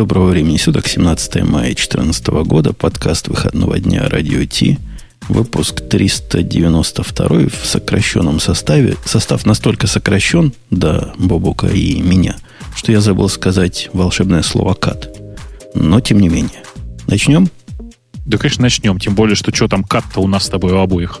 Доброго времени суток, 17 мая 2014 года, подкаст выходного дня «Радио Ти», выпуск 392 в сокращенном составе. Состав настолько сокращен, да, Бобука и меня, что я забыл сказать волшебное слово «кат». Но, тем не менее. Начнем? Да, конечно, начнем. Тем более, что что там кат-то у нас с тобой у обоих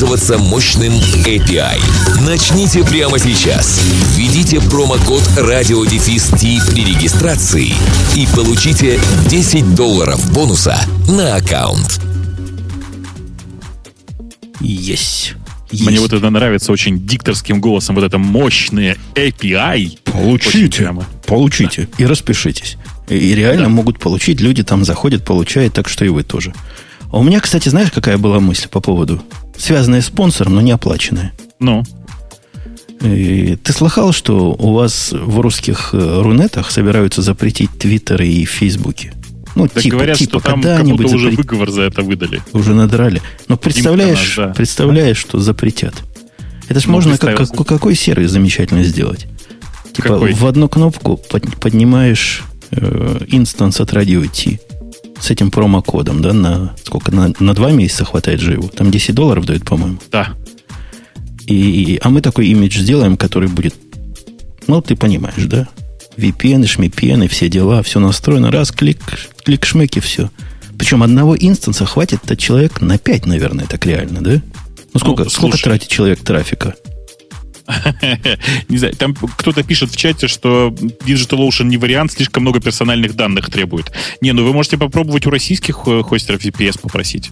пользоваться мощным API. Начните прямо сейчас. Введите промокод RadioDefist при регистрации и получите 10 долларов бонуса на аккаунт. Есть. Мне вот это нравится очень дикторским голосом, вот это мощное API. Получите, получите да. и распишитесь. И реально да. могут получить, люди там заходят, получают, так что и вы тоже. А у меня, кстати, знаешь, какая была мысль по поводу связанная с спонсором, но не оплаченная. Ну? И ты слыхал, что у вас в русских э, рунетах собираются запретить Твиттеры и Фейсбуки? Ну, так типа, говорят, типа, что там когда-нибудь запрет... уже выговор за это выдали. Уже надрали. Но представляешь, нас, да. представляешь, что запретят. Это ж ну, можно как, как, какой сервис замечательно сделать. Типа какой? в одну кнопку под, поднимаешь э, инстанс от радио T с этим промокодом, да, на сколько, на, на два месяца хватает его. Там 10 долларов дают, по-моему. Да. И, а мы такой имидж сделаем, который будет, ну, ты понимаешь, да? VPN, шмипен и все дела, все настроено. Раз, клик, клик, шмык и все. Причем одного инстанса хватит то человек на 5, наверное, так реально, да? Ну, сколько, ну, сколько тратит человек трафика? Не знаю, там кто-то пишет в чате, что DigitalOcean не вариант, слишком много персональных данных требует. Не, ну вы можете попробовать у российских э, хостеров VPS попросить.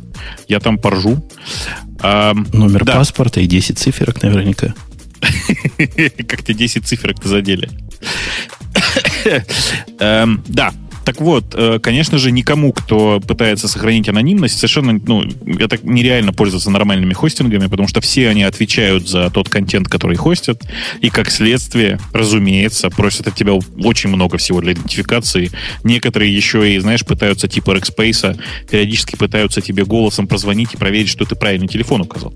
Я там поржу. А, Номер да. паспорта и 10 циферок наверняка. Как ты 10 циферок-то задели? Да, так вот, э, конечно же, никому, кто пытается сохранить анонимность, совершенно ну, это нереально пользоваться нормальными хостингами, потому что все они отвечают за тот контент, который хостят, и как следствие, разумеется, просят от тебя очень много всего для идентификации. Некоторые еще и, знаешь, пытаются типа Rackspace, периодически пытаются тебе голосом прозвонить и проверить, что ты правильный телефон указал.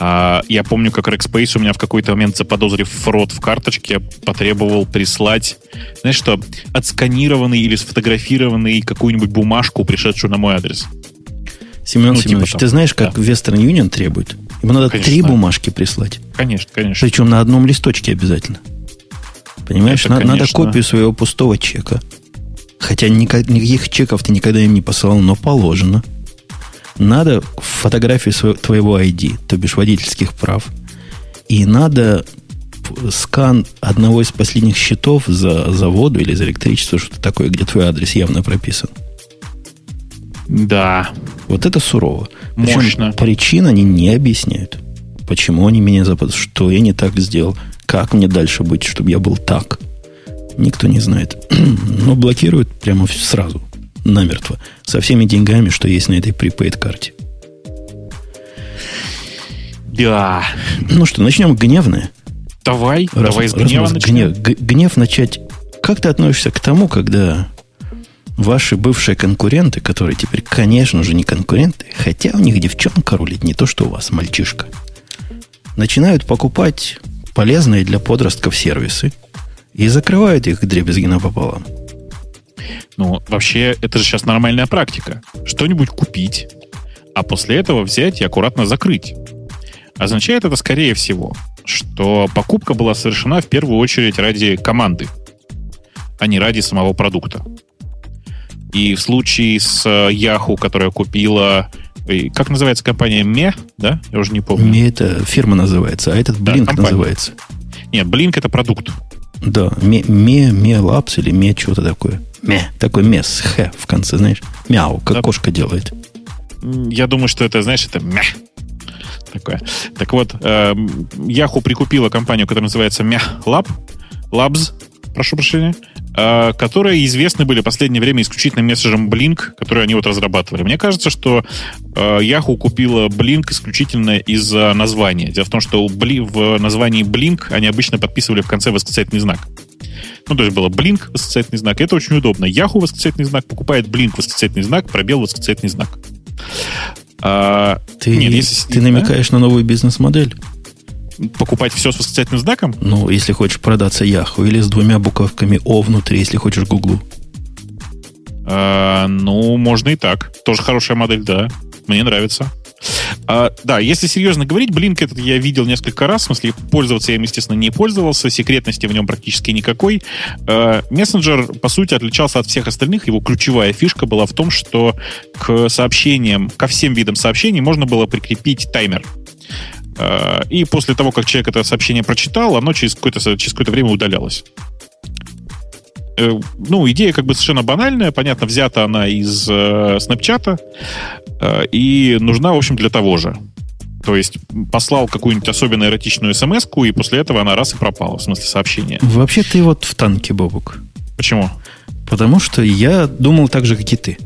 А, я помню, как Rackspace у меня в какой-то момент, заподозрив фрод в карточке, потребовал прислать, знаешь что, отсканированный или сфотографированный какую-нибудь бумажку, пришедшую на мой адрес. Семен ну, Семенович, типа ты знаешь, как да. Western Union требует? Ему надо конечно, три бумажки прислать. Конечно, конечно. Причем на одном листочке обязательно. Понимаешь, Это, на, надо копию своего пустого чека. Хотя никак, никаких чеков ты никогда им не посылал, но положено надо фотографию своего, твоего ID, то бишь водительских прав, и надо скан одного из последних счетов за, за воду или за электричество, что-то такое, где твой адрес явно прописан. Да. Вот это сурово. Причем Мощно. причин они не объясняют. Почему они меня запад... Что я не так сделал? Как мне дальше быть, чтобы я был так? Никто не знает. Но блокируют прямо сразу намертво. Со всеми деньгами, что есть на этой prepaid карте. Да. Ну что, начнем гневное. Давай, раз, давай с гнева гнев, гнев начать. Как ты относишься к тому, когда ваши бывшие конкуренты, которые теперь, конечно же, не конкуренты, хотя у них девчонка рулит, не то, что у вас, мальчишка, начинают покупать полезные для подростков сервисы и закрывают их дребезги напополам. Ну, вообще, это же сейчас нормальная практика. Что-нибудь купить, а после этого взять и аккуратно закрыть. Означает это, скорее всего, что покупка была совершена в первую очередь ради команды, а не ради самого продукта. И в случае с э, Yahoo, которая купила как называется компания? МЕ, да? Я уже не помню. МЕ это фирма называется, а этот Blink да, называется. Нет, Blink это продукт. Да, МЕ, МЕ, МЕ Labs или МЕ что-то такое. Ме. Такой мес, х в конце, знаешь. Мяу, как да. кошка делает. Я думаю, что это, знаешь, это мя. Такое. Так вот, э, Yahoo прикупила компанию, которая называется Meh Lab, Labs, прошу прощения, э, которые известны были в последнее время исключительно месседжем Blink, который они вот разрабатывали. Мне кажется, что э, Yahoo купила Blink исключительно из-за названия. Дело в том, что в названии Blink они обычно подписывали в конце восклицательный знак. Ну, то есть было Blink, восклицательный знак. Это очень удобно. Yahoo, восклицательный знак, покупает Blink, восклицательный знак, пробел, восклицательный знак. А, ты, нет, если, ты намекаешь да? на новую бизнес-модель? Покупать все с восклицательным знаком? Ну, если хочешь продаться Яху, или с двумя буковками О внутри, если хочешь Гуглу. А, ну, можно и так. Тоже хорошая модель, да. Мне нравится. А, да, если серьезно говорить, Blink этот я видел несколько раз, в смысле, пользоваться я им, естественно, не пользовался, секретности в нем практически никакой. А, мессенджер, по сути, отличался от всех остальных, его ключевая фишка была в том, что к сообщениям, ко всем видам сообщений можно было прикрепить таймер. А, и после того, как человек это сообщение прочитал, оно через какое-то, через какое-то время удалялось. Э, ну, идея как бы совершенно банальная, понятно, взята она из э, Snapchat э, и нужна, в общем, для того же. То есть послал какую-нибудь особенно эротичную смс и после этого она раз и пропала, в смысле сообщения. Вообще ты вот в танке, Бобук. Почему? Потому что я думал так же, как и ты.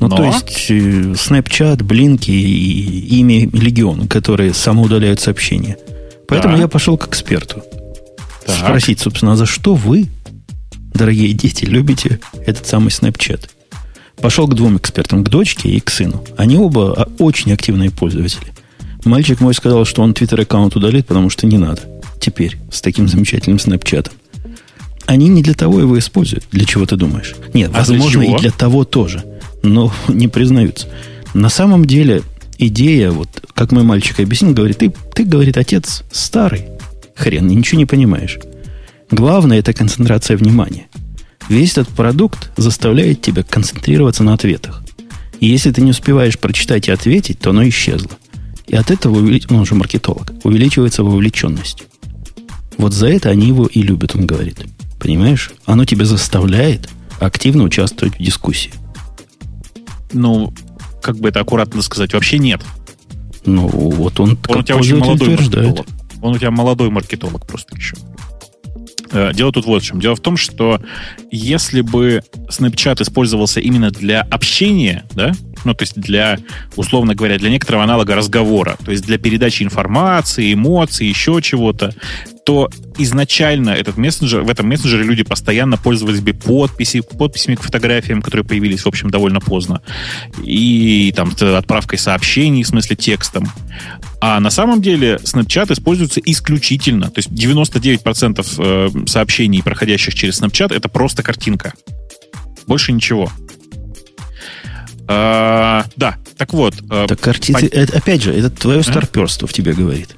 Ну, Но... то есть, э, Snapchat, Blink и имя Легион, которые самоудаляют сообщения. Поэтому да. я пошел к эксперту. Так. Спросить, собственно, а за что вы, дорогие дети, любите этот самый Snapchat? Пошел к двум экспертам, к дочке и к сыну. Они оба а, очень активные пользователи. Мальчик мой сказал, что он твиттер-аккаунт удалит, потому что не надо. Теперь, с таким замечательным снэпчатом. Они не для того его используют. Для чего ты думаешь? Нет, а возможно, для и для того тоже но не признаются. На самом деле идея, вот как мой мальчик объяснил, говорит, ты, ты, говорит, отец старый. Хрен, ничего не понимаешь. Главное это концентрация внимания. Весь этот продукт заставляет тебя концентрироваться на ответах. И если ты не успеваешь прочитать и ответить, то оно исчезло. И от этого, увелич... ну, он же маркетолог, увеличивается вовлеченность. Вот за это они его и любят, он говорит. Понимаешь? Оно тебя заставляет активно участвовать в дискуссии ну, как бы это аккуратно сказать, вообще нет. Ну, вот он, он у тебя очень молодой маркетолог. Он у тебя молодой маркетолог просто еще. Э, дело тут вот в чем. Дело в том, что если бы Snapchat использовался именно для общения, да, ну, то есть для, условно говоря, для некоторого аналога разговора, то есть для передачи информации, эмоций, еще чего-то, то изначально этот мессенджер, в этом мессенджере люди постоянно пользовались бы подписи, подписями к фотографиям, которые появились, в общем, довольно поздно, и там отправкой сообщений, в смысле текстом. А на самом деле Snapchat используется исключительно, то есть 99% э, сообщений, проходящих через Snapchat, это просто картинка. Больше ничего. А, да, так вот. Э, так картинки, по... это, опять же, это твое старперство в тебе говорит.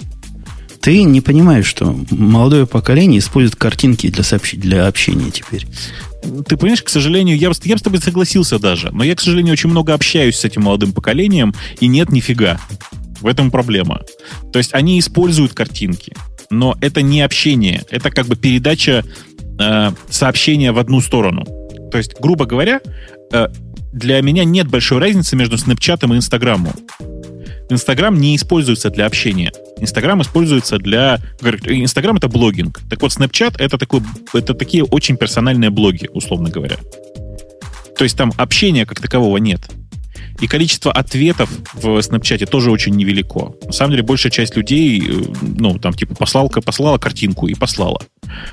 Ты не понимаешь, что молодое поколение использует картинки для, сообщ... для общения теперь. Ты понимаешь, к сожалению, я, я бы с тобой согласился даже, но я, к сожалению, очень много общаюсь с этим молодым поколением, и нет нифига. В этом проблема. То есть они используют картинки, но это не общение, это как бы передача э, сообщения в одну сторону. То есть, грубо говоря, э, для меня нет большой разницы между Snapchat и Инстаграмом. Инстаграм не используется для общения. Инстаграм используется для... Инстаграм — это блогинг. Так вот, Snapchat — это, такой, это такие очень персональные блоги, условно говоря. То есть там общения как такового нет. И количество ответов в Snapchat тоже очень невелико. На самом деле, большая часть людей, э, ну, там, типа, послал, послала картинку и послала.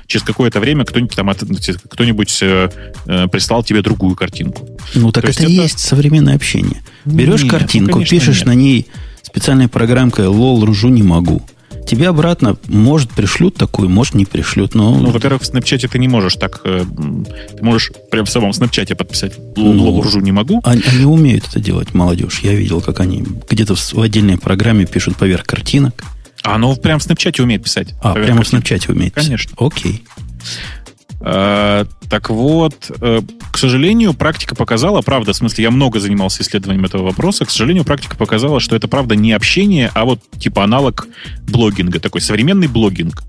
Через какое-то время кто-нибудь там кто-нибудь э, э, прислал тебе другую картинку. Ну, так То это и это... есть современное общение. Берешь нет, ну, картинку, ну, пишешь нет. на ней специальной программкой «Лол, ржу не могу» тебе обратно, может, пришлют такую, может, не пришлют. Но... Ну, во-первых, в Snapchat ты не можешь так... Э, ты можешь прям в самом Snapchat подписать ну, ржу не могу. Они, они умеют это делать, молодежь. Я видел, как они где-то в, в отдельной программе пишут поверх картинок. А оно прям в Snapchat умеет писать. А, прямо картинок. в Snapchat умеет Конечно. писать. Окей. Э, так вот, э, к сожалению, практика показала, правда, в смысле, я много занимался исследованием этого вопроса, к сожалению, практика показала, что это, правда, не общение, а вот типа аналог блогинга, такой современный блогинг.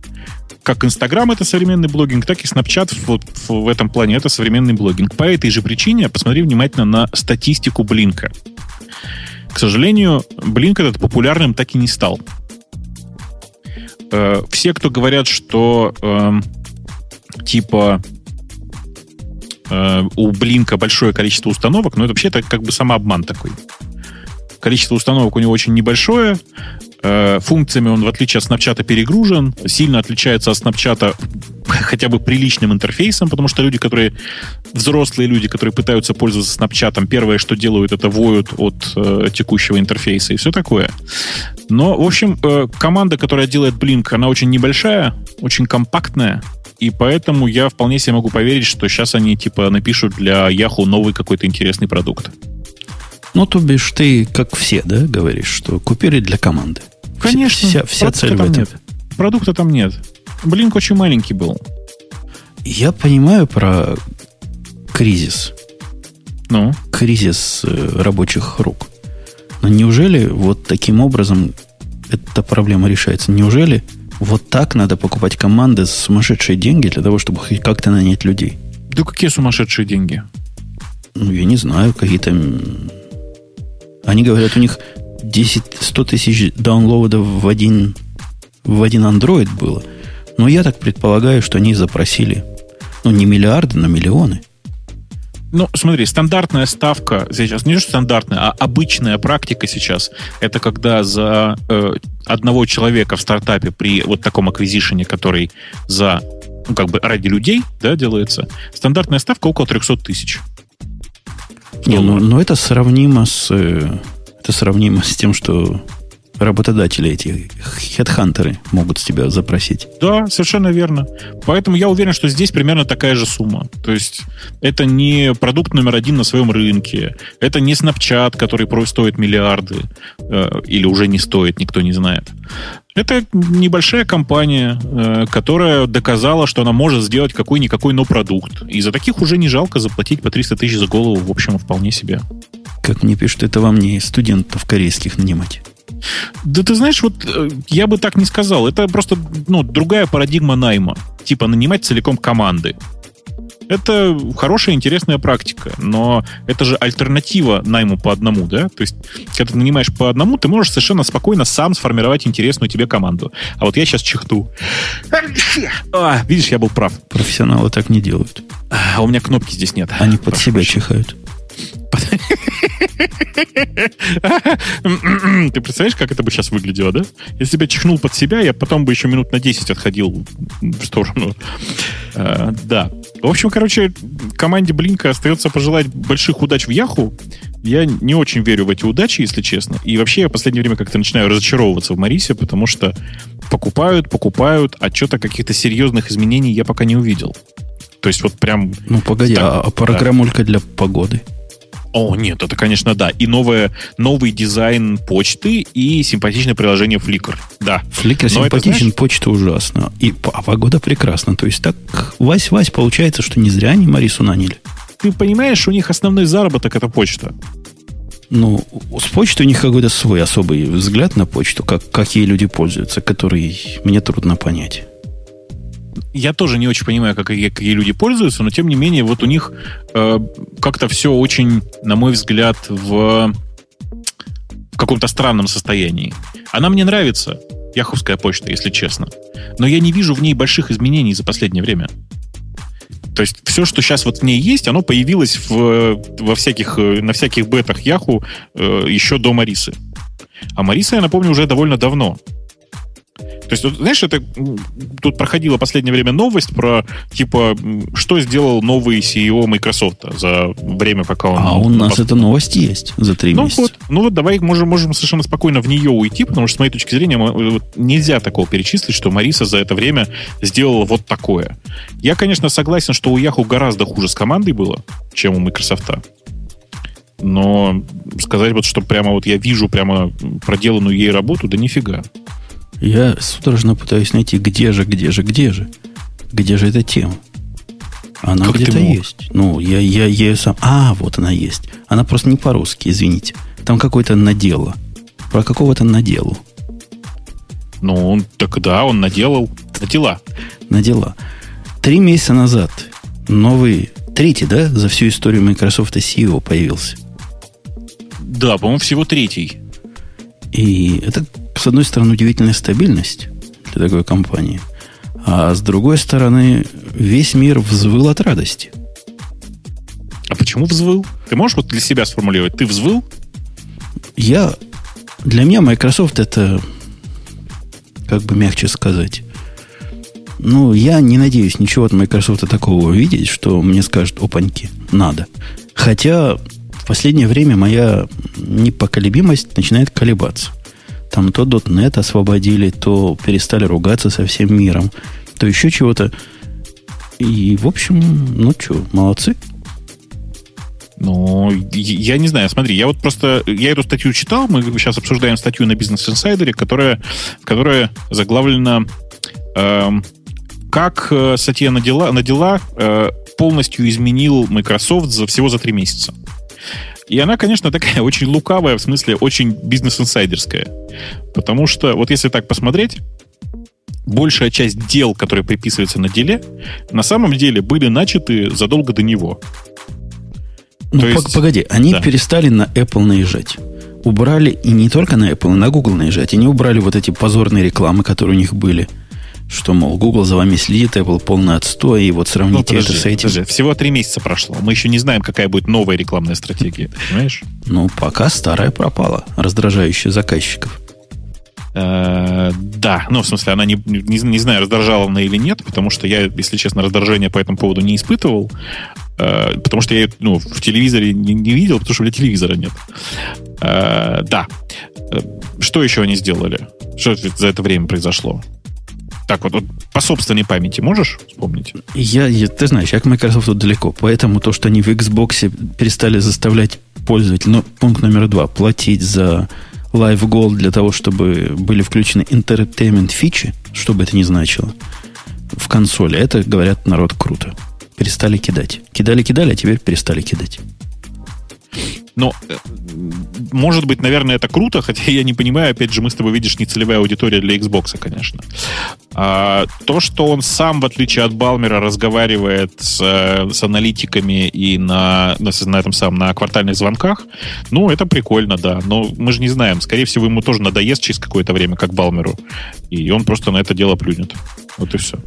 Как Инстаграм это современный блогинг, так и Snapchat вот в этом плане это современный блогинг. По этой же причине посмотри внимательно на статистику Блинка. К сожалению, Блинк этот популярным так и не стал. Э, все, кто говорят, что эм, типа э, у Блинка большое количество установок, но это вообще это как бы самообман такой. Количество установок у него очень небольшое, Э, функциями он, в отличие от Snapchat, перегружен, сильно отличается от Snapchat хотя бы приличным интерфейсом, потому что люди, которые взрослые люди, которые пытаются пользоваться Snapchat, первое, что делают, это воют от э, текущего интерфейса и все такое. Но, в общем, э, команда, которая делает Blink, она очень небольшая, очень компактная, и поэтому я вполне себе могу поверить, что сейчас они типа напишут для Yahoo новый какой-то интересный продукт. Ну, то бишь, ты, как все, да, говоришь, что купили для команды. Конечно. Вся, вся цель в этом. Нет. Продукта там нет. Блинк очень маленький был. Я понимаю про кризис. Ну? Кризис э, рабочих рук. Но неужели вот таким образом эта проблема решается? Неужели вот так надо покупать команды с сумасшедшие деньги для того, чтобы как-то нанять людей? Да какие сумасшедшие деньги? Ну, я не знаю, какие-то... Они говорят, у них 10-100 тысяч даунлоудов в один, в один Android было. Но я так предполагаю, что они запросили, ну, не миллиарды, но миллионы. Ну, смотри, стандартная ставка сейчас, не что стандартная, а обычная практика сейчас, это когда за э, одного человека в стартапе при вот таком аквизишене, который за, ну, как бы ради людей, да, делается, стандартная ставка около 300 тысяч. Не, ну, но это сравнимо с э, это сравнимо с тем, что работодатели эти, хедхантеры могут с тебя запросить. Да, совершенно верно. Поэтому я уверен, что здесь примерно такая же сумма. То есть это не продукт номер один на своем рынке, это не Snapchat, который стоит миллиарды, э, или уже не стоит, никто не знает. Это небольшая компания, э, которая доказала, что она может сделать какой-никакой, но продукт. И за таких уже не жалко заплатить по 300 тысяч за голову, в общем, вполне себе. Как мне пишут, это вам не студентов корейских нанимать. Да ты знаешь, вот э, я бы так не сказал. Это просто ну, другая парадигма найма. Типа нанимать целиком команды. Это хорошая, интересная практика, но это же альтернатива найму по одному, да? То есть, когда ты нанимаешь по одному, ты можешь совершенно спокойно сам сформировать интересную тебе команду. А вот я сейчас чихну. А, видишь, я был прав. Профессионалы так не делают. А у меня кнопки здесь нет. Они под Прошу себя прощения. чихают. Ты представляешь, как это бы сейчас выглядело, да? Если бы я чихнул под себя, я потом бы еще минут на 10 отходил в сторону. А, да. В общем, короче, команде Блинка остается пожелать больших удач в Яху. Я не очень верю в эти удачи, если честно. И вообще я в последнее время как-то начинаю разочаровываться в Марисе, потому что покупают, покупают, а что-то каких-то серьезных изменений я пока не увидел. То есть вот прям... Ну, погоди, а, а программулька да. для погоды? О, нет, это, конечно, да. И новое, новый дизайн почты и симпатичное приложение Flickr. Да. Flickr Но симпатичен, знаешь... почта ужасно. И погода прекрасна. То есть так, Вась-Вась, получается, что не зря они Марису наняли. Ты понимаешь, у них основной заработок это почта. Ну, с почтой у них какой-то свой особый взгляд на почту, как, какие люди пользуются, который мне трудно понять я тоже не очень понимаю, как какие, люди пользуются, но тем не менее, вот у них э, как-то все очень, на мой взгляд, в, в каком-то странном состоянии. Она мне нравится, Яховская почта, если честно. Но я не вижу в ней больших изменений за последнее время. То есть все, что сейчас вот в ней есть, оно появилось в, во всяких, э, на всяких бетах Яху э, еще до Марисы. А Мариса, я напомню, уже довольно давно. То есть, вот, знаешь, это тут проходила последнее время новость про, типа, что сделал новый CEO Microsoft за время, пока он... А у нас эта новость есть за три ну, месяца. Вот, ну вот давай можем, можем совершенно спокойно в нее уйти, потому что, с моей точки зрения, вот, нельзя такого перечислить, что Мариса за это время сделала вот такое. Я, конечно, согласен, что у Yahoo гораздо хуже с командой было, чем у Microsoft. Но сказать вот, что прямо вот я вижу прямо проделанную ей работу, да нифига. Я судорожно пытаюсь найти, где же, где же, где же. Где же эта тема? Она как где-то есть. Ну, я, я, я ее сам... А, вот она есть. Она просто не по-русски, извините. Там какое-то надело. Про какого-то наделу. Ну, он, так да, он наделал. На дела. На дела. Три месяца назад новый, третий, да, за всю историю Microsoft CEO появился. Да, по-моему, всего третий. И это с одной стороны, удивительная стабильность для такой компании, А с другой стороны, весь мир взвыл от радости. А почему взвыл? Ты можешь вот для себя сформулировать? Ты взвыл? Я... Для меня Microsoft это... Как бы мягче сказать. Ну, я не надеюсь ничего от Microsoft такого увидеть, что мне скажут, опаньки, надо. Хотя в последнее время моя непоколебимость начинает колебаться. Там то .NET освободили, то перестали ругаться со всем миром, то еще чего-то. И, в общем, ну что, молодцы. Ну, я не знаю, смотри, я вот просто, я эту статью читал, мы сейчас обсуждаем статью на Business Insider, которая, которая заглавлена э, «Как э, Сатья Надела, Надела э, полностью изменил Microsoft за, всего за три месяца». И она, конечно, такая очень лукавая, в смысле очень бизнес-инсайдерская. Потому что, вот если так посмотреть, большая часть дел, которые приписываются на деле, на самом деле были начаты задолго до него. Ну, есть, погоди, они да. перестали на Apple наезжать. Убрали и не только на Apple, и на Google наезжать. Они убрали вот эти позорные рекламы, которые у них были – что, мол, Google за вами следит, Apple полный отстой, и вот сравните ну, подожди, это с этим. Подожди. Всего три месяца прошло. Мы еще не знаем, какая будет новая рекламная стратегия, понимаешь? Ну, пока старая пропала, раздражающая заказчиков. Э, да, ну, в смысле, она не, не, не знаю, раздражала она или нет, потому что я, если честно, раздражения по этому поводу не испытывал, э, потому что я ну, в телевизоре не, не видел, потому что у меня телевизора нет. Э, да. Что еще они сделали? Что за это время произошло? Так вот, вот по собственной памяти можешь вспомнить? Я, я, ты знаешь, я к Microsoft далеко, поэтому то, что они в Xbox перестали заставлять пользователей, ну, пункт номер два, платить за Live Gold для того, чтобы были включены entertainment фичи, что бы это ни значило, в консоли, это, говорят, народ круто. Перестали кидать. Кидали-кидали, а теперь перестали кидать. Но, э, может быть, наверное, это круто, хотя я не понимаю, опять же, мы с тобой, видишь, не целевая аудитория для Xbox, конечно. А, то, что он сам, в отличие от Балмера, разговаривает с, э, с аналитиками и на, на, на этом самом, на квартальных звонках, ну, это прикольно, да. Но мы же не знаем. Скорее всего, ему тоже надоест через какое-то время, как Балмеру. И он просто на это дело плюнет. Вот и все.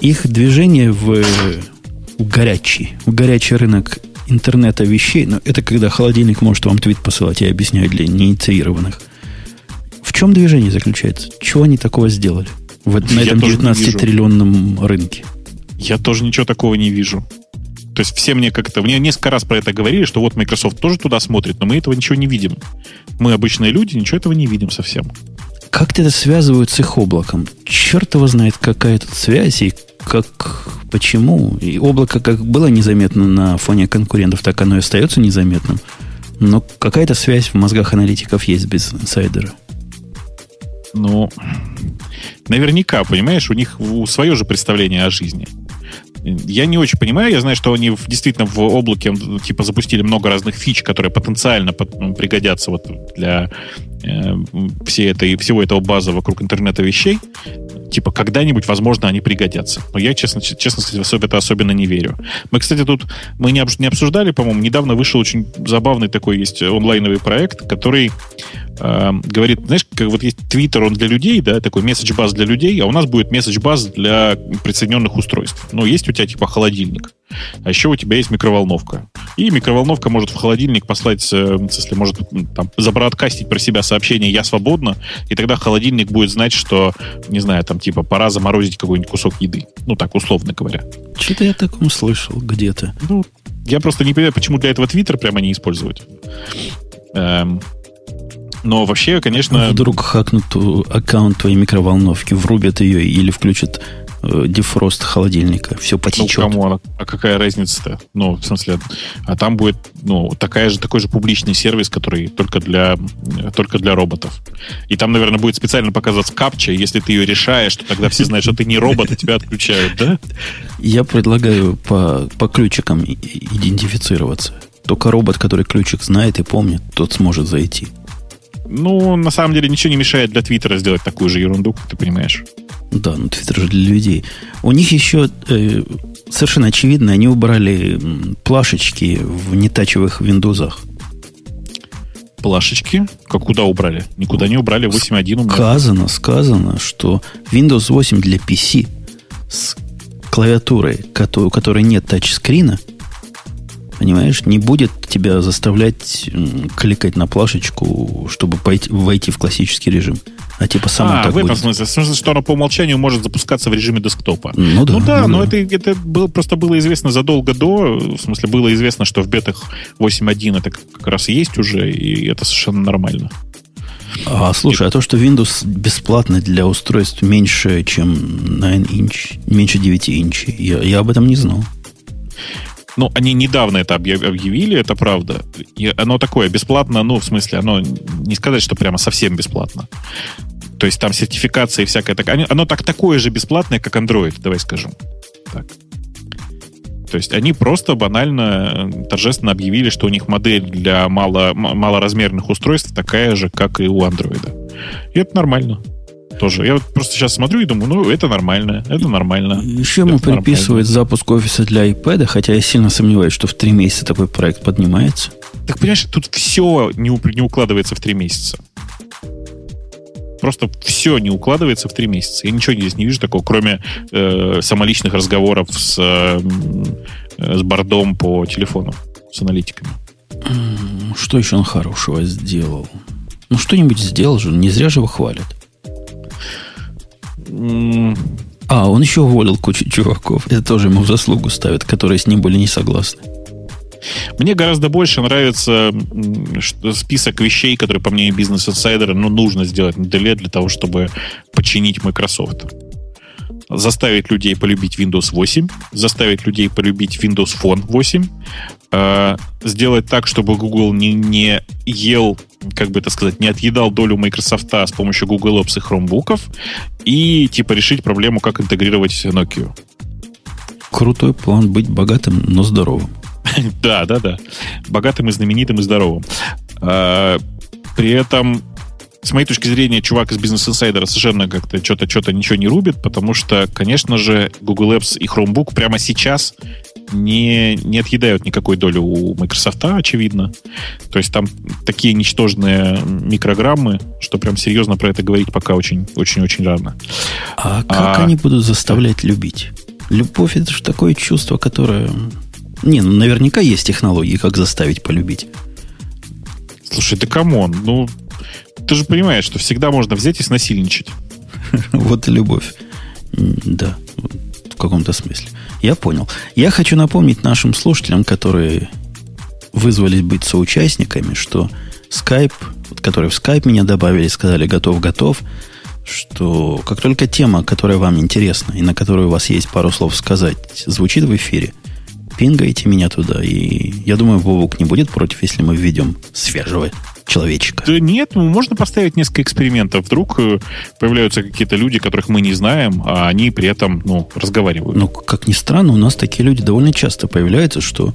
Их движение в горячий, в горячий рынок интернета вещей, но это когда холодильник может вам твит посылать, я объясняю для неинициированных. В чем движение заключается? Чего они такого сделали в, на этом 19-триллионном рынке? Я тоже ничего такого не вижу. То есть все мне как-то... Мне несколько раз про это говорили, что вот Microsoft тоже туда смотрит, но мы этого ничего не видим. Мы обычные люди, ничего этого не видим совсем. Как-то это связывают с их облаком. Черт его знает, какая тут связь и как, почему. И облако как было незаметно на фоне конкурентов, так оно и остается незаметным. Но какая-то связь в мозгах аналитиков есть без инсайдера. Ну, наверняка, понимаешь, у них свое же представление о жизни. Я не очень понимаю. Я знаю, что они действительно в облаке типа запустили много разных фич, которые потенциально пригодятся вот для э, всей этой, всего этого база вокруг интернета вещей типа, когда-нибудь, возможно, они пригодятся. Но я, честно, честно сказать, в это особенно не верю. Мы, кстати, тут, мы не, обсуждали, по-моему, недавно вышел очень забавный такой есть онлайновый проект, который э, говорит, знаешь, как вот есть Twitter, он для людей, да, такой месседж-баз для людей, а у нас будет месседж-баз для присоединенных устройств. Но есть у тебя, типа, холодильник. А еще у тебя есть микроволновка. И микроволновка может в холодильник послать, э, если может там, забродкастить про себя сообщение «Я свободна», и тогда холодильник будет знать, что, не знаю, там типа пора заморозить какой-нибудь кусок еды. Ну, так, условно говоря. Что-то я таком слышал где-то. Ну, я просто не понимаю, почему для этого Твиттер прямо не использовать. Эм, но вообще, конечно... Вдруг хакнут аккаунт твоей микроволновки, врубят ее или включат дефрост холодильника, все потечет. Ну, кому, а какая разница-то? Ну, в смысле, а там будет ну, такая же, такой же публичный сервис, который только для, только для роботов. И там, наверное, будет специально показываться капча, если ты ее решаешь, то тогда все знают, что ты не робот, и тебя отключают, да? Я предлагаю по, по ключикам идентифицироваться. Только робот, который ключик знает и помнит, тот сможет зайти. Ну, на самом деле, ничего не мешает для Твиттера сделать такую же ерунду, как ты понимаешь. Да, ну Твиттер же для людей. У них еще э, совершенно очевидно, они убрали плашечки в нетачевых виндозах. Плашечки? Как куда убрали? Никуда не убрали. 8.1 убрали. Сказано, сказано, что Windows 8 для PC с клавиатурой, у которой нет тачскрина, понимаешь, не будет тебя заставлять кликать на плашечку, чтобы пойти, войти в классический режим. А типа сам а, так в этом будет. смысле, в смысле, что оно по умолчанию может запускаться в режиме десктопа. Ну да. Ну да, ну но да. это, это было, просто было известно задолго до. В смысле, было известно, что в бетах 8.1 это как раз есть уже, и это совершенно нормально. А, слушай, а то, что Windows бесплатный для устройств меньше, чем 9 инч, меньше 9 инчей, я, я об этом не знал. Ну, они недавно это объявили, это правда. И оно такое, бесплатно, ну, в смысле, оно не сказать, что прямо совсем бесплатно. То есть там сертификация и всякое такое. Оно так такое же бесплатное, как Android, давай скажем. Так. То есть они просто банально э, торжественно объявили, что у них модель для мало, малоразмерных устройств такая же, как и у Android. И это нормально. Тоже. Я вот просто сейчас смотрю и думаю, ну, это нормально, это нормально. Еще ему приписывают запуск офиса для iPad, хотя я сильно сомневаюсь, что в три месяца такой проект поднимается. Так понимаешь, тут все не, не укладывается в три месяца. Просто все не укладывается в три месяца. Я ничего здесь не вижу такого, кроме э, самоличных разговоров с, э, с бордом по телефону, с аналитиками. Что еще он хорошего сделал? Ну, что-нибудь сделал же, не зря же его хвалят. А, он еще уволил кучу чуваков. Это тоже ему в заслугу ставят, которые с ним были не согласны. Мне гораздо больше нравится список вещей, которые, по мнению бизнес-инсайдера, ну, нужно сделать на деле для того, чтобы починить Microsoft. Заставить людей полюбить Windows 8, заставить людей полюбить Windows Phone 8, э, сделать так, чтобы Google не, не ел, как бы это сказать, не отъедал долю Microsoft с помощью Google Apps и Chromebook'ов, и типа решить проблему, как интегрировать Nokia. Крутой план быть богатым, но здоровым. Да, да, да. Богатым и знаменитым и здоровым. А, при этом, с моей точки зрения, чувак из бизнес инсайдера совершенно как-то что-то что ничего не рубит, потому что, конечно же, Google Apps и Chromebook прямо сейчас не, не отъедают никакой доли у Microsoft, очевидно. То есть там такие ничтожные микрограммы, что прям серьезно про это говорить пока очень-очень-очень рано. А как а, они будут заставлять любить? Любовь это же такое чувство, которое не, ну наверняка есть технологии, как заставить полюбить. Слушай, да come on, ну ты же понимаешь, что всегда можно взять и снасильничать. Вот и любовь. Да, в каком-то смысле. Я понял. Я хочу напомнить нашим слушателям, которые вызвались быть соучастниками, что Skype, которые в Skype меня добавили, сказали готов-готов, что как только тема, которая вам интересна и на которую у вас есть пару слов сказать, звучит в эфире – пингаете меня туда, и я думаю, Вовук не будет против, если мы введем свежего человечка. Да нет, ну, можно поставить несколько экспериментов. Вдруг э, появляются какие-то люди, которых мы не знаем, а они при этом ну, разговаривают. Ну, как ни странно, у нас такие люди довольно часто появляются, что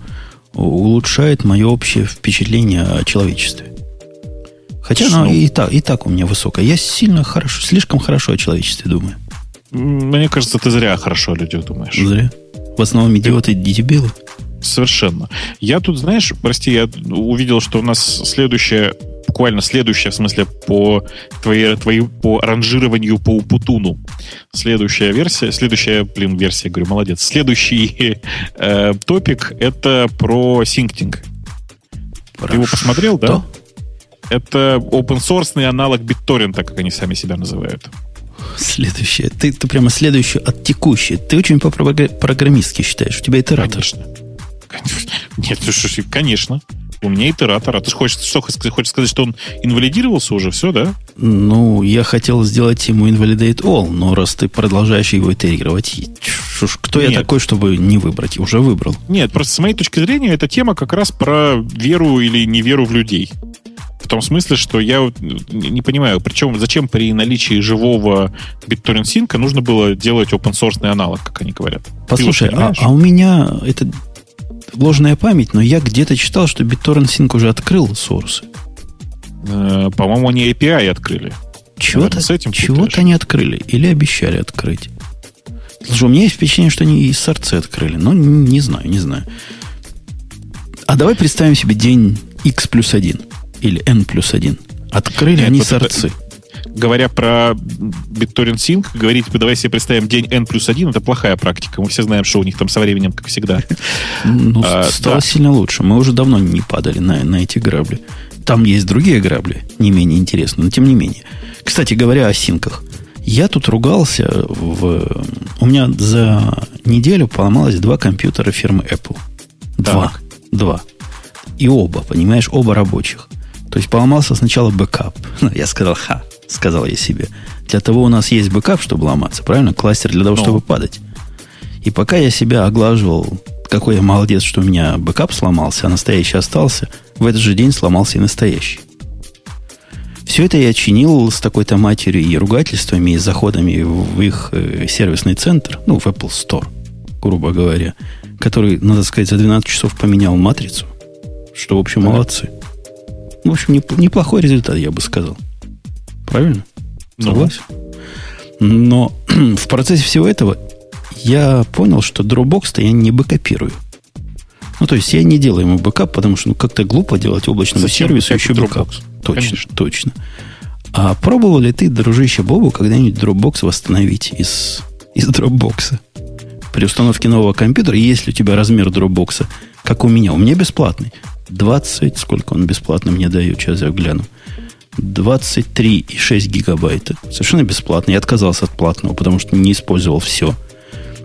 улучшает мое общее впечатление о человечестве. Хотя оно и так, и так у меня высокое. Я сильно хорошо, слишком хорошо о человечестве думаю. Мне кажется, ты зря хорошо о людях думаешь. Зря. В основном идиоты и дебилы. Совершенно. Я тут, знаешь, прости, я увидел, что у нас следующая, буквально следующая, в смысле, по твоей, твоей по ранжированию по Упутуну. Следующая версия, следующая, блин, версия, говорю, молодец. Следующий э, топик это про синктинг. Ты его посмотрел, да? Это open source аналог BitTorrent, как они сами себя называют. Следующее. Ты, ты прямо следующее от текущей. Ты очень по-программистски считаешь. У тебя итератор. Конечно. Нет, конечно. У меня итератор. А ты хочешь, что, хочешь сказать, что он инвалидировался уже? Все, да? Ну, я хотел сделать ему invalidate all, но раз ты продолжаешь его итерировать, кто Нет. я такой, чтобы не выбрать? Уже выбрал. Нет, просто с моей точки зрения, эта тема как раз про веру или неверу в людей. В том смысле, что я не понимаю, причем зачем при наличии живого BitTorrent синка нужно было делать open source аналог, как они говорят. Послушай, а, а у меня это ложная память, но я где-то читал, что BitTorrent Sync уже открыл сорсы. Э, по-моему, они API открыли. Чего-то, чего-то они открыли или обещали открыть. Слушай, у меня есть впечатление, что они и сорцы открыли, но не знаю, не знаю. А давай представим себе день X плюс 1 или N плюс 1. Открыли Нет, они вот сорцы. Это, говоря про BitTorrent Sync, говорить, давай себе представим день N плюс 1, это плохая практика. Мы все знаем, что у них там со временем, как всегда. Ну, а, стало сильно лучше. Мы уже давно не падали на, на эти грабли. Там есть другие грабли, не менее интересные, но тем не менее. Кстати говоря о синках. Я тут ругался. В... У меня за неделю поломалось два компьютера фирмы Apple. Два. Так. Два. И оба, понимаешь, оба рабочих. То есть поломался сначала бэкап. Я сказал, ха, сказал я себе. Для того у нас есть бэкап, чтобы ломаться, правильно? Кластер для того, Но. чтобы падать. И пока я себя оглаживал, какой я молодец, что у меня бэкап сломался, а настоящий остался, в этот же день сломался и настоящий. Все это я чинил с такой-то матерью и ругательствами, и заходами в их э, сервисный центр, ну, в Apple Store, грубо говоря, который, надо сказать, за 12 часов поменял матрицу, что, в общем, молодцы. В общем, неплохой результат, я бы сказал. Правильно? Ну. Согласен? Но в процессе всего этого я понял, что Dropbox-то я не бэкопирую. Ну, то есть я не делаю ему бэкап, потому что ну, как-то глупо делать облачному Зачем сервису еще бэкап. Точно, Конечно. точно. А пробовал ли ты, дружище Бобук, когда-нибудь Dropbox восстановить из, из Dropbox? При установке нового компьютера, если у тебя размер Dropbox, как у меня, у меня бесплатный. 20, сколько он бесплатно мне дает, сейчас я гляну. 23,6 гигабайта. Совершенно бесплатно. Я отказался от платного, потому что не использовал все.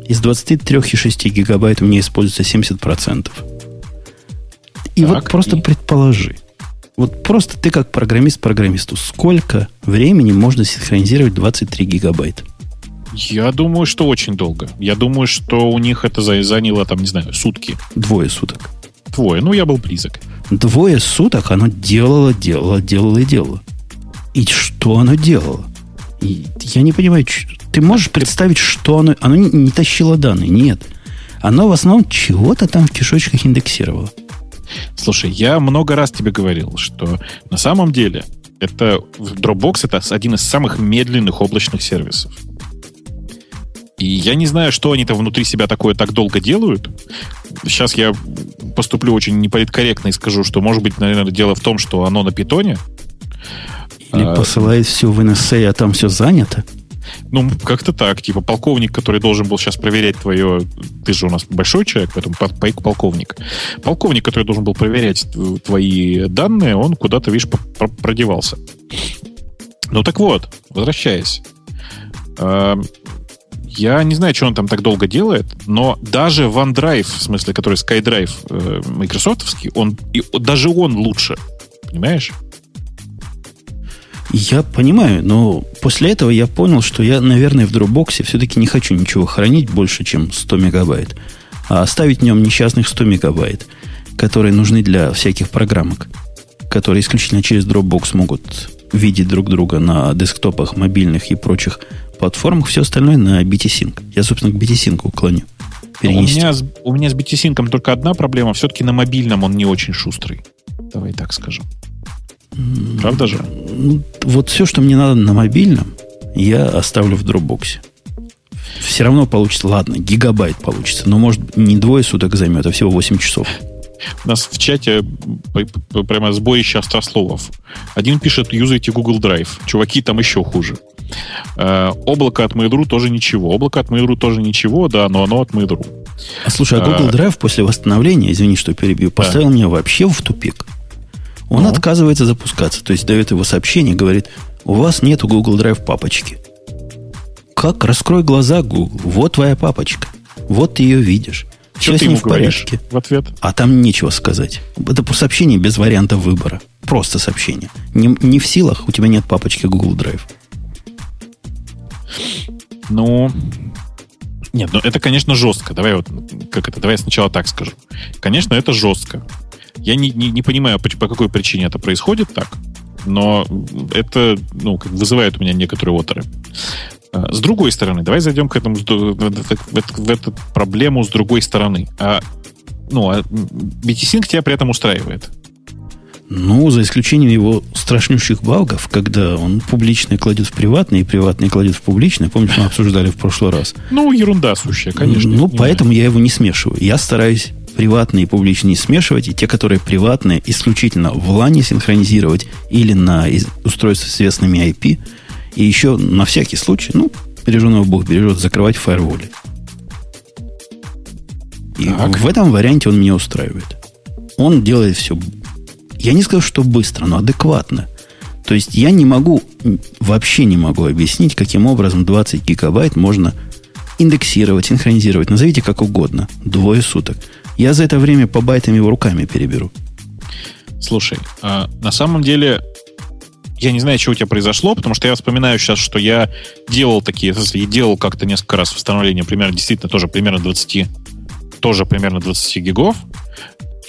Из 23,6 гигабайт у меня используется 70%. И так, вот просто и... предположи, вот просто ты как программист программисту, сколько времени можно синхронизировать 23 гигабайта? Я думаю, что очень долго. Я думаю, что у них это заняло, там, не знаю, сутки. Двое суток. Двое. Ну, я был близок. Двое суток оно делало, делало, делало и делало. И что оно делало? И я не понимаю, ты можешь представить, что оно... Оно не, не тащило данные, нет. Оно в основном чего-то там в кишочках индексировало. Слушай, я много раз тебе говорил, что на самом деле это Dropbox это один из самых медленных облачных сервисов. И я не знаю, что они там внутри себя такое так долго делают. Сейчас я поступлю очень неполиткорректно и скажу, что, может быть, наверное, дело в том, что оно на питоне. Или а, посылает все в NSA, а там все занято. Ну, как-то так. Типа полковник, который должен был сейчас проверять твое... Ты же у нас большой человек, поэтому полковник. Полковник, который должен был проверять твои данные, он куда-то, видишь, продевался. Ну так вот, возвращаясь. Я не знаю, что он там так долго делает, но даже OneDrive, в смысле, который SkyDrive э, майкрософтовский, он, и, даже он лучше. Понимаешь? Я понимаю, но после этого я понял, что я, наверное, в Dropbox все-таки не хочу ничего хранить больше, чем 100 мегабайт. А оставить в нем несчастных 100 мегабайт, которые нужны для всяких программок, которые исключительно через Dropbox могут видеть друг друга на десктопах, мобильных и прочих платформах. Все остальное на BT-Sync. Я, собственно, к BT-Sync уклоню. Перенести. У меня, с, у меня с BT-Sync только одна проблема. Все-таки на мобильном он не очень шустрый. Давай так скажем. Правда же? Ну, вот все, что мне надо на мобильном, я оставлю в Dropbox. Все равно получится, ладно, гигабайт получится, но может не двое суток займет, а всего 8 часов. У нас в чате прямо сборище острословов. Один пишет, юзайте Google Drive. Чуваки, там еще хуже. Э, облако от Mail.ru тоже ничего. Облако от Mail.ru тоже ничего, да, но оно от Mail.ru. А слушай, а Google Drive после восстановления, извини, что перебью, поставил да. меня вообще в тупик. Он ну. отказывается запускаться. То есть дает его сообщение, говорит, у вас нет Google Drive папочки. Как? Раскрой глаза, Google. Вот твоя папочка. Вот ты ее видишь. Что Все ты ему в порядке. в ответ? А там нечего сказать. Это сообщение без варианта выбора. Просто сообщение. Не, не в силах, у тебя нет папочки Google Drive. Ну, нет, ну это, конечно, жестко. Давай вот, как это, давай я сначала так скажу. Конечно, это жестко. Я не, не, не понимаю, по, по какой причине это происходит так, но это ну, вызывает у меня некоторые оторы. А, с другой стороны, давай зайдем к этому, в эту проблему с другой стороны. А, ну, а BT-Sync тебя при этом устраивает? Ну, за исключением его страшнющих багов, когда он публичное кладет в приватное, и приватное кладет в публичное. Помнишь, мы обсуждали в прошлый раз. Ну, ерунда сущая, конечно. Ну, поэтому я его не смешиваю. Я стараюсь приватные и публичные смешивать, и те, которые приватные, исключительно в LAN синхронизировать или на устройстве с известными IP, И еще на всякий случай, ну, береженого Бог бережет, закрывать фаерволи. И так. в этом варианте он меня устраивает. Он делает все, я не скажу, что быстро, но адекватно. То есть я не могу, вообще не могу объяснить, каким образом 20 гигабайт можно индексировать, синхронизировать. Назовите как угодно. Двое суток. Я за это время по байтам его руками переберу. Слушай, а на самом деле я не знаю, что у тебя произошло, потому что я вспоминаю сейчас, что я делал такие, я делал как-то несколько раз восстановление, примерно, действительно, тоже примерно 20, тоже примерно 20 гигов.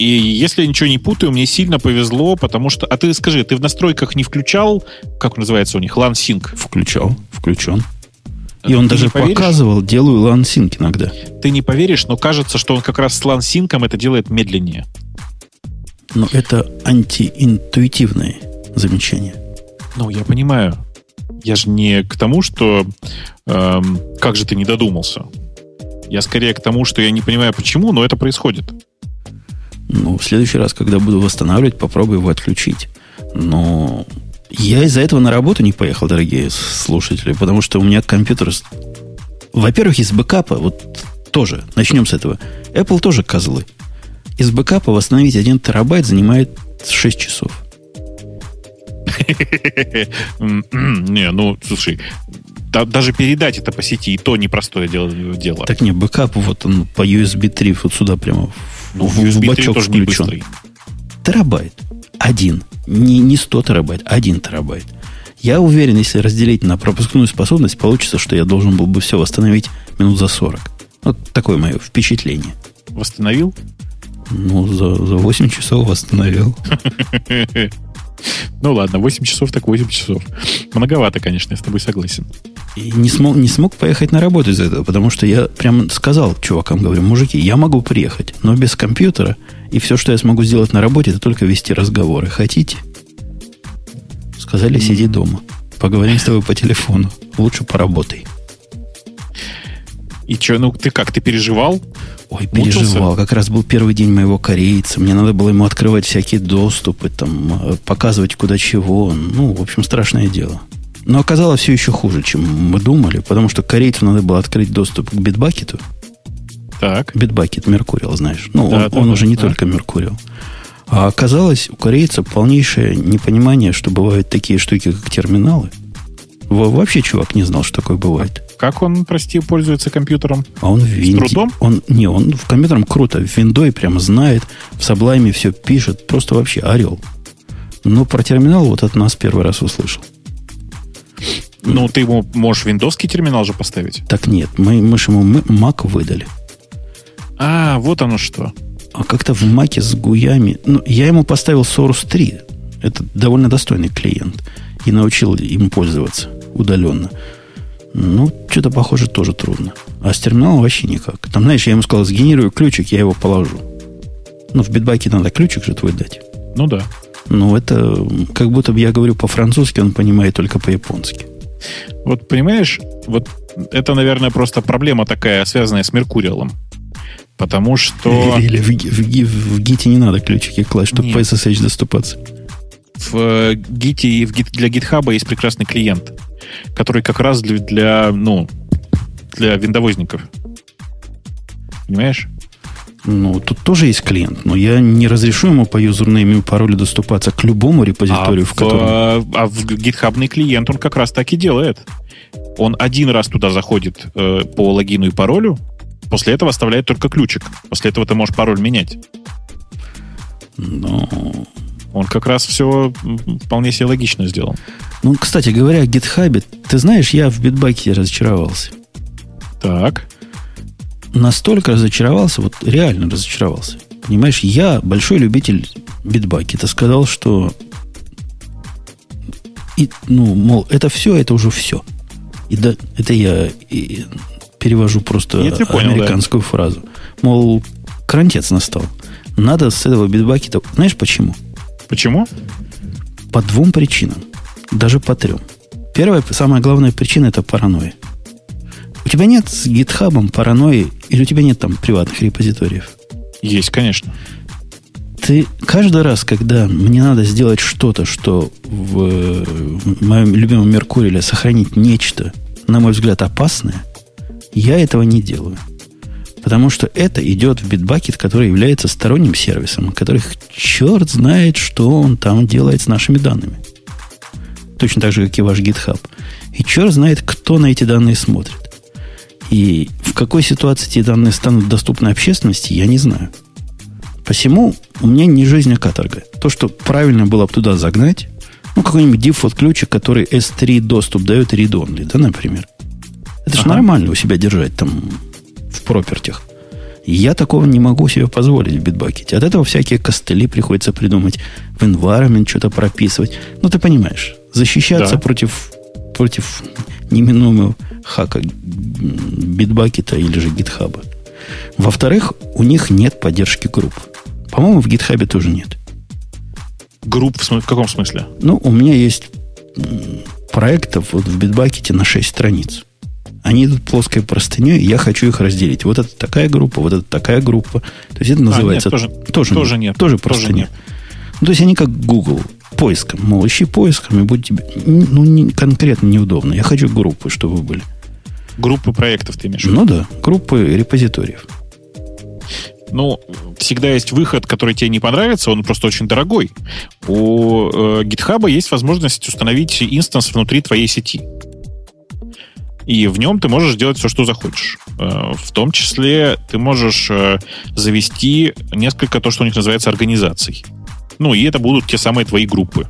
И если я ничего не путаю, мне сильно повезло, потому что... А ты скажи, ты в настройках не включал, как называется у них, Sync? Включал, включен. И он ты даже показывал, делаю Sync иногда. Ты не поверишь, но кажется, что он как раз с Sync это делает медленнее. Но это антиинтуитивное замечание. Ну, я понимаю. Я же не к тому, что эм, как же ты не додумался. Я скорее к тому, что я не понимаю, почему, но это происходит. Ну, в следующий раз, когда буду восстанавливать, попробую его отключить. Но я из-за этого на работу не поехал, дорогие слушатели, потому что у меня компьютер... Во-первых, из бэкапа, вот тоже, начнем с этого. Apple тоже козлы. Из бэкапа восстановить 1 терабайт занимает 6 часов. Не, ну, слушай, даже передать это по сети, и то непростое дело. дело. Так не, бэкап вот он по USB 3 вот сюда прямо ну, в, USB в бачок тоже включен. Не быстрый. Терабайт. Один. Не, не 100 терабайт, один терабайт. Я уверен, если разделить на пропускную способность, получится, что я должен был бы все восстановить минут за 40. Вот такое мое впечатление. Восстановил? Ну, за, за 8 часов восстановил. Ну ладно, 8 часов так 8 часов. Многовато, конечно, я с тобой согласен. И не смог, не смог поехать на работу из-за этого, потому что я прям сказал чувакам, говорю, мужики, я могу приехать, но без компьютера, и все, что я смогу сделать на работе, это только вести разговоры. Хотите? Сказали, сиди дома. Поговорим с тобой по телефону. Лучше поработай. И что, ну ты как, ты переживал? Ой, переживал. Как раз был первый день моего корейца. Мне надо было ему открывать всякие доступы, там, э, показывать куда чего. Ну, в общем, страшное дело. Но оказалось все еще хуже, чем мы думали, потому что корейцу надо было открыть доступ к битбакету. Так. Битбакет Меркуриал, знаешь. Ну, да, он, да, он да, уже не только Меркуриал. А оказалось у корейца полнейшее непонимание, что бывают такие штуки, как терминалы. Вообще чувак не знал, что такое бывает. Как он, прости, пользуется компьютером? А он в винде. С трудом? Он, не, он в компьютером круто. В виндой прямо знает, в Sublime все пишет. Просто вообще орел. Но про терминал вот от нас первый раз услышал. Ну, ты ему можешь виндовский терминал же поставить. Так нет, мы, мы же ему Mac выдали. А, вот оно что. А как-то в Маке с гуями... Ну, я ему поставил Source 3. Это довольно достойный клиент. И научил им пользоваться удаленно. Ну, что-то, похоже, тоже трудно. А с терминалом вообще никак. Там, знаешь, я ему сказал, сгенерирую ключик, я его положу. Ну, в битбаке надо ключик же твой дать. Ну да. Ну, это как будто бы я говорю по-французски, он понимает только по-японски. Вот понимаешь, вот это, наверное, просто проблема такая, связанная с Меркуриалом. Потому что... Или в, в, в, в гите не надо ключики класть, чтобы Нет. по SSH доступаться. В гите и в для гитхаба есть прекрасный клиент который как раз для, для ну, для виндовозников. Понимаешь? Ну, тут тоже есть клиент, но я не разрешу ему по юзернейму и паролю доступаться к любому репозиторию, а в, в котором... А в гитхабный клиент он как раз так и делает. Он один раз туда заходит э, по логину и паролю, после этого оставляет только ключик. После этого ты можешь пароль менять. Ну, он как раз все вполне себе логично сделал. Ну, кстати говоря, о GitHub, ты знаешь, я в битбаке разочаровался. Так. Настолько разочаровался, вот реально разочаровался. Понимаешь, я большой любитель битбаки. Ты сказал, что и, ну, мол, это все, это уже все. И да, это я и перевожу просто Нет, понял, американскую да. фразу. Мол, крантец настал. Надо с этого битбакета... Знаешь почему? Почему? По двум причинам. Даже по трем. Первая, самая главная причина – это паранойя. У тебя нет с гитхабом паранойи, или у тебя нет там приватных репозиториев? Есть, конечно. Ты каждый раз, когда мне надо сделать что-то, что в, в моем любимом Меркуриле сохранить нечто, на мой взгляд, опасное, я этого не делаю. Потому что это идет в Bitbucket, который является сторонним сервисом, который черт знает, что он там делает с нашими данными. Точно так же, как и ваш GitHub. И черт знает, кто на эти данные смотрит. И в какой ситуации эти данные станут доступны общественности, я не знаю. Посему у меня не жизнь, а каторга. То, что правильно было бы туда загнать, ну, какой-нибудь дефолт ключик, который S3 доступ дает read-only, да, например. Это ага. же нормально у себя держать там в пропертях. Я такого не могу себе позволить в битбакете. От этого всякие костыли приходится придумать, в environment что-то прописывать. Ну, ты понимаешь, защищаться да. против, против неминуемого хака битбакета или же гитхаба. Во-вторых, у них нет поддержки групп. По-моему, в гитхабе тоже нет. Групп в, смысле, в каком смысле? Ну, у меня есть проектов вот в битбакете на 6 страниц. Они идут плоской простыней, и я хочу их разделить. Вот это такая группа, вот это такая группа. То есть это называется... А, нет, тоже, тоже, тоже нет. Тоже простыня. Тоже нет. Ну, то есть они как Google, поиском. Мол, ищи поиском, и будет тебе ну, не, конкретно неудобно. Я хочу группы, чтобы вы были. Группы проектов ты имеешь? Ну да, группы репозиториев. Ну, всегда есть выход, который тебе не понравится, он просто очень дорогой. У э, GitHub есть возможность установить инстанс внутри твоей сети. И в нем ты можешь делать все, что захочешь. Э, в том числе ты можешь э, завести несколько то, что у них называется организаций. Ну, и это будут те самые твои группы.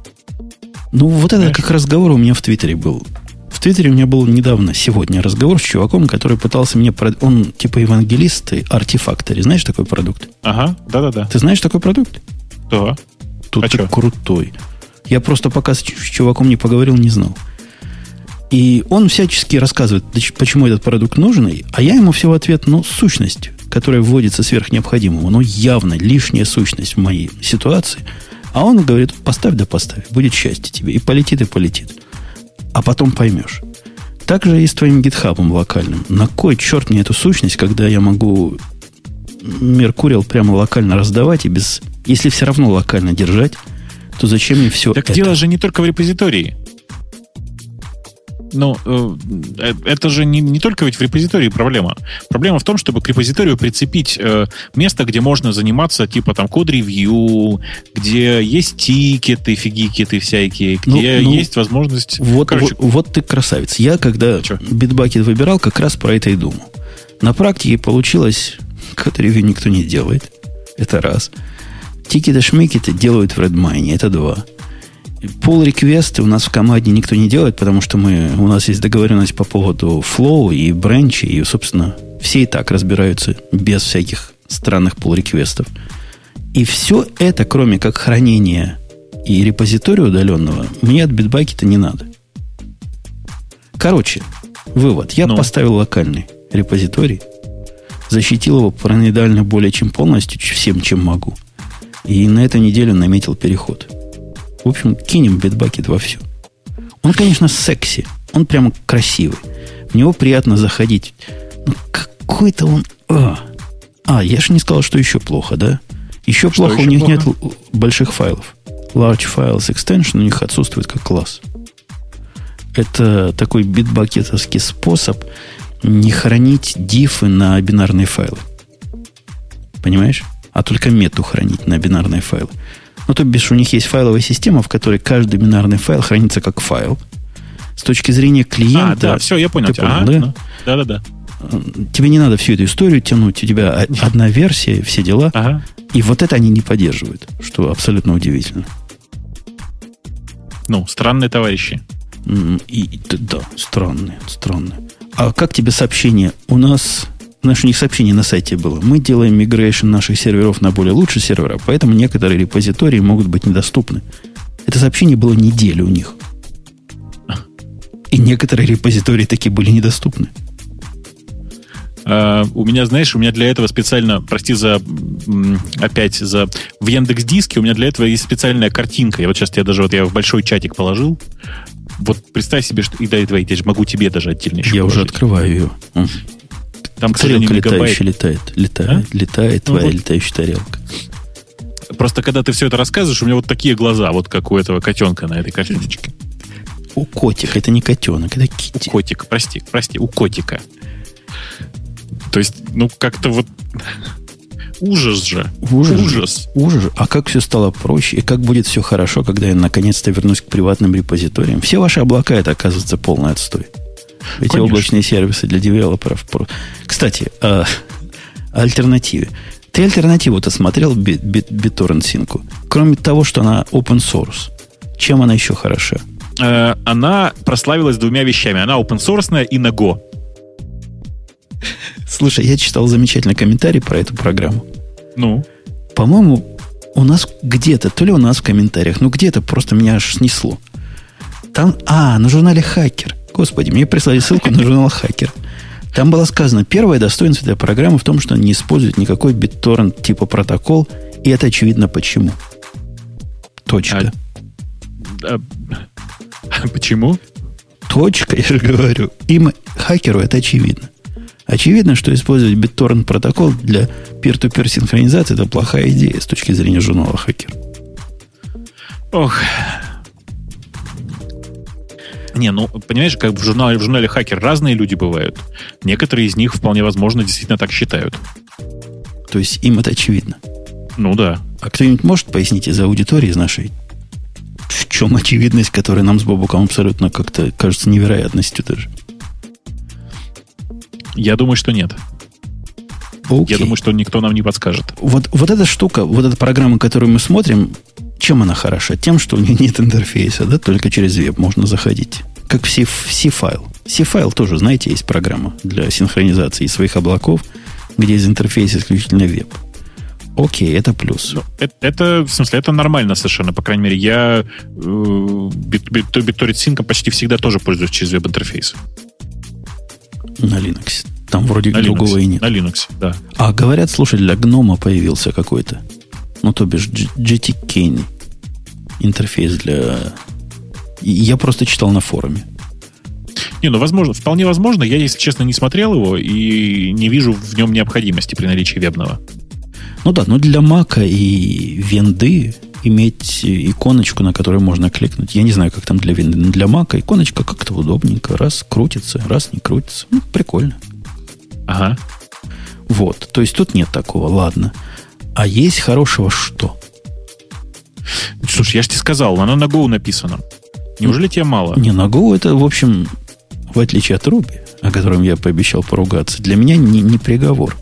Ну, вот это как разговор у меня в Твиттере был. В Твиттере у меня был недавно, сегодня, разговор с чуваком, который пытался мне... Он типа евангелист и артефактори. Знаешь такой продукт? Ага, да-да-да. Ты знаешь такой продукт? Да. Тут а ты крутой. Я просто пока с чуваком не поговорил, не знал. И он всячески рассказывает, почему этот продукт нужен, а я ему все в ответ, ну, сущность, которая вводится сверх необходимого, ну, явно лишняя сущность в моей ситуации. А он говорит, поставь да поставь, будет счастье тебе, и полетит, и полетит. А потом поймешь. Так же и с твоим гитхабом локальным. На кой черт мне эту сущность, когда я могу Меркурил прямо локально раздавать и без... Если все равно локально держать, то зачем мне все так это? дело же не только в репозитории. Ну, э, э, это же не, не только ведь в репозитории проблема. Проблема в том, чтобы к репозиторию прицепить э, место, где можно заниматься, типа там код-ревью, где есть тикеты, фигикеты всякие, где ну, ну, есть возможность... Вот, Короче, вот, вот ты красавец. Я, когда битбакет выбирал, как раз про это и думал. На практике получилось, код-ревью никто не делает. Это раз. Тикеты-шмикеты делают в Redmine. Это два. Пол реквесты у нас в команде никто не делает, потому что мы, у нас есть договоренность по поводу флоу и бренчи, и, собственно, все и так разбираются без всяких странных пол реквестов. И все это, кроме как хранения и репозитория удаленного, мне от битбакета не надо. Короче, вывод. Я ну. поставил локальный репозиторий, защитил его параноидально более чем полностью, всем, чем могу. И на эту неделю наметил переход. В общем, кинем битбакет во все. Он, конечно, секси. Он прямо красивый. В него приятно заходить. Но какой-то он... А, а я же не сказал, что еще плохо, да? Еще что плохо, еще у них плохо? нет больших файлов. Large Files Extension у них отсутствует как класс. Это такой битбакетовский способ не хранить дифы на бинарные файлы. Понимаешь? А только мету хранить на бинарные файлы. Ну, то бишь, у них есть файловая система, в которой каждый бинарный файл хранится как файл. С точки зрения клиента... А, да, все, я понял. Ты понял, да? Да-да-да. Тебе не надо всю эту историю тянуть. У тебя одна версия, все дела. Ага. И вот это они не поддерживают, что абсолютно удивительно. Ну, странные товарищи. И, да, странные, странные. А как тебе сообщение? У нас Знаешь, у них сообщение на сайте было. Мы делаем мигрейшн наших серверов на более лучшие сервера, поэтому некоторые репозитории могут быть недоступны. Это сообщение было неделю у них. И некоторые репозитории такие были недоступны. Uh, у меня, знаешь, у меня для этого специально, прости за опять за в Яндекс Диске у меня для этого есть специальная картинка. Я вот сейчас я даже вот я в большой чатик положил. Вот представь себе, что и до этого я могу тебе даже отдельно еще. Я положить. уже открываю ее. Там, сожалению, летающая летает. Летает, а? летает ну, твоя вот. летающая тарелка. просто когда ты все это рассказываешь, у меня вот такие глаза, вот как у этого котенка на этой картиночке. У котика, это не котенок, это китти. У котика, прости, прости, у котика. То есть, ну, как-то вот... Ужас же. Ужас. Ужас. Ужас. А как все стало проще, и как будет все хорошо, когда я наконец-то вернусь к приватным репозиториям. Все ваши облака это, оказывается, полный отстой. Эти Конечно. облачные сервисы для девелоперов. Кстати, о альтернативе. Ты альтернативу-то смотрел BitTorrent синку? Кроме того, что она open source. Чем она еще хороша? Э, она прославилась двумя вещами. Она open source и на Go. Слушай, я читал замечательный комментарий про эту программу. Ну? По-моему, у нас где-то, то ли у нас в комментариях, ну где-то просто меня аж снесло. Там, а, на журнале «Хакер». Господи, мне прислали ссылку на журнал «Хакер». Там было сказано, первое достоинство этой программы в том, что она не использует никакой BitTorrent типа протокол, и это очевидно почему. Точка. А, а, почему? Точка, я же говорю. Им, хакеру, это очевидно. Очевидно, что использовать BitTorrent протокол для peer-to-peer синхронизации это плохая идея с точки зрения журнала хакер. Ох. Не, ну, понимаешь, как в журнале, в журнале хакер разные люди бывают. Некоторые из них вполне возможно действительно так считают. То есть им это очевидно? Ну да. А кто-нибудь может пояснить из аудитории из нашей, в чем очевидность, которая нам с Бобуком абсолютно как-то кажется невероятностью даже? Я думаю, что нет. Okay. Я думаю, что никто нам не подскажет. Вот, вот эта штука, вот эта программа, которую мы смотрим, чем она хороша? Тем, что у нее нет интерфейса, да, только через веб можно заходить. Как в C-файл. C-файл тоже, знаете, есть программа для синхронизации своих облаков, где из интерфейса исключительно веб. Окей, это плюс. Ну, это, это, в смысле, это нормально совершенно. По крайней мере, я э, BitTorrent Sync почти всегда тоже пользуюсь через веб-интерфейс. На Linux. Там вроде на другого Linux, и нет. На Linux, да. А говорят, слушай, для гнома появился какой-то. Ну, то бишь GTK интерфейс для... Я просто читал на форуме. Не, ну, возможно, вполне возможно. Я, если честно, не смотрел его и не вижу в нем необходимости при наличии вебного. Ну да, но для Мака и венды иметь иконочку, на которую можно кликнуть. Я не знаю, как там для винды, но для Мака иконочка как-то удобненько. Раз крутится, раз не крутится. Ну, прикольно. Ага. Вот. То есть тут нет такого. Ладно. А есть хорошего что? Слушай, я же тебе сказал, оно на Go написано. Неужели тебе мало? Не, на Go это, в общем, в отличие от Руби, о котором я пообещал поругаться, для меня не, не приговор.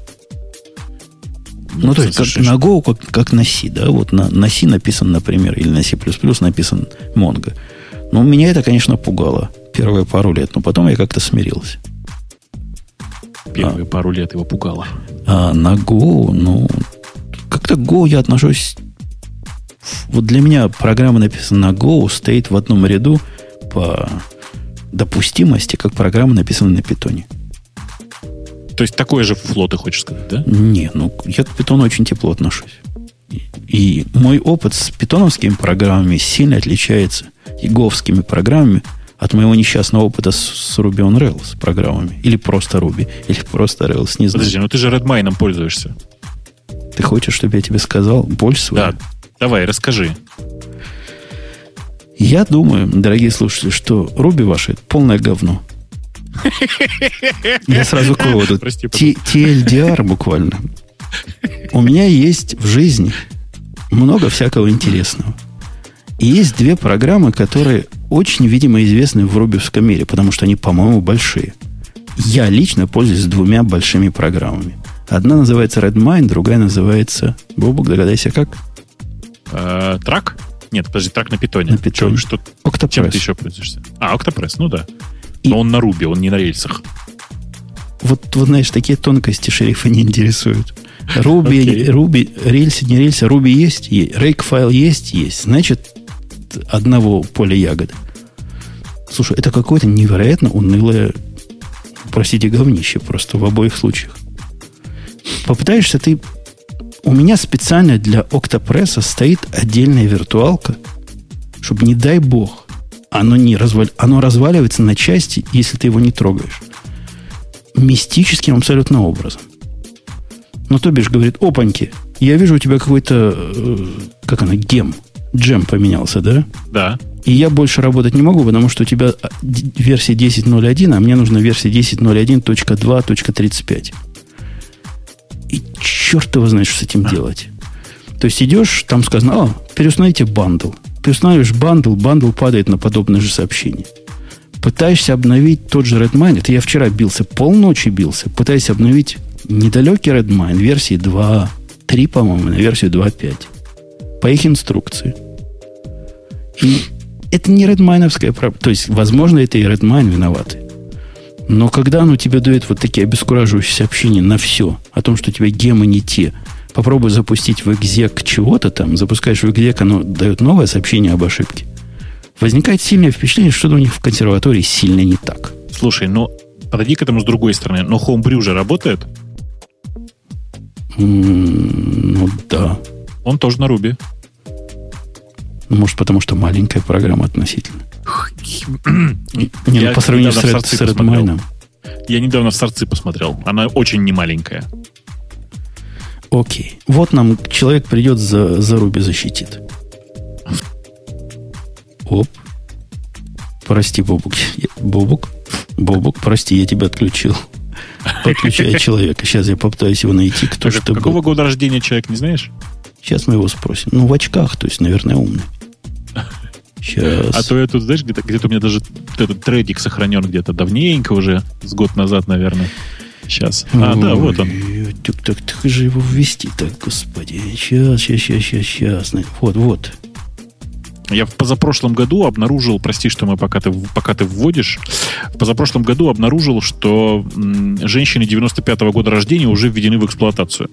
Ну, то есть, как на Go, как, как на C, да, вот на, на C написан, например, или на C++ написан Mongo. Но меня это, конечно, пугало первые пару лет, но потом я как-то смирился. Первые а, пару лет его пугало. А на Go, ну, как-то Go я отношусь... Вот для меня программа написана на Go стоит в одном ряду по допустимости, как программа написана на питоне. То есть такое же фло ты хочешь сказать, да? Не, ну я к питону очень тепло отношусь. И, мой опыт с питоновскими программами сильно отличается и говскими программами от моего несчастного опыта с, с Ruby on Rails программами. Или просто Ruby, или просто Rails, не знаю. Подожди, ну ты же Redmine пользуешься. Ты хочешь, чтобы я тебе сказал боль свою? Да, давай, расскажи. Я думаю, дорогие слушатели, что Руби ваше полное говно. Я сразу к выводу. TLDR буквально. У меня есть в жизни много всякого интересного. И есть две программы, которые очень, видимо, известны в рубевском мире, потому что они, по-моему, большие. Я лично пользуюсь двумя большими программами. Одна называется Redmine, другая называется... Бобок, догадайся, как? Э, трак? Нет, подожди, трак на питоне. На питоне. Что, что, Чем ты еще пользуешься? А, Octopress, ну да. И... Но он на Руби, он не на рельсах. Вот, вот, знаешь, такие тонкости шерифа не интересуют. Руби, okay. Руби, рельсы, не рельсы, Руби есть, рейк файл есть, есть. Значит, одного поля ягод. Слушай, это какое-то невероятно унылое, простите, говнище просто в обоих случаях. Попытаешься ты... У меня специально для Октопресса стоит отдельная виртуалка, чтобы, не дай бог, оно, не разваль... оно разваливается на части, если ты его не трогаешь. Мистическим абсолютно образом. Но то бишь говорит, опаньки, я вижу у тебя какой-то э, как она, гем, джем поменялся, да? Да. И я больше работать не могу, потому что у тебя а, версия 10.01, а мне нужна версия 10.01.2.35. И черт его знает, что с этим делать. То есть идешь, там сказано, о, переустановите bundle. Переустанавливаешь bundle, bundle падает на подобное же сообщение. Пытаешься обновить тот же Redmine. Это я вчера бился, полночи бился. Пытаюсь обновить недалекий Redmine версии 2.3, по-моему, на версию 2.5. По их инструкции. И это не редмайновская проблема. То есть, возможно, это и Redmine виноваты. Но когда оно тебе дает вот такие обескураживающие сообщения на все, о том, что у тебя гемы не те, попробуй запустить в экзек чего-то там, запускаешь в экзек, оно дает новое сообщение об ошибке. Возникает сильное впечатление, что у них в консерватории сильно не так. Слушай, ну, подойди к этому с другой стороны. Но Homebrew же работает? ну, да. Он тоже на Ruby. Ну, может, потому что маленькая программа относительно. Не, ну по сравнению с, Red, с Redmine. Я недавно в сорцы посмотрел. Она очень немаленькая. Окей. Вот нам человек придет за, за Руби защитит. Оп. Прости, Бобук. Бобук? Бобук, прости, я тебя отключил. Подключай человека. Сейчас я попытаюсь его найти. Кто что Какого был. года рождения человек, не знаешь? Сейчас мы его спросим. Ну, в очках, то есть, наверное, умный. Сейчас. А то я тут, знаешь, где-то, где-то у меня даже этот трейдик сохранен где-то давненько уже, с год назад, наверное. Сейчас. А, Ой, да, вот он. Так, так, так же его ввести так, господи. Сейчас, сейчас, сейчас, сейчас, сейчас. Вот, вот. Я в позапрошлом году обнаружил, прости, что мы пока ты, пока ты вводишь, в позапрошлом году обнаружил, что женщины 95-го года рождения уже введены в эксплуатацию.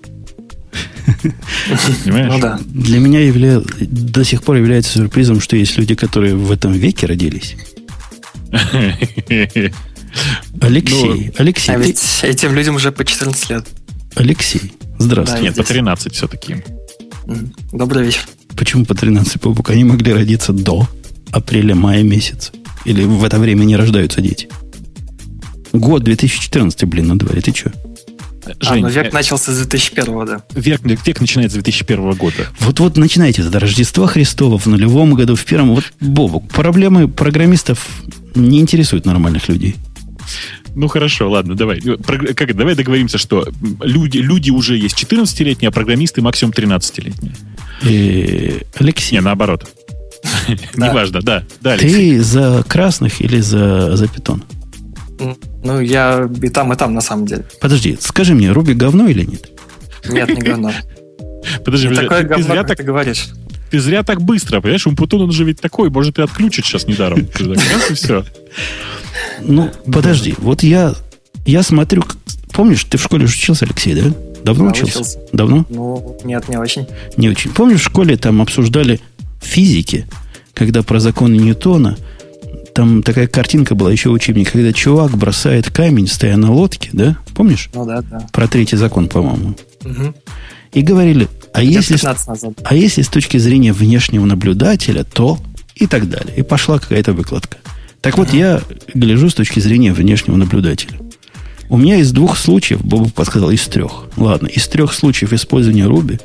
Понимаешь? Ну, да. Для меня явля... до сих пор является сюрпризом, что есть люди, которые в этом веке родились. Алексей, ну, Алексей. А ведь ты... этим людям уже по 14 лет. Алексей, здравствуй. Да, Нет, по 13 все-таки. Добрый вечер. Почему по 13, Бобук? Они могли родиться до апреля-мая месяца. Или в это время не рождаются дети. Год 2014, блин, на дворе. Ты что? Жень, а, ну век начался с 2001, да. Век, век начинается с 2001 года. Вот-вот начинайте это Рождества Христова в нулевом году, в первом. Вот, Бобок, проблемы программистов не интересуют нормальных людей. Ну хорошо, ладно, давай. Как, давай договоримся, что люди, люди уже есть 14-летние, а программисты максимум 13-летние. И... Алексей. Не, наоборот. Неважно, да. да Ты за красных или за, за питон? Ну, я и там, и там, на самом деле. Подожди, скажи мне, Руби говно или нет? Нет, не говно. Подожди, не такое ты, говно, зря так, ты говоришь. Ты зря так быстро, понимаешь? Умпутун, он же ведь такой, может, и отключит сейчас недаром. Раз и все. Ну, подожди, вот я, я смотрю, помнишь, ты в школе учился, Алексей, да? Давно учился? учился? Давно? Ну, нет, не очень. Не очень. Помнишь, в школе там обсуждали физики, когда про законы Ньютона – там такая картинка была еще в учебнике, когда чувак бросает камень, стоя на лодке, да? Помнишь? Ну да, да. Про третий закон, по-моему. Угу. И говорили, а если, а если с точки зрения внешнего наблюдателя, то и так далее. И пошла какая-то выкладка. Так вот, я гляжу с точки зрения внешнего наблюдателя. У меня из двух случаев, Бобу подсказал, из трех. Ладно, из трех случаев использования Руби,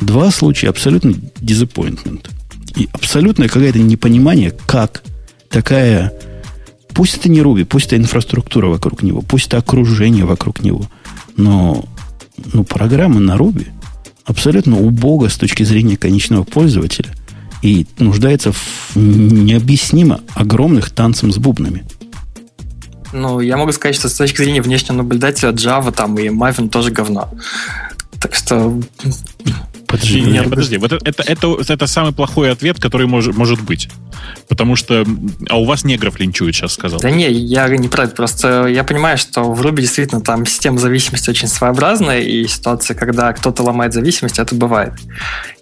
два случая абсолютно disappointment. И абсолютное какое-то непонимание, как такая... Пусть это не Руби, пусть это инфраструктура вокруг него, пусть это окружение вокруг него, но ну, программа на Руби абсолютно убога с точки зрения конечного пользователя и нуждается в необъяснимо огромных танцем с бубнами. Ну, я могу сказать, что с точки зрения внешнего наблюдателя Java там и Maven тоже говно. Так что Подожди, нет, подожди. Вот это, это, это, самый плохой ответ, который может, может быть. Потому что... А у вас негров линчуют, сейчас сказал. Да не, я не про это. Просто я понимаю, что в Ruby действительно там система зависимости очень своеобразная, и ситуация, когда кто-то ломает зависимость, это бывает.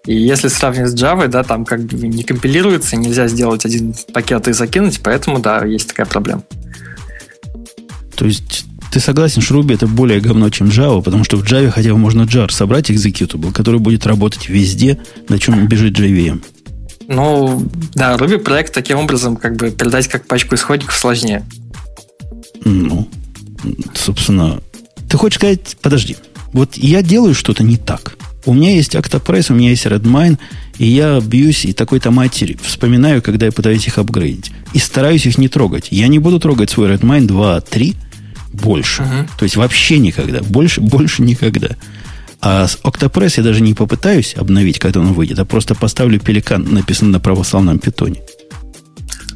И если сравнивать с Java, да, там как бы не компилируется, нельзя сделать один пакет и закинуть, поэтому, да, есть такая проблема. То есть ты согласен, что Ruby это более говно, чем Java, потому что в Java хотя бы можно jar собрать executable, который будет работать везде, на чем бежит JVM. Ну, да, Ruby проект таким образом как бы передать как пачку исходников сложнее. Ну, собственно, ты хочешь сказать, подожди, вот я делаю что-то не так. У меня есть Octopress, у меня есть Redmine, и я бьюсь и такой-то матери вспоминаю, когда я пытаюсь их апгрейдить. И стараюсь их не трогать. Я не буду трогать свой Redmine 2, 3 больше. Uh-huh. То есть вообще никогда. Больше, больше никогда. А с Octopress я даже не попытаюсь обновить, когда он выйдет, а просто поставлю пеликан, написанный на православном питоне.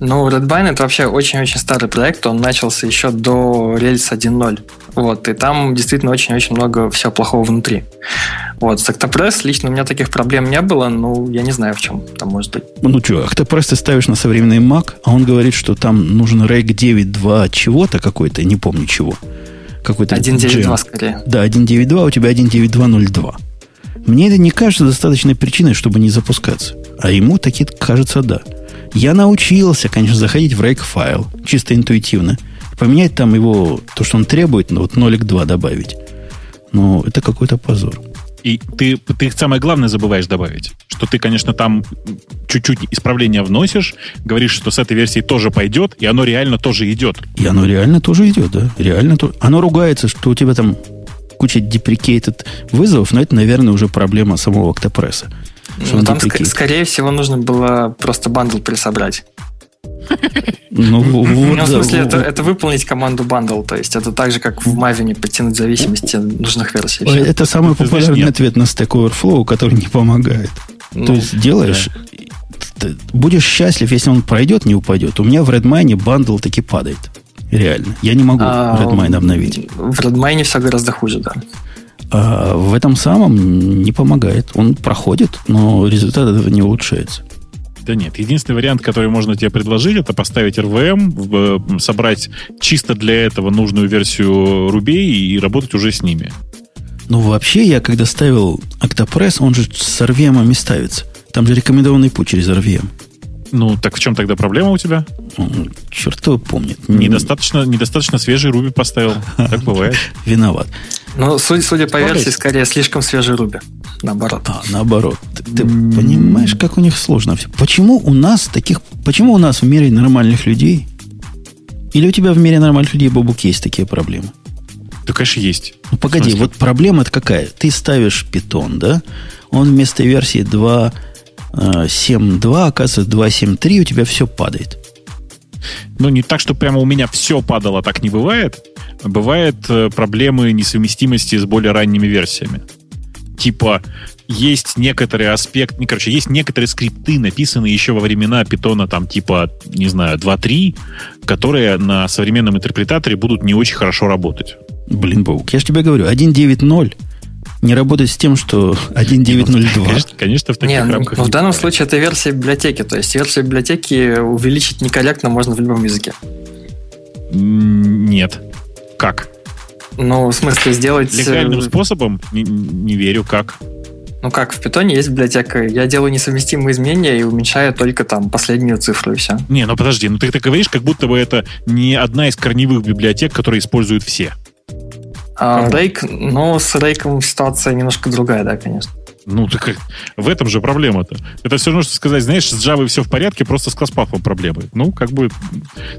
Ну, Redbine это вообще очень-очень старый проект, он начался еще до Rails 1.0. Вот, и там действительно очень-очень много всего плохого внутри. Вот, с Octopress лично у меня таких проблем не было, ну, я не знаю, в чем там может быть. Ну, что, Octopress ты ставишь на современный Mac, а он говорит, что там нужен REG 9.2 чего-то какой-то, не помню чего. Какой-то 1.9.2 скорее. Да, 1.9.2, у тебя 1.9.2.0.2. Мне это не кажется достаточной причиной, чтобы не запускаться. А ему таки кажется, да. Я научился, конечно, заходить в рейк файл, чисто интуитивно. Поменять там его, то, что он требует, ну, вот 0.2 добавить. Но это какой-то позор. И ты, ты самое главное забываешь добавить, что ты, конечно, там чуть-чуть исправления вносишь, говоришь, что с этой версией тоже пойдет, и оно реально тоже идет. И оно реально тоже идет, да. Реально то... Оно ругается, что у тебя там куча deprecated вызовов, но это, наверное, уже проблема самого октопресса. Ну, там, ск- скорее всего, нужно было просто бандл присобрать. Ну, вот, в смысле, это, это выполнить команду bundle, то есть это так же, как в Maven подтянуть зависимости нужных версий. Это самый популярный ответ на Stack Overflow, который не помогает. Ну, то есть делаешь, будешь счастлив, если он пройдет, не упадет. У меня в Redmine bundle таки падает. Реально. Я не могу а, Redmine обновить. В Redmine все гораздо хуже, да. А в этом самом не помогает. Он проходит, но результат этого не улучшается. Да нет, единственный вариант, который можно тебе предложить, это поставить RVM, собрать чисто для этого нужную версию Ruby и работать уже с ними. Ну, вообще, я когда ставил Octopress, он же с RVM ставится. Там же рекомендованный путь через RVM. Ну, так в чем тогда проблема у тебя? Черт его помнит. Недостаточно, недостаточно свежий Руби поставил. Так бывает. Виноват. Ну, судя, судя по версии, скорее слишком свежий Руби. Наоборот. А, наоборот. Ты, ты понимаешь, как у них сложно все. Почему у нас таких... Почему у нас в мире нормальных людей... Или у тебя в мире нормальных людей, Бобук, есть такие проблемы? Да, конечно, есть. Ну, погоди, вот проблема это какая? Ты ставишь питон, да? Он вместо версии 2 7.2, оказывается, 2.7.3, у тебя все падает. Ну, не так, что прямо у меня все падало, так не бывает. Бывают э, проблемы несовместимости с более ранними версиями. Типа, есть некоторый аспект, не, короче, есть некоторые скрипты, написанные еще во времена питона, там, типа, не знаю, 2.3, которые на современном интерпретаторе будут не очень хорошо работать. Блин, Бог, я же тебе говорю, 1.9.0 не работать с тем, что 1.9.02. Конечно, конечно, в таких не, ну, рамках. Но в данном случае это версия библиотеки. То есть версию библиотеки увеличить некорректно можно в любом языке. Нет. Как? Ну, в смысле, сделать... Э, Легальным способом? Не, не верю, как. Ну как, в питоне есть библиотека. Я делаю несовместимые изменения и уменьшаю только там последнюю цифру и все. Не, ну подожди, ну ты, ты говоришь, как будто бы это не одна из корневых библиотек, которые используют все. А рейк, ну, с рейком ситуация немножко другая, да, конечно. Ну, так в этом же проблема-то. Это все равно, что сказать, знаешь, с Java все в порядке, просто с класспафом проблемы. Ну, как бы,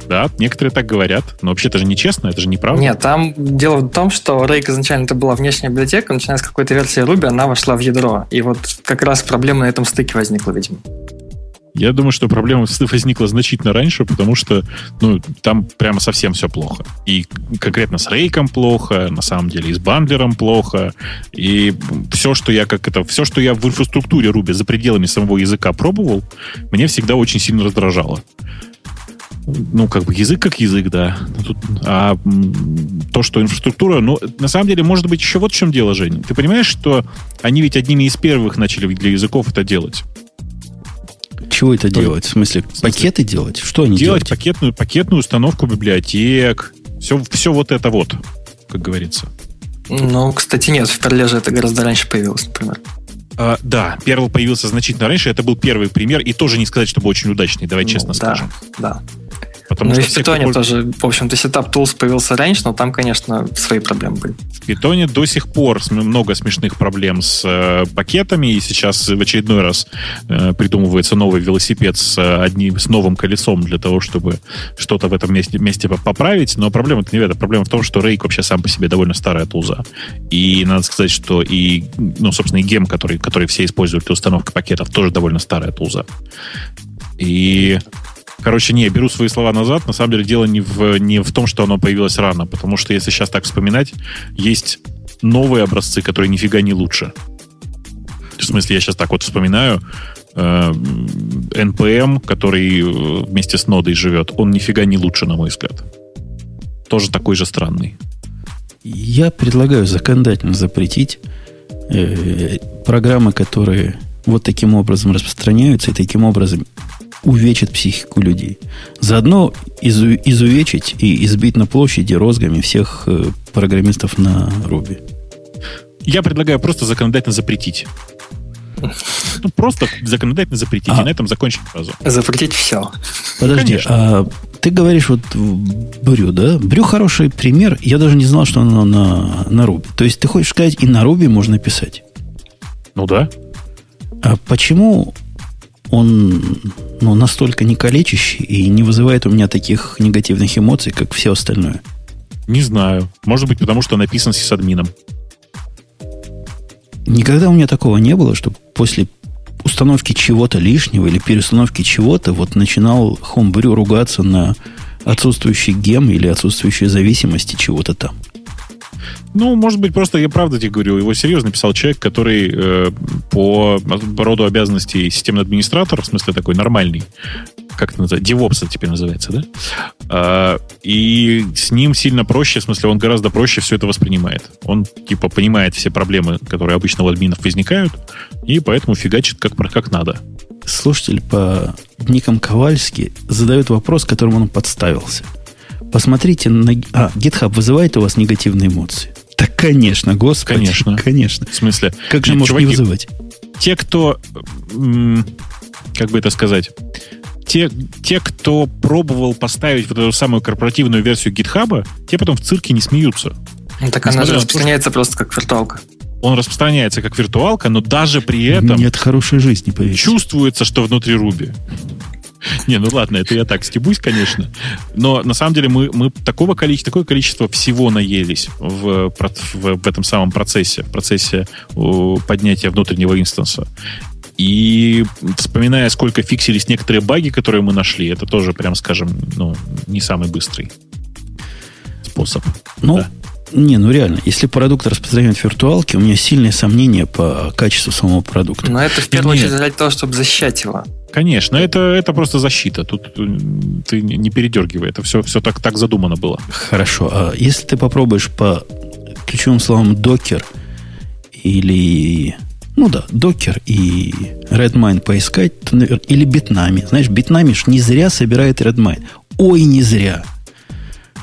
да, некоторые так говорят, но вообще это же нечестно, это же неправда. Нет, там дело в том, что Rake изначально это была внешняя библиотека, начиная с какой-то версии Ruby, она вошла в ядро. И вот как раз проблема на этом стыке возникла, видимо. Я думаю, что проблема возникла значительно раньше, потому что ну, там прямо совсем все плохо. И конкретно с рейком плохо, на самом деле и с бандлером плохо. И все, что я как это, все, что я в инфраструктуре Ruby за пределами самого языка пробовал, мне всегда очень сильно раздражало. Ну, как бы язык как язык, да. Тут, а то, что инфраструктура, ну, на самом деле, может быть, еще вот в чем дело, Жень. Ты понимаешь, что они ведь одними из первых начали для языков это делать. Чего это Только, делать? В смысле, в смысле, пакеты делать? Что они делать? Делать пакетную, пакетную установку библиотек. Все, все вот это вот, как говорится. Ну, кстати, нет, в Перлеже это гораздо раньше появилось, например. А, да, Перл появился значительно раньше. Это был первый пример, и тоже не сказать, чтобы очень удачный, давай ну, честно да, скажем. Да. Потому ну что и в питоне тоже, в общем-то, сетап tools появился раньше, но там, конечно, свои проблемы были. В питоне до сих пор много смешных проблем с э, пакетами, и сейчас в очередной раз э, придумывается новый велосипед с, э, одним, с новым колесом для того, чтобы что-то в этом месте, месте поправить. Но проблема-то не в этом. Проблема в том, что Rake вообще сам по себе довольно старая тулза. И надо сказать, что и, ну, собственно, и гем, который, который все используют для установки пакетов, тоже довольно старая тулза. И Короче, не, беру свои слова назад. На самом деле дело не в, не в том, что оно появилось рано, потому что если сейчас так вспоминать, есть новые образцы, которые нифига не лучше. В смысле, я сейчас так вот вспоминаю, э, NPM, который э, вместе с нодой живет, он нифига не лучше, на мой взгляд. Тоже такой же странный. Я предлагаю законодательно запретить э, программы, которые вот таким образом распространяются и таким образом увечат психику людей. Заодно изу, изувечить и избить на площади розгами всех э, программистов на Руби. Я предлагаю просто законодательно запретить. Ну, просто законодательно запретить, а, и на этом закончить фразу. Запретить все. Подожди, а ты говоришь вот Брю, да? Брю хороший пример. Я даже не знал, что оно на, на Руби. То есть ты хочешь сказать, и на Руби можно писать? Ну да. А почему он ну, настолько не калечащий и не вызывает у меня таких негативных эмоций, как все остальное? Не знаю. Может быть, потому что написан с админом. Никогда у меня такого не было, что после установки чего-то лишнего или переустановки чего-то вот начинал Homebrew ругаться на отсутствующий гем или отсутствующие зависимости чего-то там. Ну, может быть, просто я правда тебе говорю, его серьезно писал человек, который э, по роду обязанностей системный администратор, в смысле такой нормальный, как это называется, DevOps теперь называется, да? А, и с ним сильно проще, в смысле, он гораздо проще все это воспринимает. Он, типа, понимает все проблемы, которые обычно у админов возникают, и поэтому фигачит как, как надо. Слушатель по никам Ковальски задает вопрос, которым он подставился. Посмотрите на... А, GitHub вызывает у вас негативные эмоции? Так, конечно, господи. Конечно. Конечно. В смысле? Как же может не вызывать? Те, кто... Как бы это сказать? Те, те, кто пробовал поставить вот эту самую корпоративную версию GitHub, те потом в цирке не смеются. Ну, так она же распространяется просто как виртуалка он распространяется как виртуалка, но даже при этом... Нет хорошей жизни, поверьте. Чувствуется, что внутри Руби. Не, ну ладно, это я так стебусь, конечно. Но на самом деле мы, мы такого количества, такое количество всего наелись в, в, в этом самом процессе, в процессе поднятия внутреннего инстанса. И вспоминая, сколько фиксились некоторые баги, которые мы нашли, это тоже, прям скажем, ну, не самый быстрый способ. Ну, да. Не, ну реально, если продукт распространяют в виртуалке, у меня сильные сомнения по качеству самого продукта. Но это в первую очередь для того, чтобы защищать его. Конечно, это, это просто защита. Тут ты не передергивай. Это все, все так, так задумано было. Хорошо. А если ты попробуешь по ключевым словам докер или... Ну да, докер и Redmine поискать, то, или битнами. Знаешь, битнами ж не зря собирает Redmine. Ой, не зря.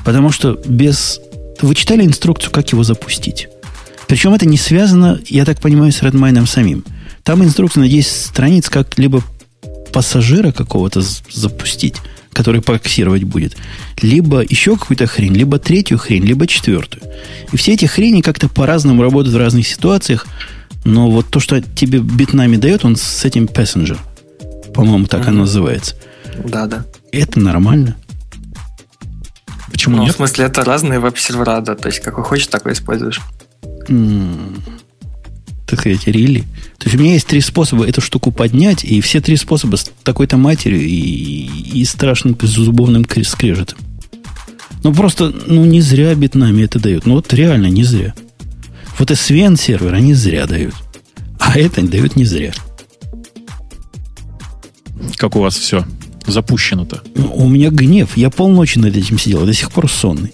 Потому что без вы читали инструкцию, как его запустить? Причем это не связано, я так понимаю, с Redmine самим. Там инструкция на 10 страниц, как либо пассажира какого-то запустить, который проксировать будет, либо еще какую-то хрень, либо третью хрень, либо четвертую. И все эти хрени как-то по-разному работают в разных ситуациях, но вот то, что тебе битнами дает, он с этим passenger. По-моему, так mm-hmm. оно называется. Да, да. Это нормально. Почему ну, нет? В смысле, это разные веб-сервера, да. То есть, какой хочешь, такой используешь. Mm. Так сказать, рили. То есть, у меня есть три способа эту штуку поднять, и все три способа с такой-то матерью и, и страшным зубовным скрежетом. Ну, просто, ну, не зря битнами это дают. Ну, вот реально не зря. Вот SVN сервер они зря дают. А это они дают не зря. Как у вас все? Запущено-то? Ну, у меня гнев. Я полночи над этим сидел, до сих пор сонный.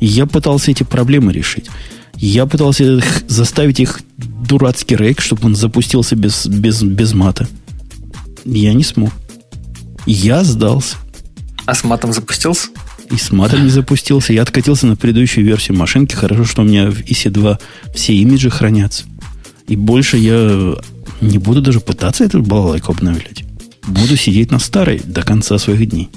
Я пытался эти проблемы решить. Я пытался заставить их дурацкий рейк, чтобы он запустился без, без, без мата. Я не смог. Я сдался. А с матом запустился? И с матом не запустился. Я откатился на предыдущую версию машинки. Хорошо, что у меня в EC2 все имиджи хранятся. И больше я не буду даже пытаться эту балалайку обновлять. Буду сидеть на старой до конца своих дней.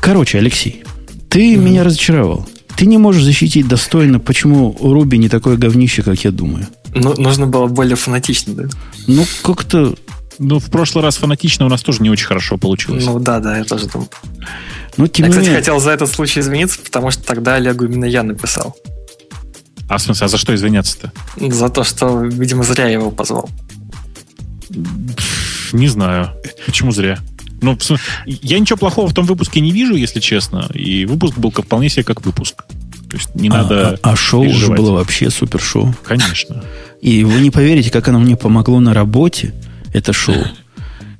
Короче, Алексей, ты mm-hmm. меня разочаровал. Ты не можешь защитить достойно, почему Руби не такое говнище, как я думаю. Ну, нужно было более фанатично, да? Ну, как-то... Ну, в прошлый раз фанатично у нас тоже не очень хорошо получилось. Ну, да, да, я тоже думаю. Ну, тем я, кстати, менее... хотел за этот случай извиниться, потому что тогда Олегу именно я написал. А в смысле, а за что извиняться-то? За то, что, видимо, зря я его позвал. Не знаю. Почему зря? Ну, я ничего плохого в том выпуске не вижу, если честно. И выпуск был вполне себе как выпуск. То есть не а, надо. А, а шоу уже было вообще супер шоу. Конечно. И вы не поверите, как оно мне помогло на работе, это шоу.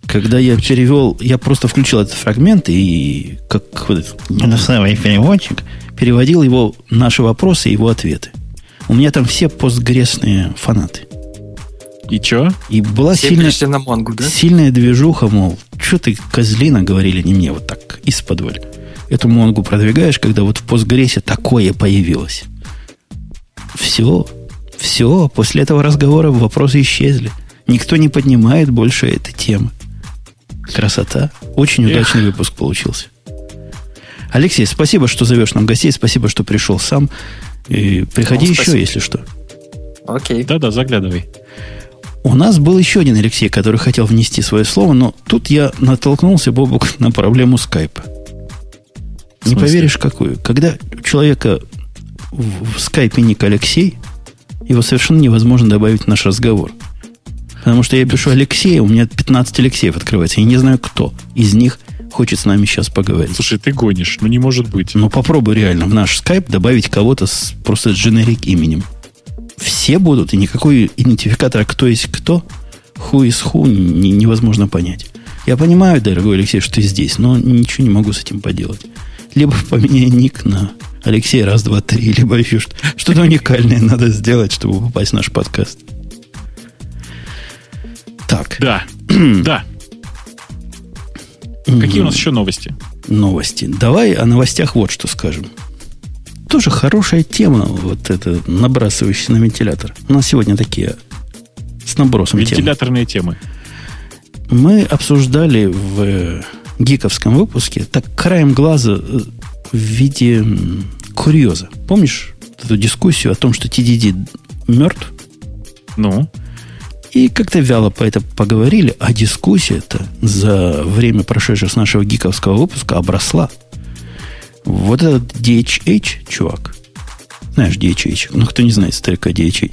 Когда я перевел, я просто включил этот фрагмент и как вот этот иностранный переводчик переводил его наши вопросы и его ответы. У меня там все постгресные фанаты. И чё? И была Все сильная, на Монгу, да? сильная движуха, мол, что ты, козлина, говорили не мне вот так, из-под Эту Монгу продвигаешь, когда вот в Постгрессе такое появилось. Все, все, после этого разговора вопросы исчезли. Никто не поднимает больше этой темы. Красота. Очень Эх. удачный выпуск получился. Алексей, спасибо, что зовешь нам гостей, спасибо, что пришел сам. И приходи ну, еще, если что. Окей. Да-да, заглядывай. У нас был еще один Алексей, который хотел внести свое слово, но тут я натолкнулся, Бобук, на проблему скайпа. Не поверишь, какую. Когда у человека в, в скайпе ник Алексей, его совершенно невозможно добавить в наш разговор. Потому что я пишу Алексея, у меня 15 Алексеев открывается. Я не знаю, кто из них хочет с нами сейчас поговорить. Слушай, ты гонишь, ну не может быть. Ну попробуй реально в наш скайп добавить кого-то с просто дженерик именем все будут, и никакой идентификатора, кто есть кто, ху из ху, не, невозможно понять. Я понимаю, дорогой Алексей, что ты здесь, но ничего не могу с этим поделать. Либо поменяй ник на Алексей раз, два, три, либо еще что-то уникальное надо сделать, чтобы попасть в наш подкаст. Так. Да. да. Какие у нас еще новости? Новости. Давай о новостях вот что скажем тоже хорошая тема, вот это, набрасывающая на вентилятор. У нас сегодня такие с набросом Вентиляторные темы. темы. Мы обсуждали в гиковском выпуске так краем глаза э, в виде курьеза. Помнишь эту дискуссию о том, что TDD мертв? Ну? И как-то вяло по это поговорили, а дискуссия-то за время, прошедшее с нашего гиковского выпуска, обросла. Вот этот DHH, чувак, знаешь, DHH, ну, кто не знает старика DHH,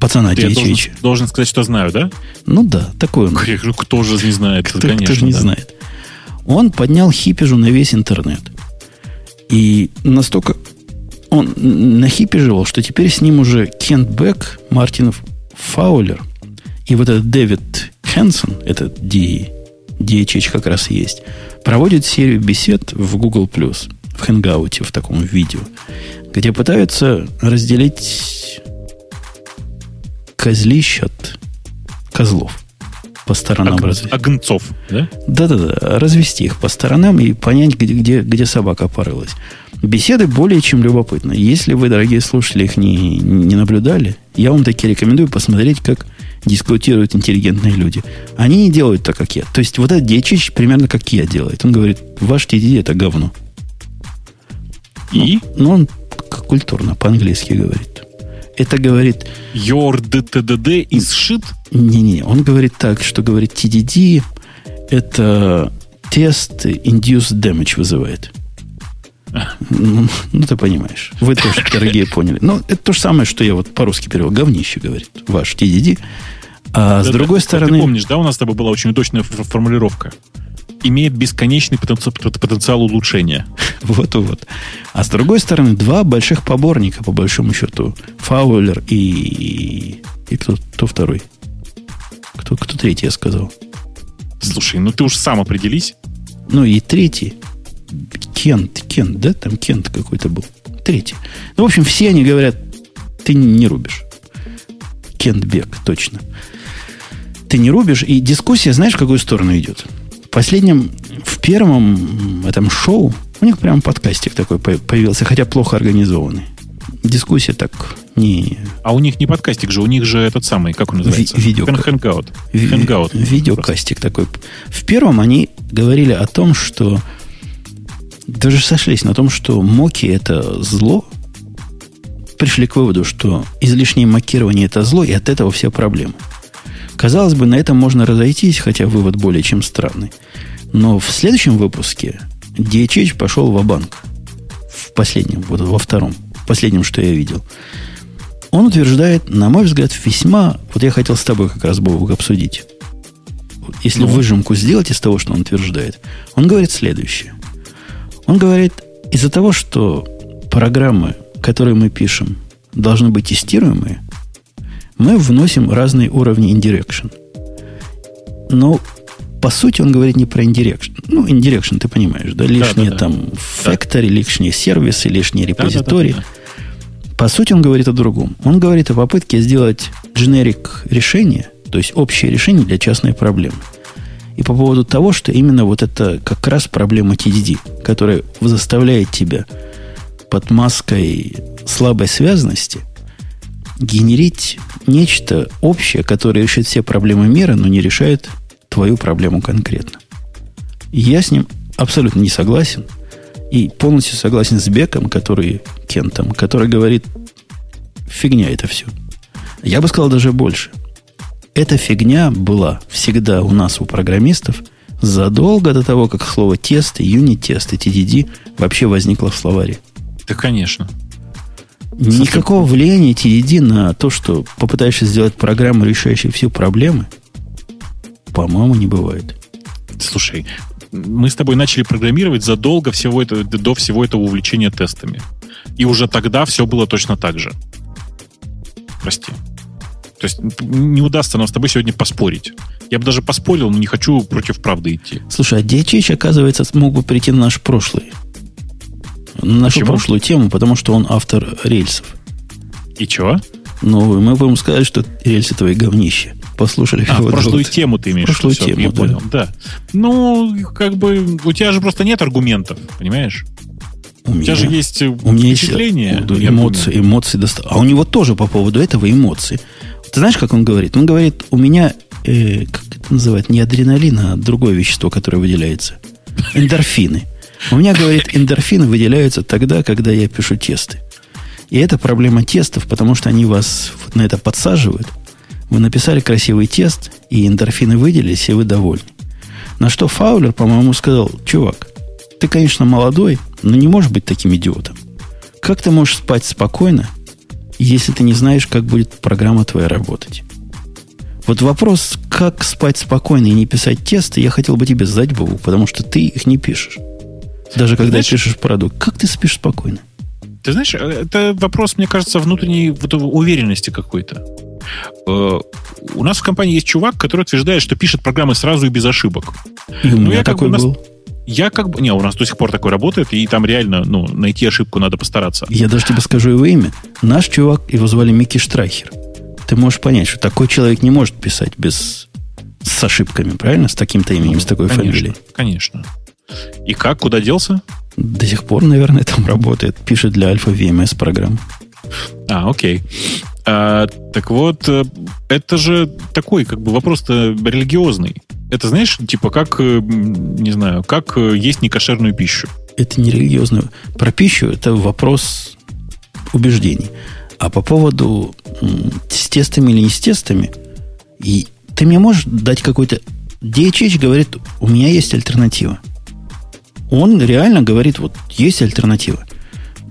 пацана Ты DHH. Должен, должен сказать, что знаю, да? Ну да, такой он. Ну, кто же не знает, кто, конечно. Кто же не да. знает. Он поднял хипежу на весь интернет. И настолько он нахипеживал, что теперь с ним уже Кент Бек, Мартинов Фаулер и вот этот Дэвид Хэнсон, этот D, DHH как раз есть, проводят серию бесед в Google+. В хенгауте, в таком видео, где пытаются разделить козлищ от козлов по сторонам. Ог, развести. Огнцов, да? Да-да-да. Развести их по сторонам и понять, где, где, где собака порылась. Беседы более чем любопытны. Если вы, дорогие слушатели, их не, не наблюдали, я вам таки рекомендую посмотреть, как дискутируют интеллигентные люди. Они не делают так, как я. То есть вот этот Дечич примерно как я делает. Он говорит, ваш TDD это говно. И? Ну, он культурно по-английски говорит. Это говорит... Your DTDD is shit? Не-не, он говорит так, что говорит TDD это тест induced damage вызывает. Ну, ну, ты понимаешь. Вы тоже, дорогие, поняли. Но это то же самое, что я вот по-русски перевел. Говнище, говорит ваш TDD. А да, с другой да, стороны... Ты помнишь, да, у нас с тобой была очень удачная формулировка? Имеет бесконечный потенциал, потенциал улучшения. Вот-вот. А с другой стороны, два больших поборника, по большому счету. Фаулер и... И кто, кто второй? Кто, кто третий, я сказал? Слушай, ну ты уж сам определись. Ну и третий. Кент, Кент, да? Там Кент какой-то был. Третий. Ну, в общем, все они говорят, ты не рубишь. Кент Бек, точно. Ты не рубишь, и дискуссия, знаешь, в какую сторону идет? Последнем, в первом этом шоу, у них прям подкастик такой появился, хотя плохо организованный. Дискуссия так не... А у них не подкастик же, у них же этот самый, как он называется? Ви- видео... Hangout. Hangout. Видеокастик такой. В первом они говорили о том, что Даже сошлись на том, что моки это зло. Пришли к выводу, что излишнее макирование это зло, и от этого вся проблема. Казалось бы, на этом можно разойтись, хотя вывод более чем странный. Но в следующем выпуске DHH пошел в банк В последнем, вот во втором, последнем, что я видел. Он утверждает, на мой взгляд, весьма... Вот я хотел с тобой как раз, Бобок, обсудить. Если ну. выжимку сделать из того, что он утверждает, он говорит следующее. Он говорит, из-за того, что программы, которые мы пишем, должны быть тестируемые, мы вносим разные уровни indirection. Но по сути он говорит не про indirection. Ну, indirection, ты понимаешь, да? Лишние да, да, там да. factory, лишние сервисы, лишние репозитории. Да, да, да, да. По сути, он говорит о другом. Он говорит о попытке сделать generic решение, то есть общее решение для частной проблемы. И по поводу того, что именно вот это как раз проблема TDD, которая заставляет тебя под маской слабой связанности генерить нечто общее, которое решит все проблемы мира, но не решает твою проблему конкретно. я с ним абсолютно не согласен. И полностью согласен с Беком, который, Кентом, который говорит, фигня это все. Я бы сказал даже больше. Эта фигня была всегда у нас, у программистов, задолго до того, как слово тесты, юнит-тесты, TDD вообще возникло в словаре. Да, конечно. Никакого влияния TDD на то, что попытаешься сделать программу, решающую всю проблемы, по-моему, не бывает. Слушай, мы с тобой начали программировать задолго всего этого, до всего этого увлечения тестами. И уже тогда все было точно так же. Прости. То есть не удастся нам с тобой сегодня поспорить. Я бы даже поспорил, но не хочу против правды идти. Слушай, а DHH, оказывается, смог бы прийти на наш прошлый. На нашу Почему? прошлую тему, потому что он автор рельсов. И чего? Ну, мы бы ему сказали, что рельсы твои говнище послушали. А, прошлую тему ты имеешь прошлую все, тему, я да. понял. Да. Ну, как бы у тебя же просто нет аргументов, понимаешь? У, у меня, тебя же есть у меня впечатление. Есть, эмоции, эмоции доста... А у него тоже по поводу этого эмоции. Ты знаешь, как он говорит? Он говорит, у меня, э, как это называют, не адреналин, а другое вещество, которое выделяется. Эндорфины. У меня, говорит, эндорфины выделяются тогда, когда я пишу тесты. И это проблема тестов, потому что они вас на это подсаживают – вы написали красивый тест, и эндорфины выделились, и вы довольны. На что Фаулер, по-моему, сказал, чувак, ты, конечно, молодой, но не можешь быть таким идиотом. Как ты можешь спать спокойно, если ты не знаешь, как будет программа твоя работать? Вот вопрос, как спать спокойно и не писать тесты, я хотел бы тебе задать, Богу, потому что ты их не пишешь. Даже когда знаешь, пишешь продукт. Как ты спишь спокойно? Ты знаешь, э, это вопрос, мне кажется, внутренней вот, уверенности какой-то. Э, у нас в компании есть чувак, который утверждает, что пишет программы сразу и без ошибок. И у ну, меня я такой как бы, был. Я как бы... Не, у нас до сих пор такой работает, и там реально, ну, найти ошибку надо постараться. Я даже тебе скажу его имя. Наш чувак, его звали Микки Штрайхер. Ты можешь понять, что такой человек не может писать без... с ошибками, правильно? С таким-то именем, ну, с такой конечно, фамилией. Конечно. И как? Куда делся? До сих пор, наверное, там работает. Пишет для Альфа VMS программ. А, окей. А, так вот, э, это же такой, как бы, вопрос-то религиозный. Это, знаешь, типа, как, э, не знаю, как э, есть некошерную пищу. Это не религиозный. Про пищу это вопрос убеждений. А по поводу с тестами или не с тестами, и ты мне можешь дать какой-то... DHH говорит, у меня есть альтернатива. Он реально говорит, вот есть альтернатива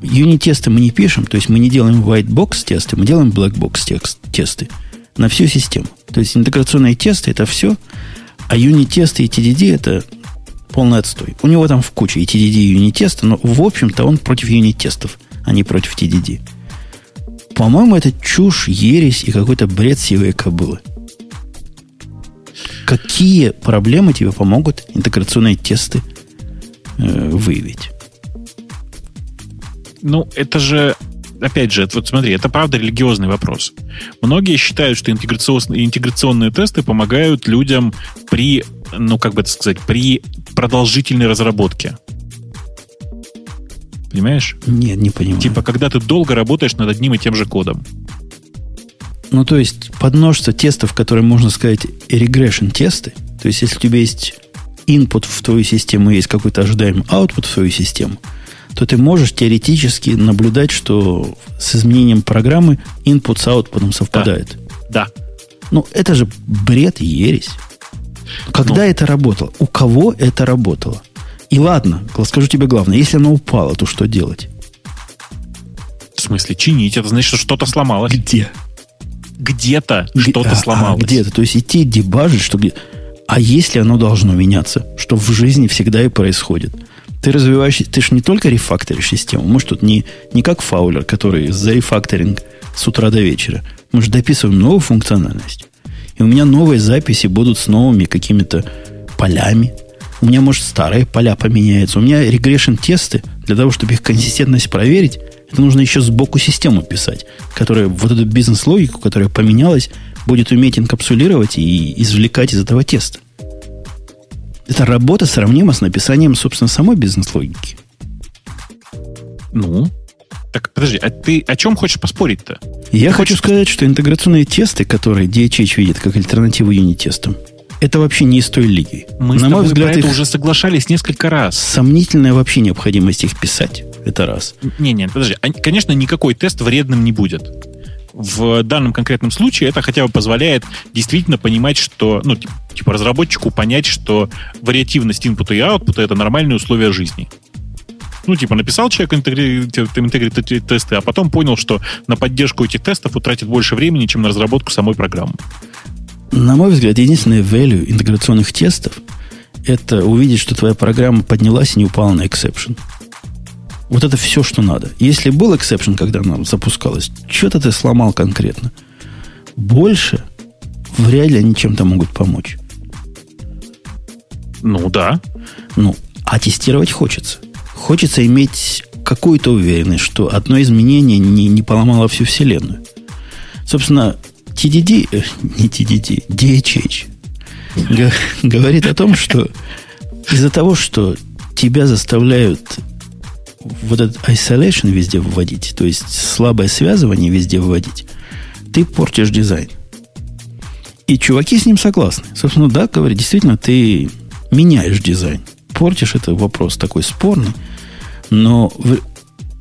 юнит-тесты мы не пишем, то есть мы не делаем white box тесты, мы делаем black box тесты на всю систему. То есть интеграционные тесты это все, а юнит-тесты и TDD это полный отстой. У него там в куче и TDD, и юнит-тесты, но в общем-то он против юнит-тестов, а не против TDD. По-моему, это чушь, ересь и какой-то бред сивой кобылы. Какие проблемы тебе помогут интеграционные тесты выявить? ну, это же опять же, вот смотри, это правда религиозный вопрос. Многие считают, что интеграционные, интеграционные тесты помогают людям при, ну, как бы это сказать, при продолжительной разработке. Понимаешь? Нет, не понимаю. Типа, когда ты долго работаешь над одним и тем же кодом. Ну, то есть, подмножество тестов, которые, можно сказать, regression тесты. То есть, если у тебя есть input в твою систему, есть какой-то ожидаемый output в твою систему, то ты можешь теоретически наблюдать, что с изменением программы input с output совпадает. Да. Ну, это же бред и ересь. Когда ну. это работало? У кого это работало? И ладно, скажу тебе главное, если оно упало, то что делать? В смысле, чинить? Это значит, что что-то сломалось. Где? Где-то что-то а, сломалось. А, где-то. То есть идти дебажить, что где... А если оно должно меняться, что в жизни всегда и происходит? Ты развиваешь, ты же не только рефакторишь систему, может, тут не, не как фаулер, который за рефакторинг с утра до вечера. Мы же дописываем новую функциональность. И у меня новые записи будут с новыми какими-то полями. У меня, может, старые поля поменяются. У меня регрессион тесты для того, чтобы их консистентность проверить, это нужно еще сбоку систему писать, которая вот эту бизнес-логику, которая поменялась, будет уметь инкапсулировать и извлекать из этого теста. Эта работа сравнима с написанием, собственно, самой бизнес-логики. Ну, так подожди, а ты о чем хочешь поспорить-то? Я ты хочу хочешь... сказать, что интеграционные тесты, которые DHH видит как альтернативу юнит-тестам, это вообще не из той лиги. Мы На мой взгляд, про это уже соглашались несколько раз. Сомнительная вообще необходимость их писать. Это раз. Не-не, подожди. Конечно, никакой тест вредным не будет. В данном конкретном случае это хотя бы позволяет действительно понимать, что, ну, типа разработчику понять, что вариативность инпута и аутпута это нормальные условия жизни. Ну, типа, написал человек интегрити тесты, а потом понял, что на поддержку этих тестов утратит больше времени, чем на разработку самой программы. На мой взгляд, единственное value интеграционных тестов это увидеть, что твоя программа поднялась и не упала на exception. Вот это все, что надо. Если был exception, когда она запускалась, что-то ты сломал конкретно. Больше вряд ли они чем-то могут помочь. Ну да. Ну, а тестировать хочется. Хочется иметь какую-то уверенность, что одно изменение не, не поломало всю Вселенную. Собственно, TDD, э, не TDD, DHH говорит о том, что из-за того, что тебя заставляют вот этот isolation везде вводить, то есть слабое связывание везде вводить, ты портишь дизайн. И чуваки с ним согласны. Собственно, да, говорит, действительно, ты меняешь дизайн. Портишь это вопрос такой спорный. Но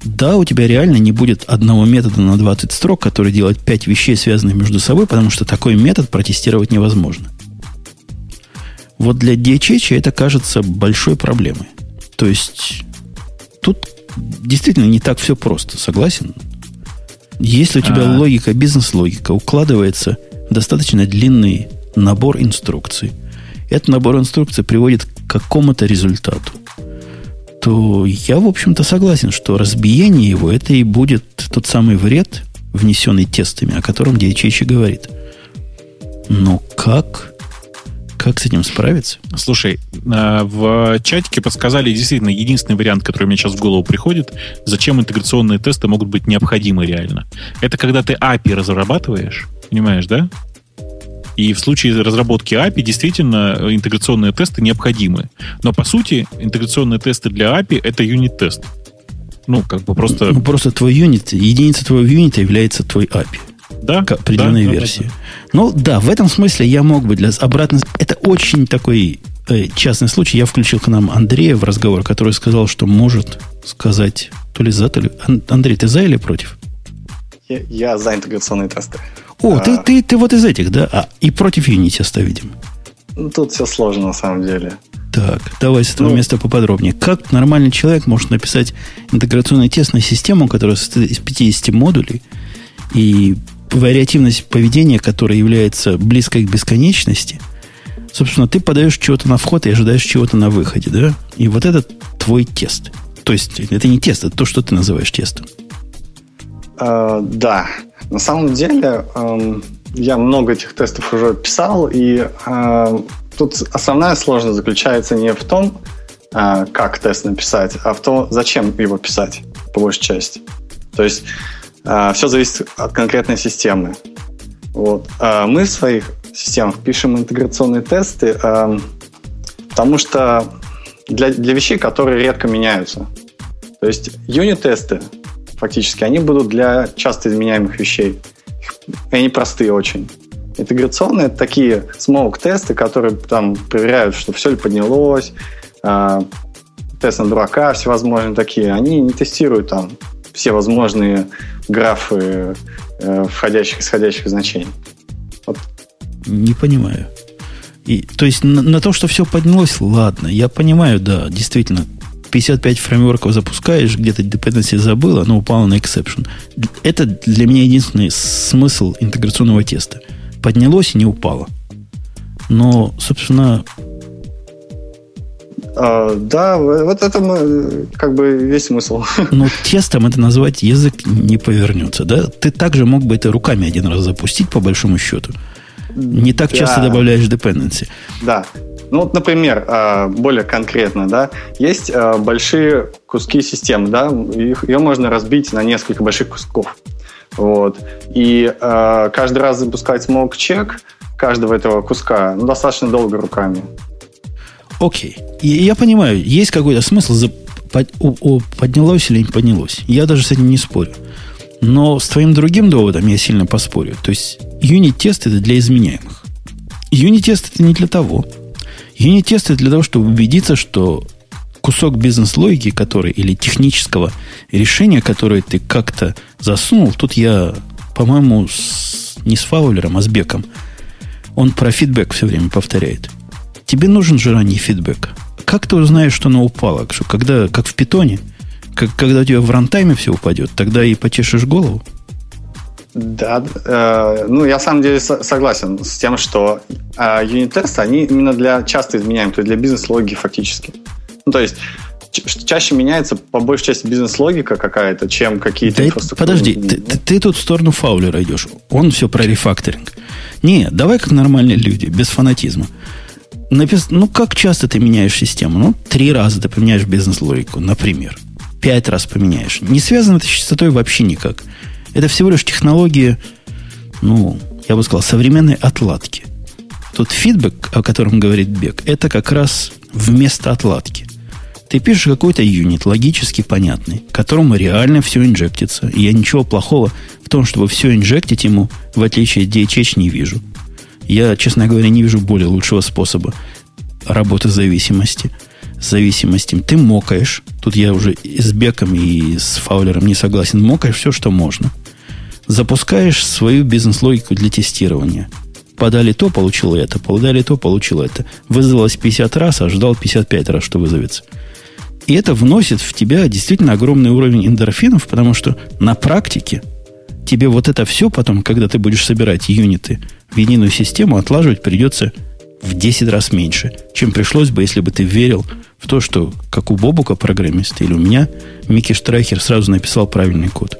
да, у тебя реально не будет одного метода на 20 строк, который делает 5 вещей, связанных между собой, потому что такой метод протестировать невозможно. Вот для DHH это кажется большой проблемой. То есть тут действительно не так все просто, согласен? Если у тебя А-а-а. логика, бизнес-логика укладывается в достаточно длинный набор инструкций, этот набор инструкций приводит к какому-то результату, то я, в общем-то, согласен, что разбиение его это и будет тот самый вред, внесенный тестами, о котором DHH говорит. Но как? Как с этим справиться? Слушай, э, в чатике подсказали действительно единственный вариант, который мне сейчас в голову приходит, зачем интеграционные тесты могут быть необходимы реально. Это когда ты API разрабатываешь, понимаешь, да? И в случае разработки API действительно интеграционные тесты необходимы. Но по сути интеграционные тесты для API это юнит-тест. Ну, как бы просто... Ну, просто твой юнит, единица твоего юнита является твой API да, к определенной да, версии. Да. Ну да, в этом смысле я мог бы для обратной... Это очень такой э, частный случай. Я включил к нам Андрея в разговор, который сказал, что может сказать то ли за, то ли... Андрей, ты за или против? Я, я за интеграционные тесты. О, а... ты, ты, ты вот из этих, да? А, и против Unity оставим. Ну, тут все сложно на самом деле. Так, давай с этого ну, места поподробнее. Как нормальный человек может написать интеграционный тест на систему, которая состоит из 50 модулей, и вариативность поведения, которая является близкой к бесконечности, собственно, ты подаешь чего-то на вход и ожидаешь чего-то на выходе, да? И вот это твой тест. То есть это не тест, это то, что ты называешь тестом. Uh, да. На самом деле, uh, я много этих тестов уже писал, и uh, тут основная сложность заключается не в том, как тест написать, а в том, зачем его писать, по большей части. То есть Все зависит от конкретной системы. Вот. А мы в своих системах пишем интеграционные тесты, а, потому что для, для вещей, которые редко меняются. То есть юнит-тесты, фактически, они будут для часто изменяемых вещей. И они простые очень. Интеграционные это такие смоук-тесты, которые там проверяют, что все ли поднялось, тест на дурака, всевозможные такие. Они не тестируют там все возможные графы э, входящих и исходящих значений. Вот. Не понимаю. И, то есть на, на то, что все поднялось, ладно, я понимаю, да, действительно, 55 фреймворков запускаешь, где-то dependency забыла, но упала на exception. Это для меня единственный смысл интеграционного теста. Поднялось и не упало. Но, собственно... А, да, вот это мы, как бы весь смысл. Но тестом это назвать язык не повернется, да? Ты также мог бы это руками один раз запустить, по большому счету. Не так да. часто добавляешь dependency. Да. Ну вот, например, а, более конкретно, да, есть а, большие куски системы, да, их, ее можно разбить на несколько больших кусков. Вот. И каждый раз запускать смог чек каждого этого куска ну, достаточно долго руками. Окей. И я понимаю, есть какой-то смысл, за, под, о, о, поднялось или не поднялось. Я даже с этим не спорю. Но с твоим другим доводом я сильно поспорю. То есть юнит-тест это для изменяемых. Юнит-тест это не для того. Юнит-тесты для того, чтобы убедиться, что кусок бизнес-логики, который, или технического решения, которое ты как-то засунул, тут я, по-моему, с, не с Фаулером, а с Беком, он про фидбэк все время повторяет. Тебе нужен же ранний фидбэк. Как ты узнаешь, что оно упало? Что когда, как в питоне, как, когда у тебя в рантайме все упадет, тогда и почешешь голову? Да, э, ну я на самом деле согласен с тем, что э, юнит-тесты, они именно для часто изменяемых, то есть для бизнес-логики фактически. Ну, то есть чаще меняется по большей части бизнес-логика какая-то, чем какие-то да инфраструктуры. Подожди, ты, ты, ты тут в сторону Фаулера идешь. Он все про рефакторинг. Не, давай как нормальные люди, без фанатизма. Напис... Ну, как часто ты меняешь систему? Ну, три раза ты поменяешь бизнес-логику, например. Пять раз поменяешь. Не связано это с частотой вообще никак. Это всего лишь технология, ну, я бы сказал, современной отладки. Тут фидбэк, о котором говорит Бек, это как раз вместо отладки. Ты пишешь какой-то юнит, логически понятный, которому реально все инжектится. И я ничего плохого в том, чтобы все инжектить ему, в отличие от DHH, не вижу. Я, честно говоря, не вижу более лучшего способа работы зависимости. С зависимостью ты мокаешь. Тут я уже и с Беком, и с Фаулером не согласен. Мокаешь все, что можно запускаешь свою бизнес-логику для тестирования. Подали то, получил это, подали то, получил это. Вызвалось 50 раз, а ждал 55 раз, что вызовется. И это вносит в тебя действительно огромный уровень эндорфинов, потому что на практике тебе вот это все потом, когда ты будешь собирать юниты в единую систему, отлаживать придется в 10 раз меньше, чем пришлось бы, если бы ты верил в то, что, как у Бобука программиста или у меня, Микки Штрайхер сразу написал правильный код.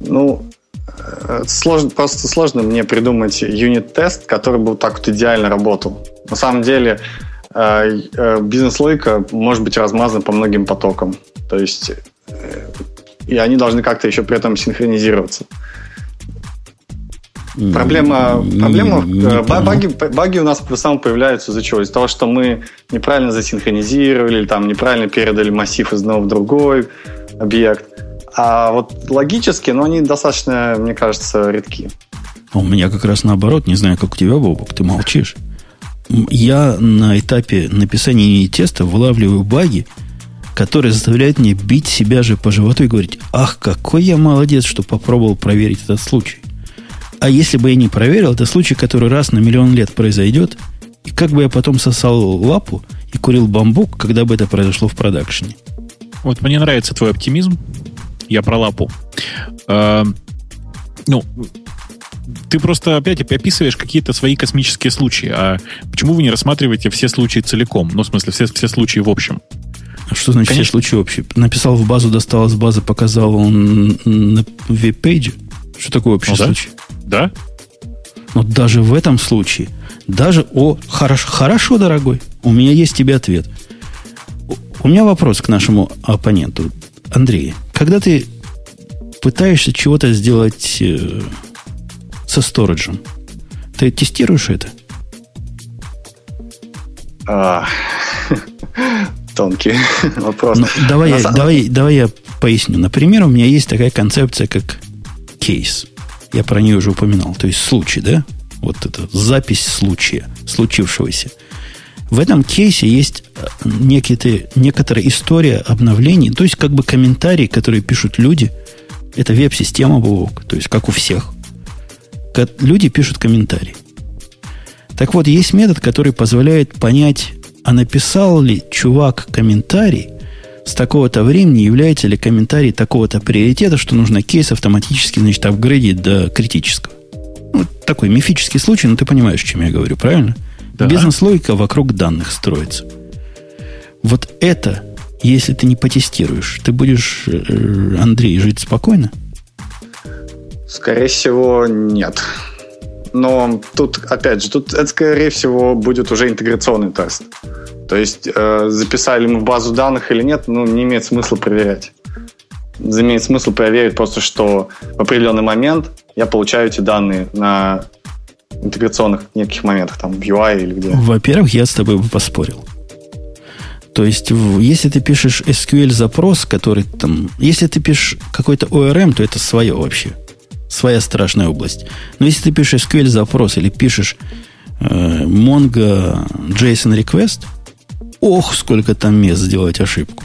Ну, э, сложно, просто сложно мне придумать юнит-тест, который бы так вот идеально работал. На самом деле, э, э, бизнес-логика может быть размазана по многим потокам. То есть, и они должны как-то еще при этом синхронизироваться. Проблема, проблема баги, баги у нас основном появляются из-за чего? Из-за того, что мы неправильно засинхронизировали, там неправильно передали массив из одного в другой объект. А вот логически, но они достаточно, мне кажется, редки. А у меня как раз наоборот, не знаю, как у тебя, Бобок, ты молчишь. Я на этапе написания теста вылавливаю баги, которые заставляют меня бить себя же по животу и говорить, ах, какой я молодец, что попробовал проверить этот случай. А если бы я не проверил, это случай, который раз на миллион лет произойдет, и как бы я потом сосал лапу и курил бамбук, когда бы это произошло в продакшене. Вот мне нравится твой оптимизм я про лапу. Э, ну, ты просто опять описываешь какие-то свои космические случаи. А почему вы не рассматриваете все случаи целиком? Ну, в смысле, все, все случаи в общем. А что значит Конечно. все случаи общие? Написал в базу, достал из базы, показал он на веб-пейдже? Что такое общий ну, случай? Да. Но даже в этом случае, даже о, хорошо, хорошо, дорогой, у меня есть тебе ответ. У меня вопрос к нашему оппоненту. Андрей, когда ты пытаешься чего-то сделать э, со сториджем, ты тестируешь это? Тонкий вопрос. Ну, давай, я, давай, давай я поясню. Например, у меня есть такая концепция, как кейс. Я про нее уже упоминал. То есть случай, да? Вот это запись случая, случившегося. В этом кейсе есть э, некие, некоторая история обновлений, то есть как бы комментарии, которые пишут люди. Это веб-система Бог, то есть как у всех. Люди пишут комментарии. Так вот, есть метод, который позволяет понять, а написал ли чувак комментарий с такого-то времени, является ли комментарий такого-то приоритета, что нужно кейс автоматически, значит, апгрейдить до критического. Ну, такой мифический случай, но ты понимаешь, о чем я говорю, правильно? Да. Бизнес-логика вокруг данных строится. Вот это, если ты не потестируешь, ты будешь, э, Андрей, жить спокойно? Скорее всего, нет. Но тут, опять же, тут это, скорее всего, будет уже интеграционный тест. То есть, э, записали мы в базу данных или нет, ну, не имеет смысла проверять. Имеет смысл проверить просто, что в определенный момент я получаю эти данные на интеграционных неких моментах, там, в UI или где. Во-первых, я с тобой бы поспорил. То есть, если ты пишешь SQL-запрос, который там... Если ты пишешь какой-то ORM, то это свое вообще своя страшная область. Но если ты пишешь SQL запрос или пишешь э, Mongo JSON request, ох, сколько там мест сделать ошибку.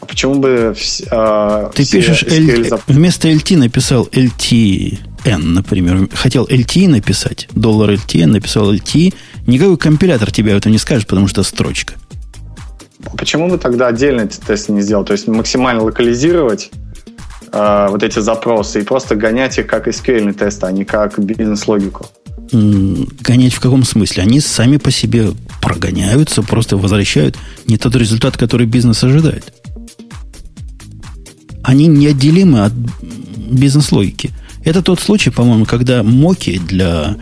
А почему бы э, Ты пишешь L, зап... вместо LT написал LTN, например. Хотел LT написать, доллар LTN, написал LT. Никакой компилятор тебя это не скажет, потому что строчка. Почему бы тогда отдельно эти тесты не сделал? То есть максимально локализировать э, вот эти запросы и просто гонять их как SQL тесты, а не как бизнес-логику. Гонять в каком смысле? Они сами по себе прогоняются, просто возвращают не тот результат, который бизнес ожидает. Они неотделимы от бизнес-логики. Это тот случай, по-моему, когда моки для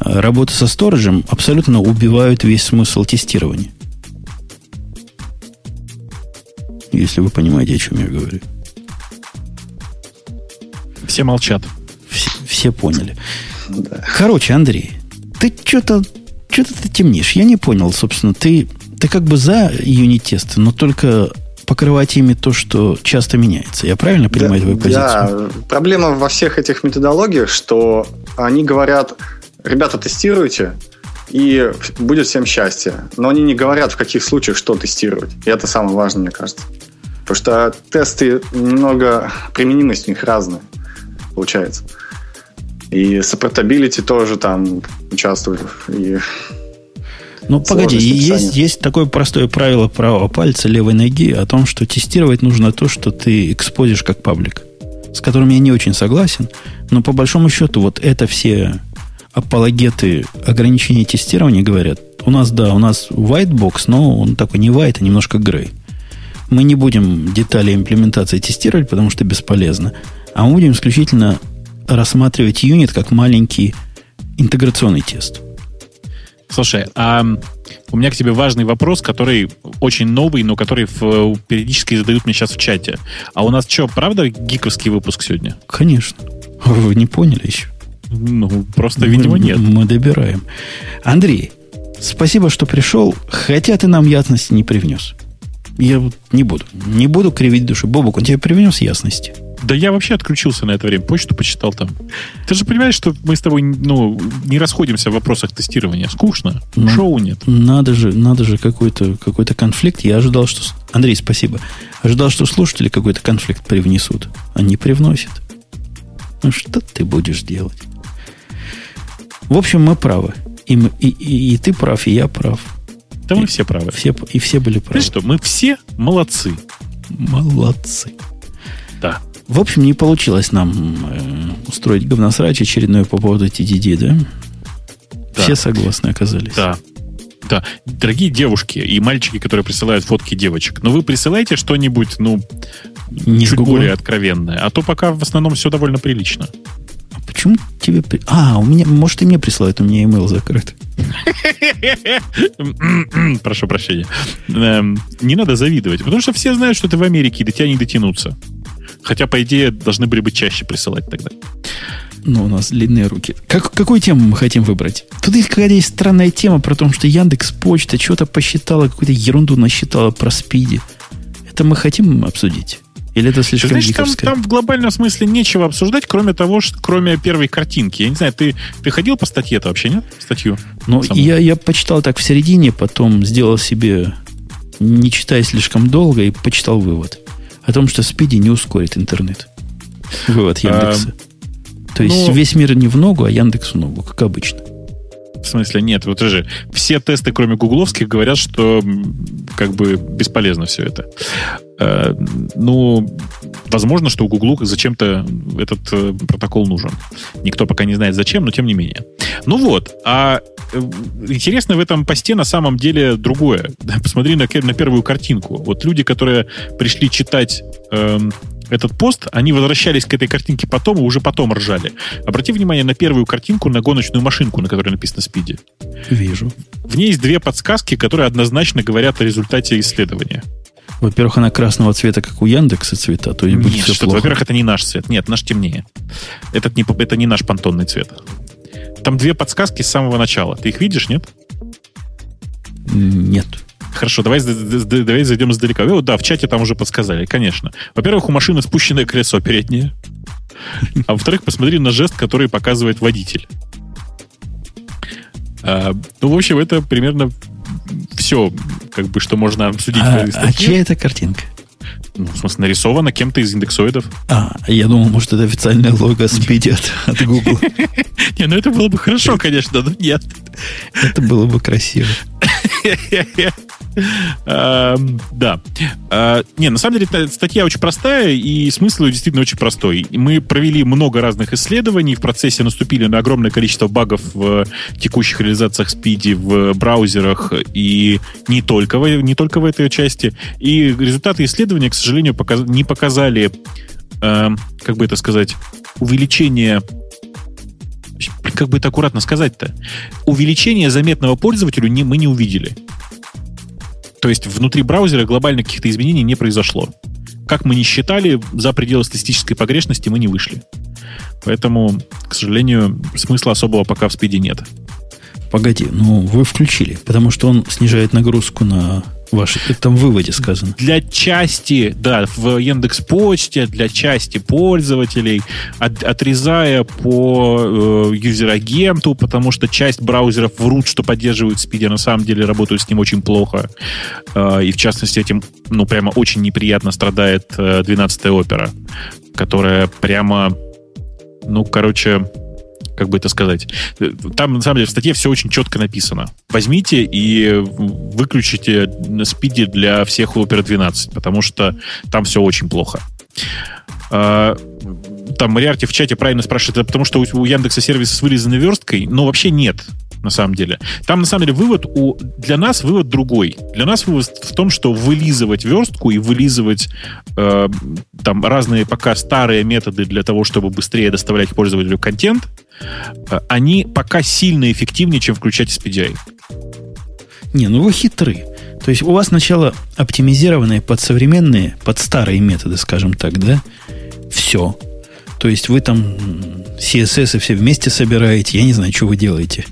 э, работы со сториджем абсолютно убивают весь смысл тестирования. Если вы понимаете, о чем я говорю. Все молчат. Все, все поняли. Да. Короче, Андрей, ты что-то что-то ты темнишь. Я не понял, собственно, ты, ты как бы за юнит-тесты, но только покрывать ими то, что часто меняется. Я правильно понимаю да, твою позицию? Да, проблема во всех этих методологиях, что они говорят, ребята, тестируйте, и будет всем счастье. Но они не говорят, в каких случаях что тестировать. И это самое важное, мне кажется. Потому что тесты немного, применимость у них разная получается. И supportability тоже там участвует. И ну, погоди, есть, есть такое простое правило правого пальца, левой ноги о том, что тестировать нужно то, что ты экспозишь как public. С которым я не очень согласен, но по большому счету вот это все апологеты ограничения тестирования говорят. У нас, да, у нас white box, но он такой не white, а немножко gray. Мы не будем детали имплементации тестировать, потому что бесполезно. А мы будем исключительно рассматривать юнит как маленький интеграционный тест. Слушай, а у меня к тебе важный вопрос, который очень новый, но который в, периодически задают мне сейчас в чате. А у нас что, правда гиковский выпуск сегодня? Конечно. Вы не поняли еще? Ну, просто, видимо, мы, нет. Мы добираем. Андрей, спасибо, что пришел, хотя ты нам ясности не привнес. Я не буду. Не буду кривить душу. Бобок, он тебе привнес ясности? Да я вообще отключился на это время, почту почитал там. Ты же понимаешь, что мы с тобой ну, не расходимся в вопросах тестирования. Скучно, ну, шоу нет. Надо же, надо же какой-то какой конфликт. Я ожидал, что... Андрей, спасибо. Ожидал, что слушатели какой-то конфликт привнесут. Они привносят. Ну что ты будешь делать? В общем, мы правы. И, мы, и, и, и ты прав, и я прав. Да и, мы все правы. Все, и все были правы. Знаешь что, мы все молодцы. Молодцы. В общем, не получилось нам э, устроить говносрач очередной по поводу TDD, да? да? Все согласны оказались. Да. Да. Дорогие девушки и мальчики, которые присылают фотки девочек, ну вы присылаете что-нибудь, ну, не чуть более откровенное. А то пока в основном все довольно прилично. А почему тебе... А, у меня... Может, и мне присылают, у меня email закрыт. Прошу прощения. Эм, не надо завидовать, потому что все знают, что ты в Америке, и до тебя не дотянуться. Хотя, по идее, должны были бы чаще присылать тогда. Ну, у нас длинные руки. Как, какую тему мы хотим выбрать? Тут есть какая-то есть странная тема про то, что Яндекс Почта что-то посчитала, какую-то ерунду насчитала про спиди. Это мы хотим обсудить? Или это слишком Значит, там, там в глобальном смысле нечего обсуждать, кроме того, что кроме первой картинки. Я не знаю, ты, ты ходил по статье-то вообще, нет? Статью? Ну, я, я почитал так в середине, потом сделал себе, не читая слишком долго, и почитал вывод. О том, что Спиди не ускорит интернет. Вывод Яндекса. А, То есть ну, весь мир не в ногу, а Яндекс в ногу, как обычно. В смысле, нет, вот же все тесты, кроме гугловских, говорят, что как бы бесполезно все это. Э, ну, возможно, что у Гуглу зачем-то этот э, протокол нужен. Никто пока не знает зачем, но тем не менее. Ну вот, а э, интересно в этом посте на самом деле другое. Посмотри на, на первую картинку. Вот люди, которые пришли читать эм, этот пост, они возвращались к этой картинке потом и уже потом ржали. Обрати внимание на первую картинку, на гоночную машинку, на которой написано «Спиди». Вижу. В ней есть две подсказки, которые однозначно говорят о результате исследования. Во-первых, она красного цвета, как у Яндекса цвета, то есть будет все плохо. Во-первых, это не наш цвет. Нет, наш темнее. Этот не, это не наш пантонный цвет. Там две подсказки с самого начала. Ты их видишь, нет? Нет. Хорошо, давай, давай зайдем издалека. О, да, в чате там уже подсказали, конечно. Во-первых, у машины спущенное колесо переднее. А во-вторых, посмотри на жест, который показывает водитель. А, ну, в общем, это примерно все, как бы, что можно обсудить. А, а чья это картинка? Ну, в смысле, нарисована кем-то из индексоидов. А, я думал, может, это официальное лого Speedy от, от Google. Не, ну это было бы хорошо, конечно, но нет. Это было бы красиво. Да. А, не, на самом деле статья очень простая, и смысл ее действительно очень простой. Мы провели много разных исследований, в процессе наступили на огромное количество багов в текущих реализациях Speedy в браузерах и не только, не только в этой части. И результаты исследования, к сожалению, не показали, как бы это сказать, увеличение как бы это аккуратно сказать-то, увеличение заметного пользователю не, мы не увидели. То есть внутри браузера глобально каких-то изменений не произошло. Как мы не считали, за пределы статистической погрешности мы не вышли. Поэтому, к сожалению, смысла особого пока в спиде нет. Погоди, ну вы включили, потому что он снижает нагрузку на ваш, там выводе сказано. Для части, да, в Яндекс Почте, для части пользователей, от, отрезая по э, юзер-агенту, потому что часть браузеров врут, что поддерживают спиди, а на самом деле работают с ним очень плохо. Э, и в частности этим, ну, прямо очень неприятно страдает э, 12-я опера, которая прямо, ну, короче, как бы это сказать. Там, на самом деле, в статье все очень четко написано. Возьмите и выключите спиди для всех Opera 12, потому что там все очень плохо. А, там Мариарти в чате правильно спрашивает, это потому что у Яндекса сервис с вырезанной версткой? Но вообще нет на самом деле. Там, на самом деле, вывод у... Для нас вывод другой. Для нас вывод в том, что вылизывать верстку и вылизывать э, там разные пока старые методы для того, чтобы быстрее доставлять пользователю контент, они пока сильно эффективнее, чем включать SPDI. Не, ну вы хитры. То есть у вас сначала оптимизированные под современные, под старые методы, скажем так, да? Все. То есть вы там CSS все вместе собираете, я не знаю, что вы делаете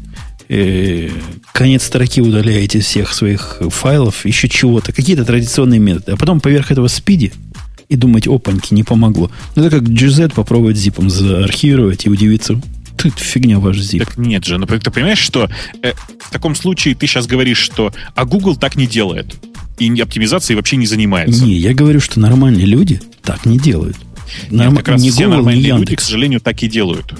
э, конец строки удаляете всех своих файлов, еще чего-то, какие-то традиционные методы. А потом поверх этого спиди и думать, опаньки, не помогло. Ну, это как GZ попробовать зипом заархивировать и удивиться, тут фигня ваш zip. Так нет же, ну ты понимаешь, что э, в таком случае ты сейчас говоришь, что а Google так не делает. И оптимизацией вообще не занимается. Не, я говорю, что нормальные люди так не делают. Норм... Нет, как раз не все Google, нормальные люди, к сожалению, так и делают.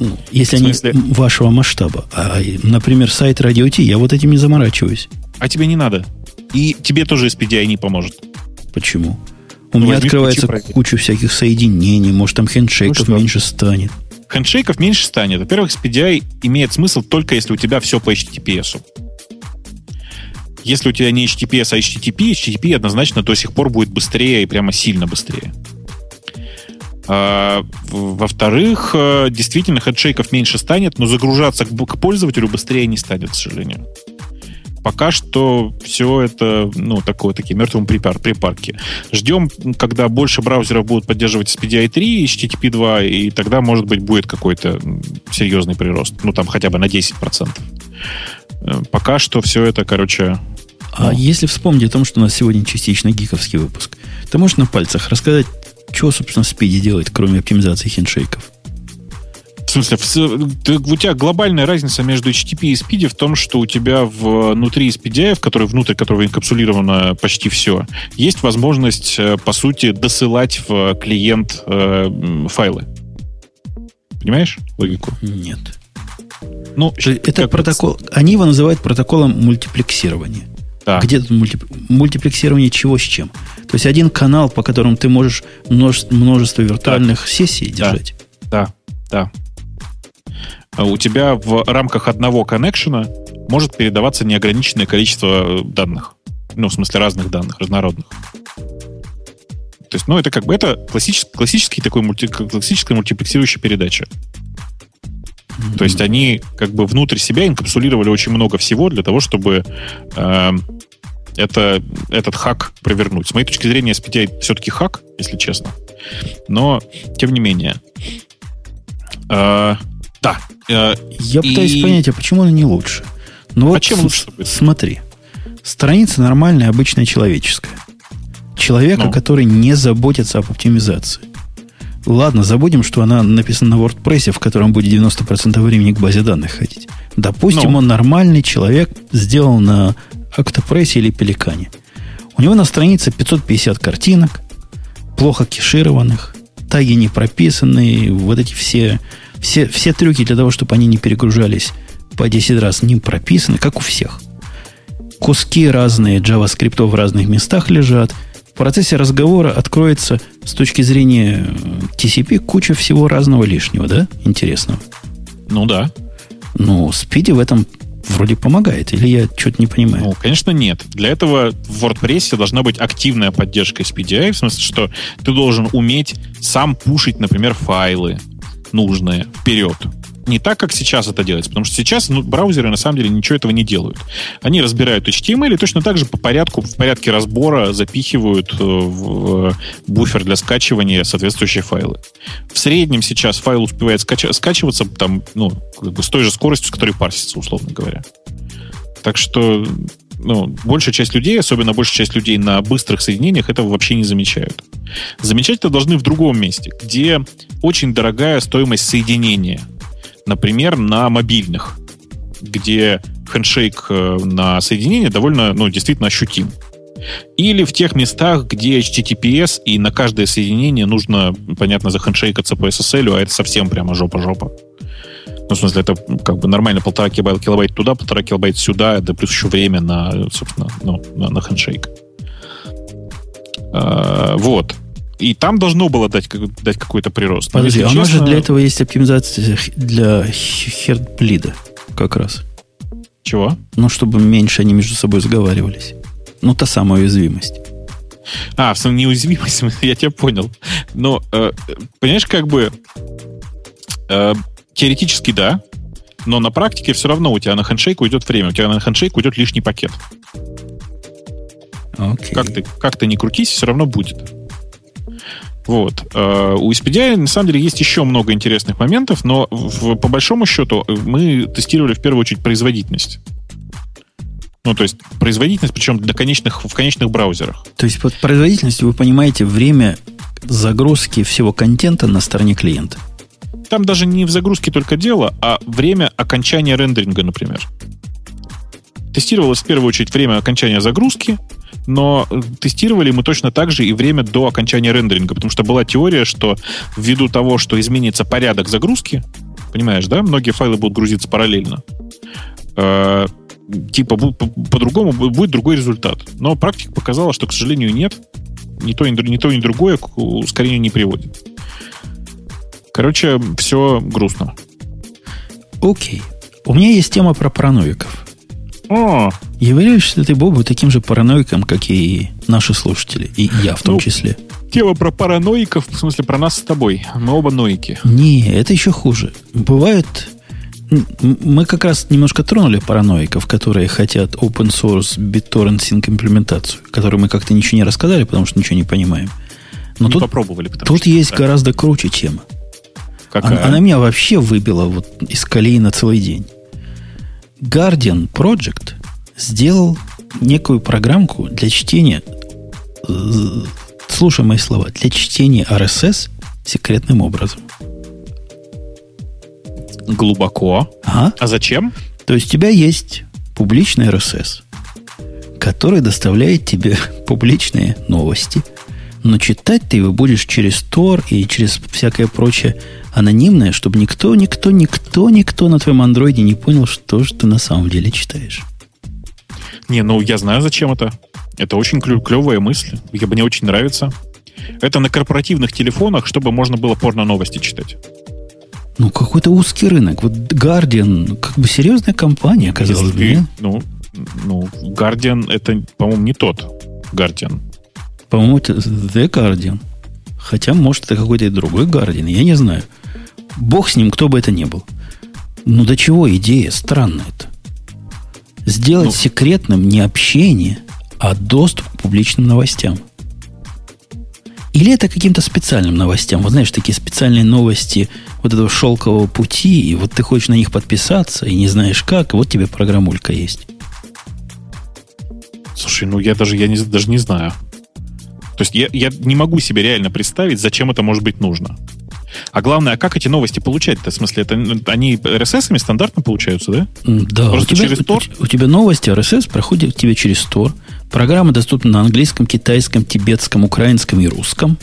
Ну, если они вашего масштаба. А, например, сайт Radio T, я вот этим не заморачиваюсь. А тебе не надо. И тебе тоже SPDI не поможет. Почему? У ну, меня открывается куча всяких соединений, может, там хендшейков ну, меньше станет. Хендшейков меньше станет. Во-первых, SPDI имеет смысл только если у тебя все по HTTPS. Если у тебя не HTTPS, а HTTP, HTTP однозначно до сих пор будет быстрее и прямо сильно быстрее. А, во-вторых, э, действительно, хедшейков меньше станет, но загружаться к пользователю быстрее не станет, к сожалению. Пока что все это, ну, такое, такие мертвым припар, припарки. Ждем, когда больше браузеров будут поддерживать SPDI 3 HTTP 2, и тогда, может быть, будет какой-то серьезный прирост. Ну, там хотя бы на 10%. Э, пока что все это, короче, А ну. если вспомнить о том, что у нас сегодня частично гиковский выпуск, ты можешь на пальцах рассказать, что, собственно, Speedy делает, кроме оптимизации хендшейков? В смысле, в, у тебя глобальная разница между HTTP и Speedy в том, что у тебя внутри SPDI, в который, внутрь которого инкапсулировано почти все, есть возможность, э, по сути, досылать в клиент э, файлы. Понимаешь логику? Нет. Ну, это протокол. Это... Они его называют протоколом мультиплексирования. Да. Где тут мульти, мультиплексирование чего с чем? То есть один канал, по которому ты можешь множество, множество виртуальных так. сессий держать. Да, да. А у тебя в рамках одного коннекшена может передаваться неограниченное количество э, данных. Ну, в смысле, разных данных, разнородных. То есть, ну, это как бы это классический, классический такой мульти, классическая мультиплексирующая передача. Mm-hmm. То есть они как бы внутрь себя инкапсулировали очень много всего для того, чтобы э, это, этот хак провернуть. С моей точки зрения, SPTI все-таки хак, если честно. Но, тем не менее. Э, да. Э, Я и... пытаюсь понять, а почему она не лучше? Ну, вот а чем лучше? Будет? Смотри. Страница нормальная, обычная, человеческая. Человека, ну. который не заботится об оптимизации. Ладно, забудем, что она написана на WordPress, в котором будет 90% времени к базе данных ходить. Допустим, ну. он нормальный человек, сделал на Octopress или Пеликане. У него на странице 550 картинок, плохо кешированных, таги не прописанные, вот эти все, все, все трюки для того, чтобы они не перегружались по 10 раз, не прописаны, как у всех. Куски разные, JavaScript в разных местах лежат – в процессе разговора откроется с точки зрения TCP куча всего разного лишнего, да? Интересного. Ну да. Ну, Speedy в этом вроде помогает, или я что-то не понимаю? Ну, конечно, нет. Для этого в WordPress должна быть активная поддержка SPDI, в смысле, что ты должен уметь сам пушить, например, файлы нужные вперед не так, как сейчас это делается, потому что сейчас ну, браузеры на самом деле ничего этого не делают. Они разбирают HTML и точно так же по порядку, в порядке разбора запихивают э, в буфер для скачивания соответствующие файлы. В среднем сейчас файл успевает скач- скачиваться там, ну, как бы с той же скоростью, с которой парсится, условно говоря. Так что ну, большая часть людей, особенно большая часть людей на быстрых соединениях, этого вообще не замечают. Замечать это должны в другом месте, где очень дорогая стоимость соединения – например, на мобильных, где хендшейк э, на соединение довольно, ну, действительно ощутим. Или в тех местах, где HTTPS, и на каждое соединение нужно, понятно, захендшейкаться по SSL, а это совсем прямо жопа-жопа. Ну, в смысле, это как бы нормально полтора килобайт, килобайт туда, полтора килобайт сюда, да плюс еще время на, собственно, ну, на, на хендшейк. А, вот. И там должно было дать, дать какой-то прирост. Подожди, а у нас же для этого есть оптимизация для хердблида как раз. Чего? Ну, чтобы меньше они между собой заговаривались. Ну, та самая уязвимость. А, в смысле, неуязвимость, я тебя понял. Но, э, понимаешь, как бы э, теоретически да, но на практике все равно у тебя на хендшейк уйдет время, у тебя на хендшейк уйдет лишний пакет. Okay. Как, ты, как ты не крутись, все равно будет. Вот. Э, у SPDI на самом деле есть еще много интересных моментов, но в, по большому счету мы тестировали в первую очередь производительность. Ну, то есть производительность, причем для конечных, в конечных браузерах. То есть под производительностью вы понимаете время загрузки всего контента на стороне клиента. Там даже не в загрузке только дело, а время окончания рендеринга, например. Тестировалось в первую очередь время окончания загрузки, но тестировали мы точно так же и время до окончания рендеринга, потому что была теория, что ввиду того, что изменится порядок загрузки, понимаешь, да, многие файлы будут грузиться параллельно, э, типа по-другому будет другой результат. Но практика показала, что, к сожалению, нет. Ни то, ни то, ни другое к ускорению не приводит. Короче, все грустно. Окей. У меня есть тема про параноиков. О! Являешься ты, Бобу, таким же параноиком, как и наши слушатели, и я в том ну, числе. Тема про параноиков, в смысле про нас с тобой. Мы оба ноики. Не, это еще хуже. Бывает... Мы как раз немножко тронули параноиков, которые хотят open source BitTorrent Sync имплементацию, которую мы как-то ничего не рассказали, потому что ничего не понимаем. Но не тут, попробовали. Тут что, есть да. гораздо круче тема. Какая? Она, она меня вообще выбила вот из колеи на целый день. Guardian Project сделал некую программку для чтения, слушай мои слова, для чтения RSS секретным образом. Глубоко. А? А зачем? То есть у тебя есть публичный RSS, который доставляет тебе публичные новости, но читать ты его будешь через Tor и через всякое прочее анонимное, чтобы никто, никто, никто, никто на твоем андроиде не понял, что же ты на самом деле читаешь. Не, ну я знаю, зачем это. Это очень клевая мысль. Мне очень нравится. Это на корпоративных телефонах, чтобы можно было порно-новости читать. Ну, какой-то узкий рынок. Вот Guardian, как бы серьезная компания, казалось бы. Ну, ну, Guardian это, по-моему, не тот Guardian. По-моему, это The Guardian. Хотя, может, это какой-то и другой Guardian, я не знаю. Бог с ним, кто бы это ни был. Ну, до чего идея? Странно это. Сделать ну, секретным не общение, а доступ к публичным новостям. Или это каким-то специальным новостям? Вот знаешь, такие специальные новости вот этого шелкового пути, и вот ты хочешь на них подписаться, и не знаешь как, и вот тебе программулька есть. Слушай, ну я даже, я не, даже не знаю. То есть я, я не могу себе реально представить, зачем это может быть нужно. А главное, а как эти новости получать-то? В смысле, это, они RSS-ами стандартно получаются, да? Да. Просто у тебя, через Tor? У, у тебя новости RSS проходят к тебе через Tor. Программа доступна на английском, китайском, тибетском, украинском и русском.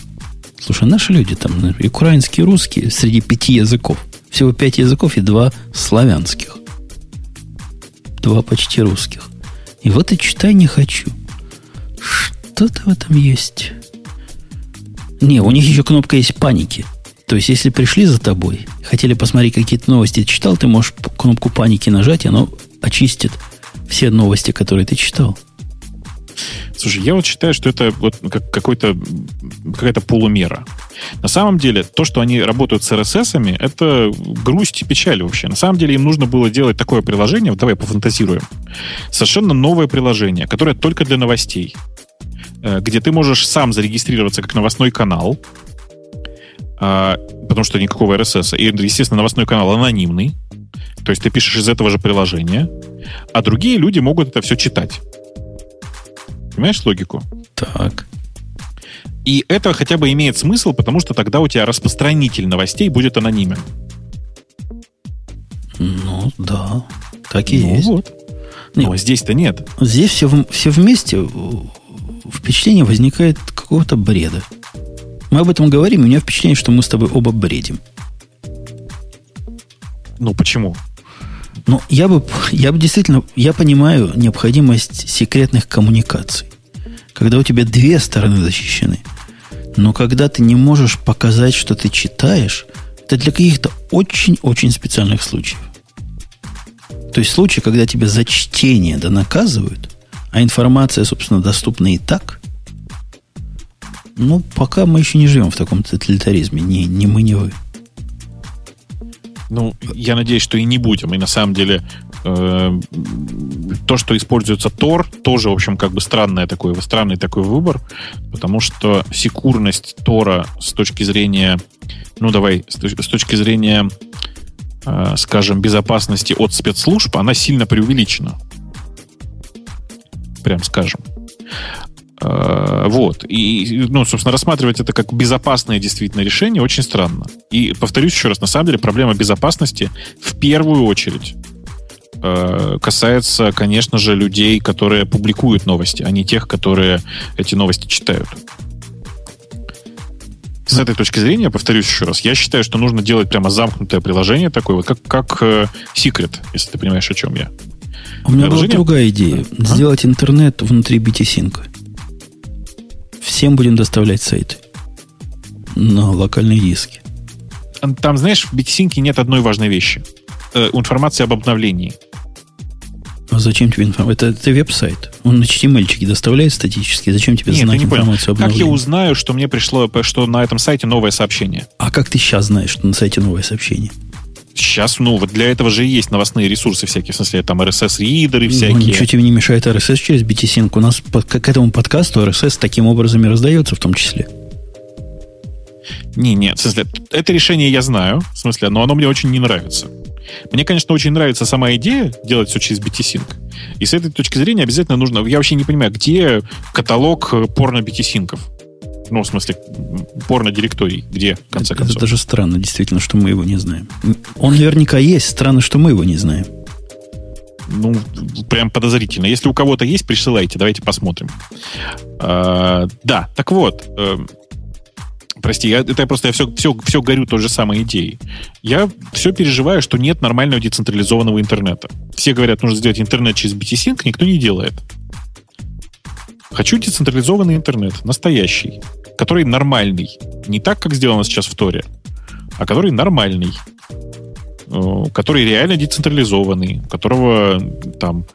Слушай, наши люди там, и украинские, и русские, среди пяти языков. Всего пять языков и два славянских. Два почти русских. И вот и читай не хочу. Что-то в этом есть. Не, у них еще кнопка есть паники. То есть, если пришли за тобой, хотели посмотреть какие-то новости, читал, ты можешь кнопку паники нажать, и оно очистит все новости, которые ты читал. Слушай, я вот считаю, что это вот как какой-то, какая-то полумера. На самом деле, то, что они работают с RSS, это грусть и печаль вообще. На самом деле, им нужно было делать такое приложение, давай пофантазируем, совершенно новое приложение, которое только для новостей, где ты можешь сам зарегистрироваться как новостной канал, а, потому что никакого RSS. И, естественно, новостной канал анонимный. То есть ты пишешь из этого же приложения, а другие люди могут это все читать. Понимаешь логику? Так. И это хотя бы имеет смысл, потому что тогда у тебя распространитель новостей будет анонимен. Ну, да. Так и ну, есть. Вот. Нет, Но здесь-то нет. Здесь все, все вместе впечатление возникает какого-то бреда. Мы об этом говорим, и у меня впечатление, что мы с тобой оба бредим. Ну, почему? Ну, я бы, я бы действительно, я понимаю необходимость секретных коммуникаций. Когда у тебя две стороны защищены. Но когда ты не можешь показать, что ты читаешь, это для каких-то очень-очень специальных случаев. То есть случаи, когда тебя за чтение да наказывают, а информация, собственно, доступна и так, ну, пока мы еще не живем в таком тоталитаризме. Ни, ни мы, ни вы. Ну, я надеюсь, что и не будем. И на самом деле э, то, что используется Tor, тоже, в общем, как бы странный такой, странный такой выбор, потому что секурность Тора с точки зрения, ну, давай, с, с точки зрения, э, скажем, безопасности от спецслужб, она сильно преувеличена. Прям скажем. Э, вот. И, ну, собственно, рассматривать это как безопасное действительно решение очень странно. И повторюсь еще раз, на самом деле проблема безопасности в первую очередь э, касается, конечно же, людей, которые публикуют новости, а не тех, которые эти новости читают. С этой точки зрения, повторюсь еще раз, я считаю, что нужно делать прямо замкнутое приложение такое, вот как, как э, Secret, если ты понимаешь, о чем я. У меня была другая идея. А? Сделать интернет внутри BT-Sync всем будем доставлять сайты на локальные диски. Там, знаешь, в BitSync нет одной важной вещи. Э, информация об обновлении. А зачем тебе информация? Это, это веб-сайт. Он на HTML доставляет статически. Зачем тебе Нет, знать не информацию понял. Как я узнаю, что мне пришло, что на этом сайте новое сообщение? А как ты сейчас знаешь, что на сайте новое сообщение? Сейчас, ну, вот для этого же и есть новостные ресурсы всякие, в смысле, там RSS-ридеры ну, всякие. Ну, ничего тебе не мешает RSS через BTSync. У нас по, к этому подкасту RSS таким образом и раздается в том числе. Не, нет, в смысле, это решение я знаю, в смысле, но оно мне очень не нравится. Мне, конечно, очень нравится сама идея делать все через BT-Sync. И с этой точки зрения обязательно нужно... Я вообще не понимаю, где каталог порно-BT-синков? Ну, в смысле, порно-директорий. Где, в конце это, концов? Это даже странно, действительно, что мы его не знаем. Он наверняка есть. Странно, что мы его не знаем. Ну, прям подозрительно. Если у кого-то есть, присылайте, давайте посмотрим. А, да, так вот, э, Прости, я, это я просто я все, все, все горю той же самой идеей. Я все переживаю, что нет нормального децентрализованного интернета. Все говорят, нужно сделать интернет через BT-Sync, никто не делает. Хочу децентрализованный интернет, настоящий, который нормальный. Не так, как сделано сейчас в Торе, а который нормальный. Э, который реально децентрализованный, у которого там,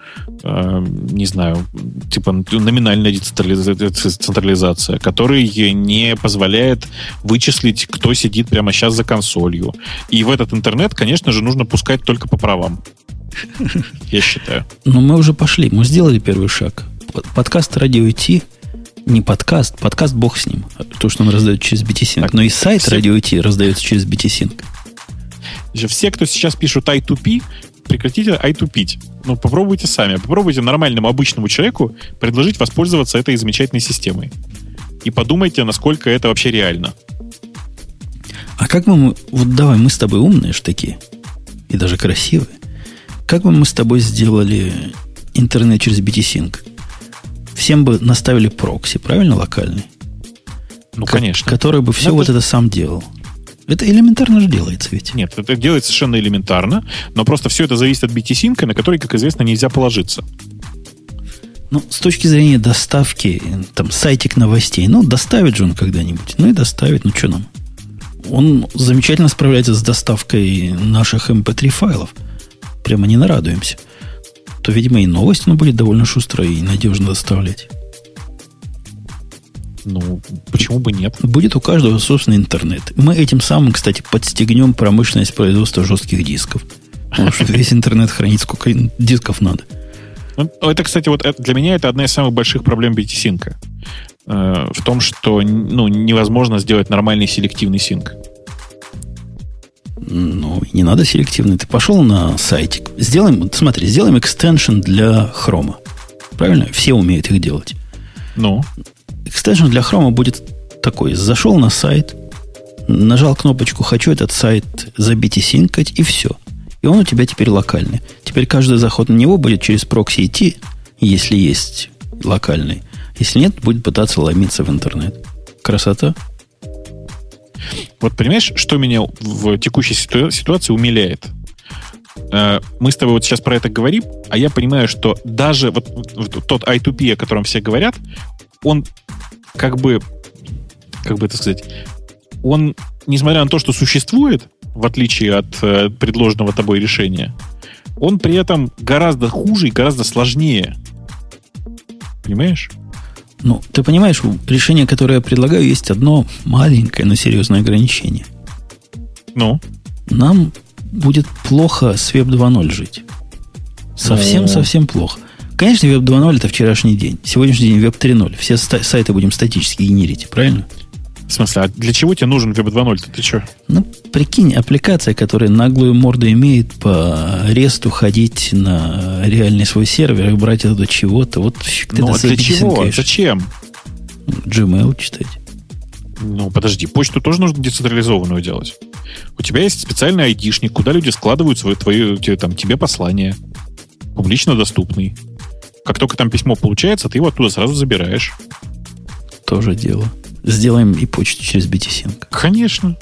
э, не знаю, типа номинальная децентрализация, который не позволяет вычислить, кто сидит прямо сейчас за консолью. И в этот интернет, конечно же, нужно пускать только по правам. Я считаю. Но мы уже пошли, мы сделали первый шаг. Подкаст радио IT не подкаст, подкаст бог с ним. То, что он раздает через BT-Sync. Но и сайт все... радио IT раздается через BT-Sync. Все, кто сейчас пишут I2P, прекратите I2P. Ну, попробуйте сами. Попробуйте нормальному обычному человеку предложить воспользоваться этой замечательной системой. И подумайте, насколько это вообще реально. А как бы мы... Вот давай, мы с тобой умные ж такие. И даже красивые. Как бы мы с тобой сделали интернет через BT-Sync? Всем бы наставили прокси, правильно, локальный? Ну, конечно. Который бы все Но вот это сам делал. Это элементарно же делается ведь. Нет, это делается совершенно элементарно, но просто все это зависит от BT-Sync, на который, как известно, нельзя положиться. Ну, с точки зрения доставки, там, сайтик новостей, ну, доставит же он когда-нибудь. Ну и доставит, ну что нам? Он замечательно справляется с доставкой наших MP3 эм файлов. Прямо не нарадуемся. То, видимо, и новости он будет довольно шустро и надежно доставлять. Ну, почему бы нет? Будет у каждого собственный интернет. Мы этим самым, кстати, подстегнем промышленность производства жестких дисков. Потому что весь интернет хранить сколько дисков надо. Ну, это, кстати, вот для меня это одна из самых больших проблем BT-синка. Э, в том, что ну, невозможно сделать нормальный селективный синк. Ну, не надо селективный. Ты пошел на сайтик. Сделаем, смотри, сделаем экстеншн для хрома. Правильно? Все умеют их делать. Ну экстеншн для Chrome будет такой. Зашел на сайт, нажал кнопочку «Хочу этот сайт забить и синкать», и все. И он у тебя теперь локальный. Теперь каждый заход на него будет через прокси идти, если есть локальный. Если нет, будет пытаться ломиться в интернет. Красота. Вот понимаешь, что меня в текущей ситуации умиляет? Э, мы с тобой вот сейчас про это говорим, а я понимаю, что даже вот тот I2P, о котором все говорят, он как бы, как бы это сказать, он, несмотря на то, что существует, в отличие от э, предложенного тобой решения, он при этом гораздо хуже и гораздо сложнее. Понимаешь? Ну, ты понимаешь, решение, которое я предлагаю, есть одно маленькое, но серьезное ограничение. Ну? Нам будет плохо с Web 2.0 жить. Совсем-совсем ну... плохо. Конечно, Web 2.0 это вчерашний день. Сегодняшний день Web 3.0. Все сайты будем статически генерить, правильно? В смысле, а для чего тебе нужен Web 2.0? Ты что? Ну, прикинь, аппликация, которая наглую морду имеет по ресту ходить на реальный свой сервер и брать оттуда чего-то. Вот ты Ну, а для чего? Зачем? Gmail читать. Ну, подожди, почту тоже нужно децентрализованную делать. У тебя есть специальный айдишник, куда люди складывают свои, твои, там, тебе послания. Публично доступный. Как только там письмо получается, ты его оттуда сразу забираешь. Тоже дело. Сделаем и почту через BTSync. Конечно.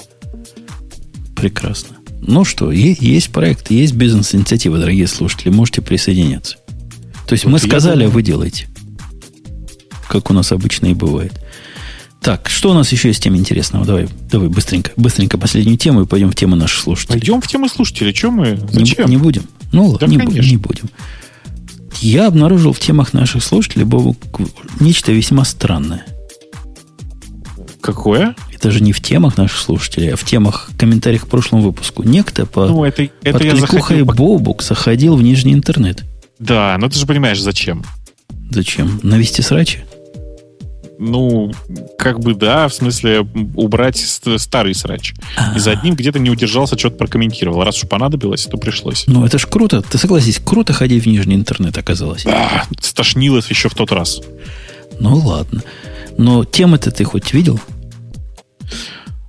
Прекрасно. Ну что, есть проект, есть бизнес-инициатива, дорогие слушатели. Можете присоединяться. То есть вот мы сказали, думаю... а вы делаете. Как у нас обычно и бывает. Так, что у нас еще есть тем интересного? Давай, давай быстренько, быстренько последнюю тему и пойдем в тему наших слушателей. Пойдем в тему слушателей. Чем мы? Зачем? Не, не будем. Ну, да, не, не будем. Я обнаружил в темах наших слушателей, Бобу, нечто весьма странное. Какое? Это же не в темах наших слушателей, а в темах комментариях к прошлому выпуску. Некто по, ну, это, это под кликухой заходил... Бобук заходил в нижний интернет. Да, но ты же понимаешь, зачем. Зачем? Навести срачи? Ну, как бы да, в смысле убрать старый срач. И за одним где-то не удержался, что-то прокомментировал. Раз уж понадобилось, то пришлось. Ну, это ж круто. Ты согласись, круто ходить в нижний интернет оказалось. Да, стошнилось еще в тот раз. Ну, ладно. Но темы-то ты хоть видел?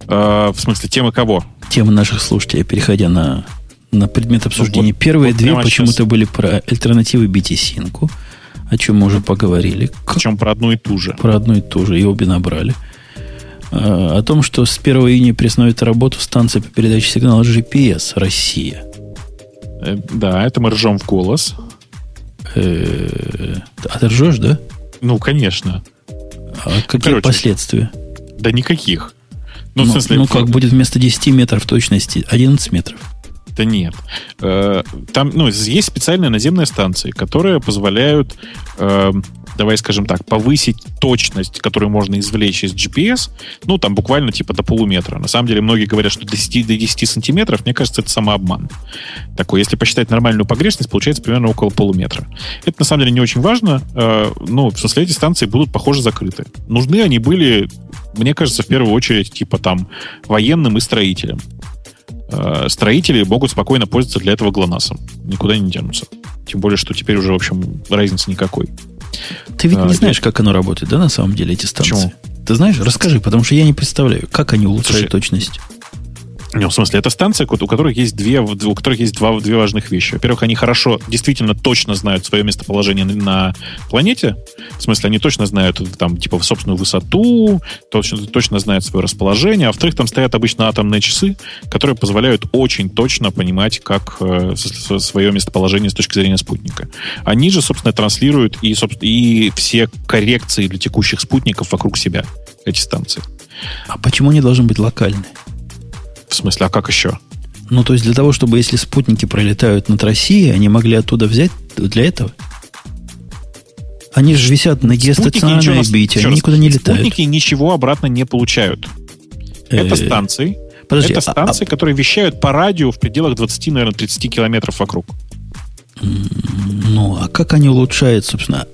Э, в смысле, темы кого? Темы наших слушателей, переходя на, на предмет обсуждения. Ну, вот, Первые вот две почему-то были про альтернативы BT-Sync о чем мы уже поговорили. Причем про одну и ту же. Про одну и ту же, и обе набрали. А, о том, что с 1 июня приостановит работу станция по передаче сигнала GPS Россия. Э, да, это мы ржем в голос. Э, а ты ржешь, да? Ну, конечно. А какие Короче, последствия? Да никаких. Ну, ну, смысле, ну как будет вместо 10 метров точности 11 метров? Да нет. Э, там, ну, есть специальные наземные станции, которые позволяют, э, давай скажем так, повысить точность, которую можно извлечь из GPS, ну, там буквально типа до полуметра. На самом деле многие говорят, что до 10, до 10 сантиметров, мне кажется, это самообман. Такой, если посчитать нормальную погрешность, получается примерно около полуметра. Это на самом деле не очень важно. Э, ну, в смысле, эти станции будут, похоже, закрыты. Нужны они были, мне кажется, в первую очередь, типа там военным и строителям. Э, строители могут спокойно пользоваться для этого ГЛОНАССом. Никуда не тянутся. Тем более, что теперь уже, в общем, разницы никакой. Ты ведь а, не знаешь, как оно работает, да, на самом деле, эти станции? Почему? Ты знаешь? Расскажи, потому что я не представляю, как они улучшают Слушай, точность. Ну, в смысле, это станция, у которых есть две, у которых есть два, две важных вещи. Во-первых, они хорошо, действительно точно знают свое местоположение на планете. В смысле, они точно знают там, типа, собственную высоту, точно, точно знают свое расположение. А во-вторых, там стоят обычно атомные часы, которые позволяют очень точно понимать, как э, свое местоположение с точки зрения спутника. Они же, собственно, транслируют и, и все коррекции для текущих спутников вокруг себя, эти станции. А почему они должны быть локальны? В смысле, а как еще? Ну, то есть для того, чтобы если спутники пролетают над Россией, они могли оттуда взять для этого? Они же висят на геостационарной орбите, они никуда не летают. Спутники ничего обратно не получают. Это э, станции. Подожди, это а, станции, а, которые вещают по радио в пределах 20, наверное, 30 километров вокруг. Ну, а как они улучшают, собственно?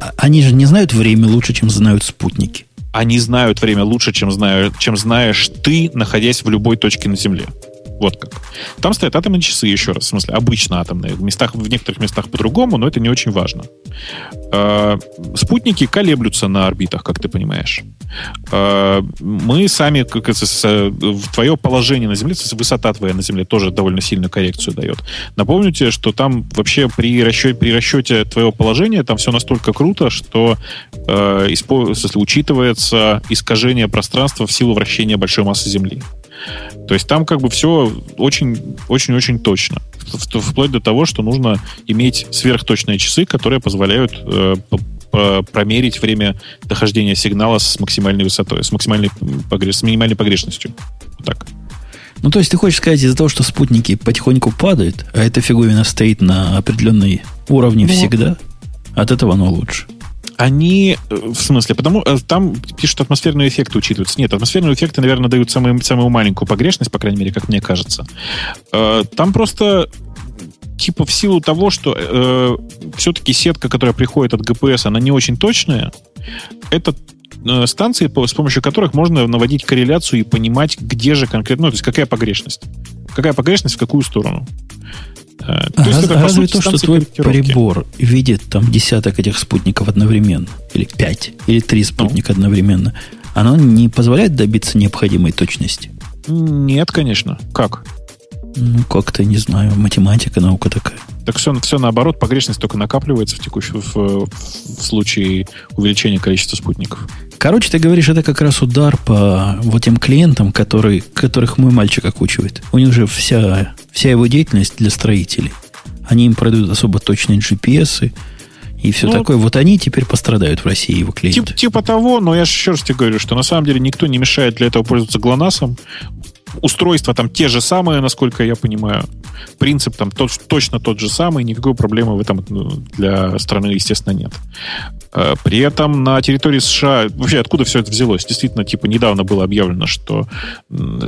А, они же не знают время лучше, чем знают спутники они знают время лучше, чем, знаю, чем знаешь ты, находясь в любой точке на Земле. Вот как. Там стоят атомные часы, еще раз, в смысле, обычно атомные. В, местах, в некоторых местах по-другому, но это не очень важно. Э, спутники колеблются на орбитах, как ты понимаешь. Э, мы сами, как это, в твое положение на Земле, высота твоя на Земле тоже довольно сильную коррекцию дает. Напомню тебе, что там вообще при расчете, при расчете твоего положения там все настолько круто, что э, испо, смысле, учитывается искажение пространства в силу вращения большой массы Земли. То есть там как бы все очень-очень-очень точно. Вплоть до того, что нужно иметь сверхточные часы, которые позволяют э, промерить время дохождения сигнала с максимальной высотой, с максимальной погреш... с минимальной погрешностью. Вот так. Ну, то есть ты хочешь сказать, из-за того, что спутники потихоньку падают, а эта фиговина стоит на определенной уровне ну, всегда, от этого оно лучше они, э, в смысле, потому э, там пишут атмосферные эффекты учитываются. Нет, атмосферные эффекты, наверное, дают самую, самую маленькую погрешность, по крайней мере, как мне кажется. Э, там просто типа в силу того, что э, все-таки сетка, которая приходит от ГПС, она не очень точная. Это станции, с помощью которых можно наводить корреляцию и понимать, где же конкретно, ну, то есть какая погрешность. Какая погрешность в какую сторону. А, то Раз, это, разве сути, то, что твой прибор видит там десяток этих спутников одновременно, или пять, или три спутника ну. одновременно, оно не позволяет добиться необходимой точности? Нет, конечно. Как? Ну, как-то, не знаю, математика, наука такая. Так все, все наоборот, погрешность только накапливается в текущем в, в случае увеличения количества спутников. Короче, ты говоришь, это как раз удар по вот тем клиентам, которые, которых мой мальчик окучивает. У них же вся, вся его деятельность для строителей. Они им продают особо точные GPS, и все ну, такое. Вот они теперь пострадают в России, его клиенты. Тип, типа того, но я еще раз тебе говорю, что на самом деле никто не мешает для этого пользоваться ГЛОНАССом устройства там те же самые, насколько я понимаю. Принцип там тот, точно тот же самый, никакой проблемы в этом ну, для страны, естественно, нет. Э, при этом на территории США, вообще откуда все это взялось? Действительно, типа недавно было объявлено, что,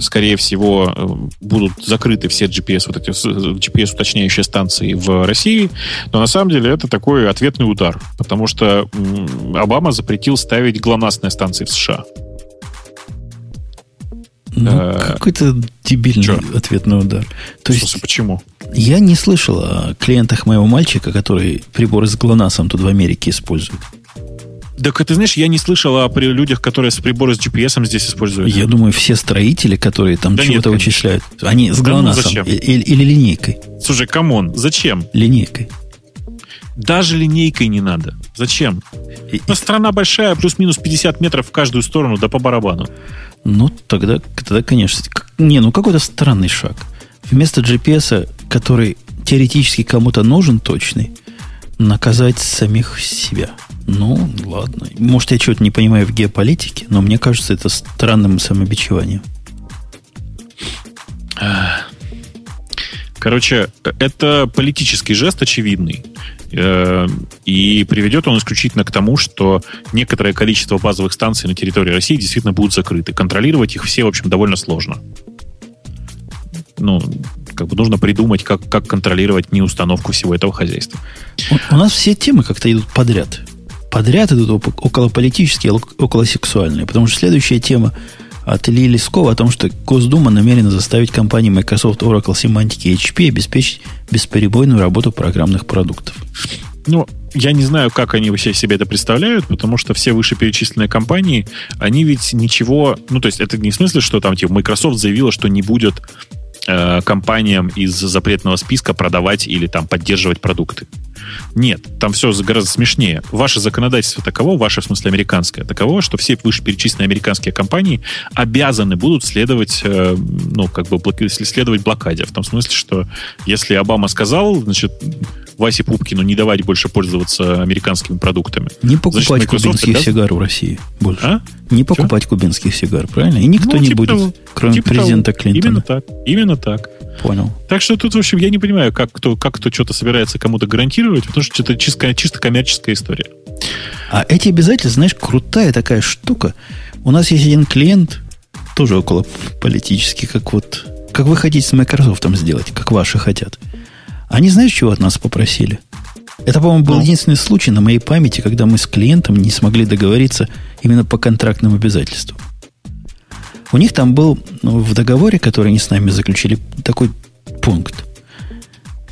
скорее всего, э, будут закрыты все GPS, вот эти GPS уточняющие станции в России, но на самом деле это такой ответный удар, потому что Обама запретил ставить глонасные станции в США. Ну, э, какой-то дебильный Чё? ответный удар. То есть, почему? Я не слышал о клиентах моего мальчика, который приборы с ГЛОНАССом тут в Америке используют. Так ты знаешь, я не слышал о людях, которые с приборы с GPS здесь используют. Я думаю, все строители, которые там да чего-то вычисляют, они с ГЛОНАССом да ну, или, или линейкой. Слушай, come on, зачем? Линейкой. Даже линейкой не надо. Зачем? Ну, страна большая, плюс-минус 50 метров в каждую сторону, да по барабану. Ну, тогда, тогда, конечно. Не, ну какой-то странный шаг. Вместо GPS, который теоретически кому-то нужен точный, наказать самих себя. Ну, ладно. Может, я что-то не понимаю в геополитике, но мне кажется, это странным самобичеванием. Короче, это политический жест очевидный. Э, и приведет он исключительно к тому, что некоторое количество базовых станций на территории России действительно будут закрыты. Контролировать их все, в общем, довольно сложно. Ну, как бы нужно придумать, как, как контролировать неустановку всего этого хозяйства. У, у нас все темы как-то идут подряд. Подряд идут около политические, около сексуальные. Потому что следующая тема от Ильи Лескова о том, что Госдума намерена заставить компании Microsoft, Oracle, Semantic и HP обеспечить бесперебойную работу программных продуктов. Ну, я не знаю, как они вообще себе это представляют, потому что все вышеперечисленные компании, они ведь ничего... Ну, то есть это не в смысле, что там типа Microsoft заявила, что не будет э, компаниям из запретного списка продавать или там поддерживать продукты. Нет, там все гораздо смешнее. Ваше законодательство таково, ваше, в смысле, американское, таково, что все вышеперечисленные американские компании обязаны будут следовать, э, ну, как бы, следовать блокаде. В том смысле, что если Обама сказал, значит, Васе Пупкину не давать больше пользоваться американскими продуктами. Не покупать Значит, кубинских сигар в России больше. А? Не покупать Чего? кубинских сигар, правильно? И никто ну, не типа будет, того, кроме типа президента того. Клинтона. Именно так. Именно так. Понял. Так что тут, в общем, я не понимаю, как кто, как кто что-то собирается кому-то гарантировать, потому что это чисто, чисто коммерческая история. А эти обязательства, знаешь, крутая такая штука. У нас есть один клиент, тоже около политический, как вот... Как вы хотите с Microsoft сделать, как ваши хотят. Они знаешь, чего от нас попросили? Это, по-моему, был ну. единственный случай на моей памяти, когда мы с клиентом не смогли договориться именно по контрактным обязательствам. У них там был ну, в договоре, который они с нами заключили, такой пункт.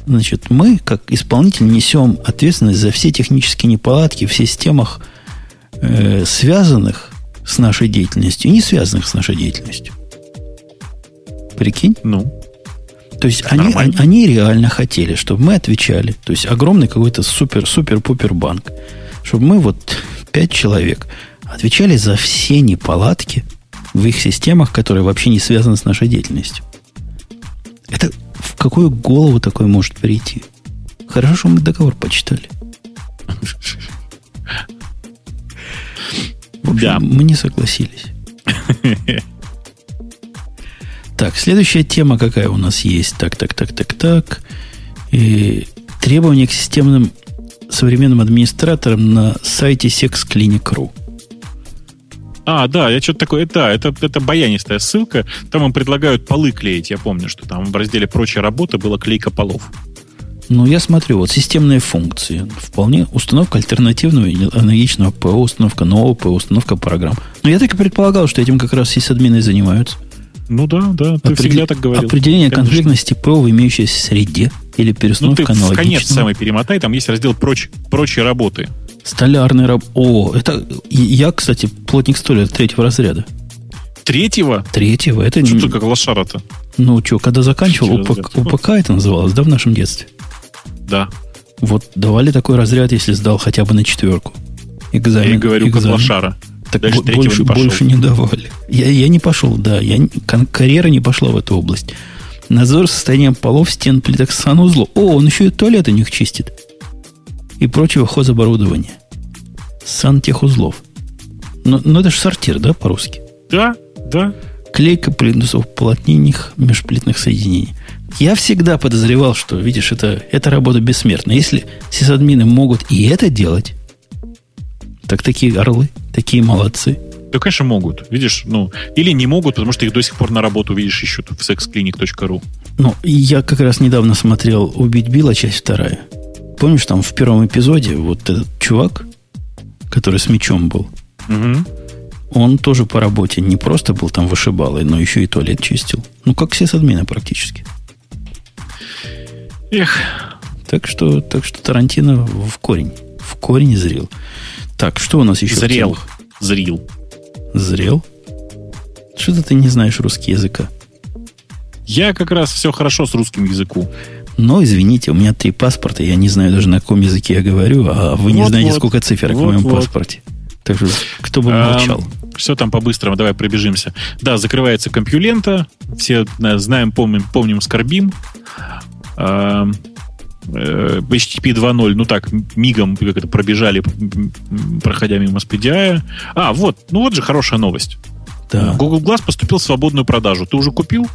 Значит, мы, как исполнитель, несем ответственность за все технические неполадки в системах, э, связанных с нашей деятельностью и не связанных с нашей деятельностью. Прикинь? Ну. То есть они, они, они реально хотели, чтобы мы отвечали. То есть огромный какой-то супер-супер-пупер банк. Чтобы мы вот пять человек отвечали за все неполадки в их системах, которые вообще не связаны с нашей деятельностью. Это в какую голову такое может прийти? Хорошо, что мы договор почитали. В общем, да. мы не согласились. Так, следующая тема какая у нас есть? Так, так, так, так, так. И требования к системным современным администраторам на сайте sexclinic.ru. А, да, я что-то такое, да, это, это баянистая ссылка. Там им предлагают полы клеить. Я помню, что там в разделе «Прочая работа» была клейка полов. Ну, я смотрю, вот системные функции. Вполне установка альтернативного или аналогичного ПО, установка нового ПО, установка программ. Но я так и предполагал, что этим как раз сисадмины занимаются. Ну да, да, ты Определ... всегда так говорил. Определение Конечно. конфликтности ПО в имеющейся среде или перестановка ну, ты в конец самый перемотай, там есть раздел проч... «Прочие работы». Столярный раб... О, это... Я, кстати, плотник столяр третьего разряда. Третьего? Третьего. Это что не... как лошара-то? Ну, что, когда заканчивал, УПК, УПК это называлось, да, в нашем детстве? Да. Вот давали такой разряд, если сдал хотя бы на четверку. Экзамен. Я говорю, экзамен. как лошара. Так Дальше больше, не, больше не давали. Я, я не пошел, да. Я, карьера не пошла в эту область. Надзор состоянием полов, стен, плиток, санузлов. О, он еще и туалет у них чистит. И прочего хозоборудования. Сантехузлов. Но, но это же сортир, да, по-русски? Да, да. Клейка плинтусов плотнинных межплитных соединений. Я всегда подозревал, что, видишь, это, это работа бессмертна. Если сисадмины могут и это делать, так такие орлы, такие молодцы. Да, конечно, могут. Видишь, ну, или не могут, потому что их до сих пор на работу, видишь, ищут в sexclinic.ru. Ну, я как раз недавно смотрел «Убить Билла», часть вторая. Помнишь, там в первом эпизоде вот этот чувак, который с мечом был, угу. он тоже по работе не просто был там вышибалой, но еще и туалет чистил. Ну, как все с админа практически. Эх. Так что, так что Тарантино в корень. В корень зрел. Так, что у нас еще? Зрел. Зрил. Зрел? Что-то ты не знаешь русский языка. Я как раз все хорошо с русским языком. Но, извините, у меня три паспорта, я не знаю даже на каком языке я говорю, а вы вот, не знаете, вот. сколько цифр вот, в моем вот. паспорте. Так что, кто бы молчал. А, все там по-быстрому, давай пробежимся. Да, закрывается компьюлента, все знаем, помним, помним, скорбим. А, HTTP 2.0, ну так, мигом как это пробежали, проходя мимо SPDI. А, вот, ну вот же хорошая новость. Да. Google Glass поступил в свободную продажу. Ты уже купил?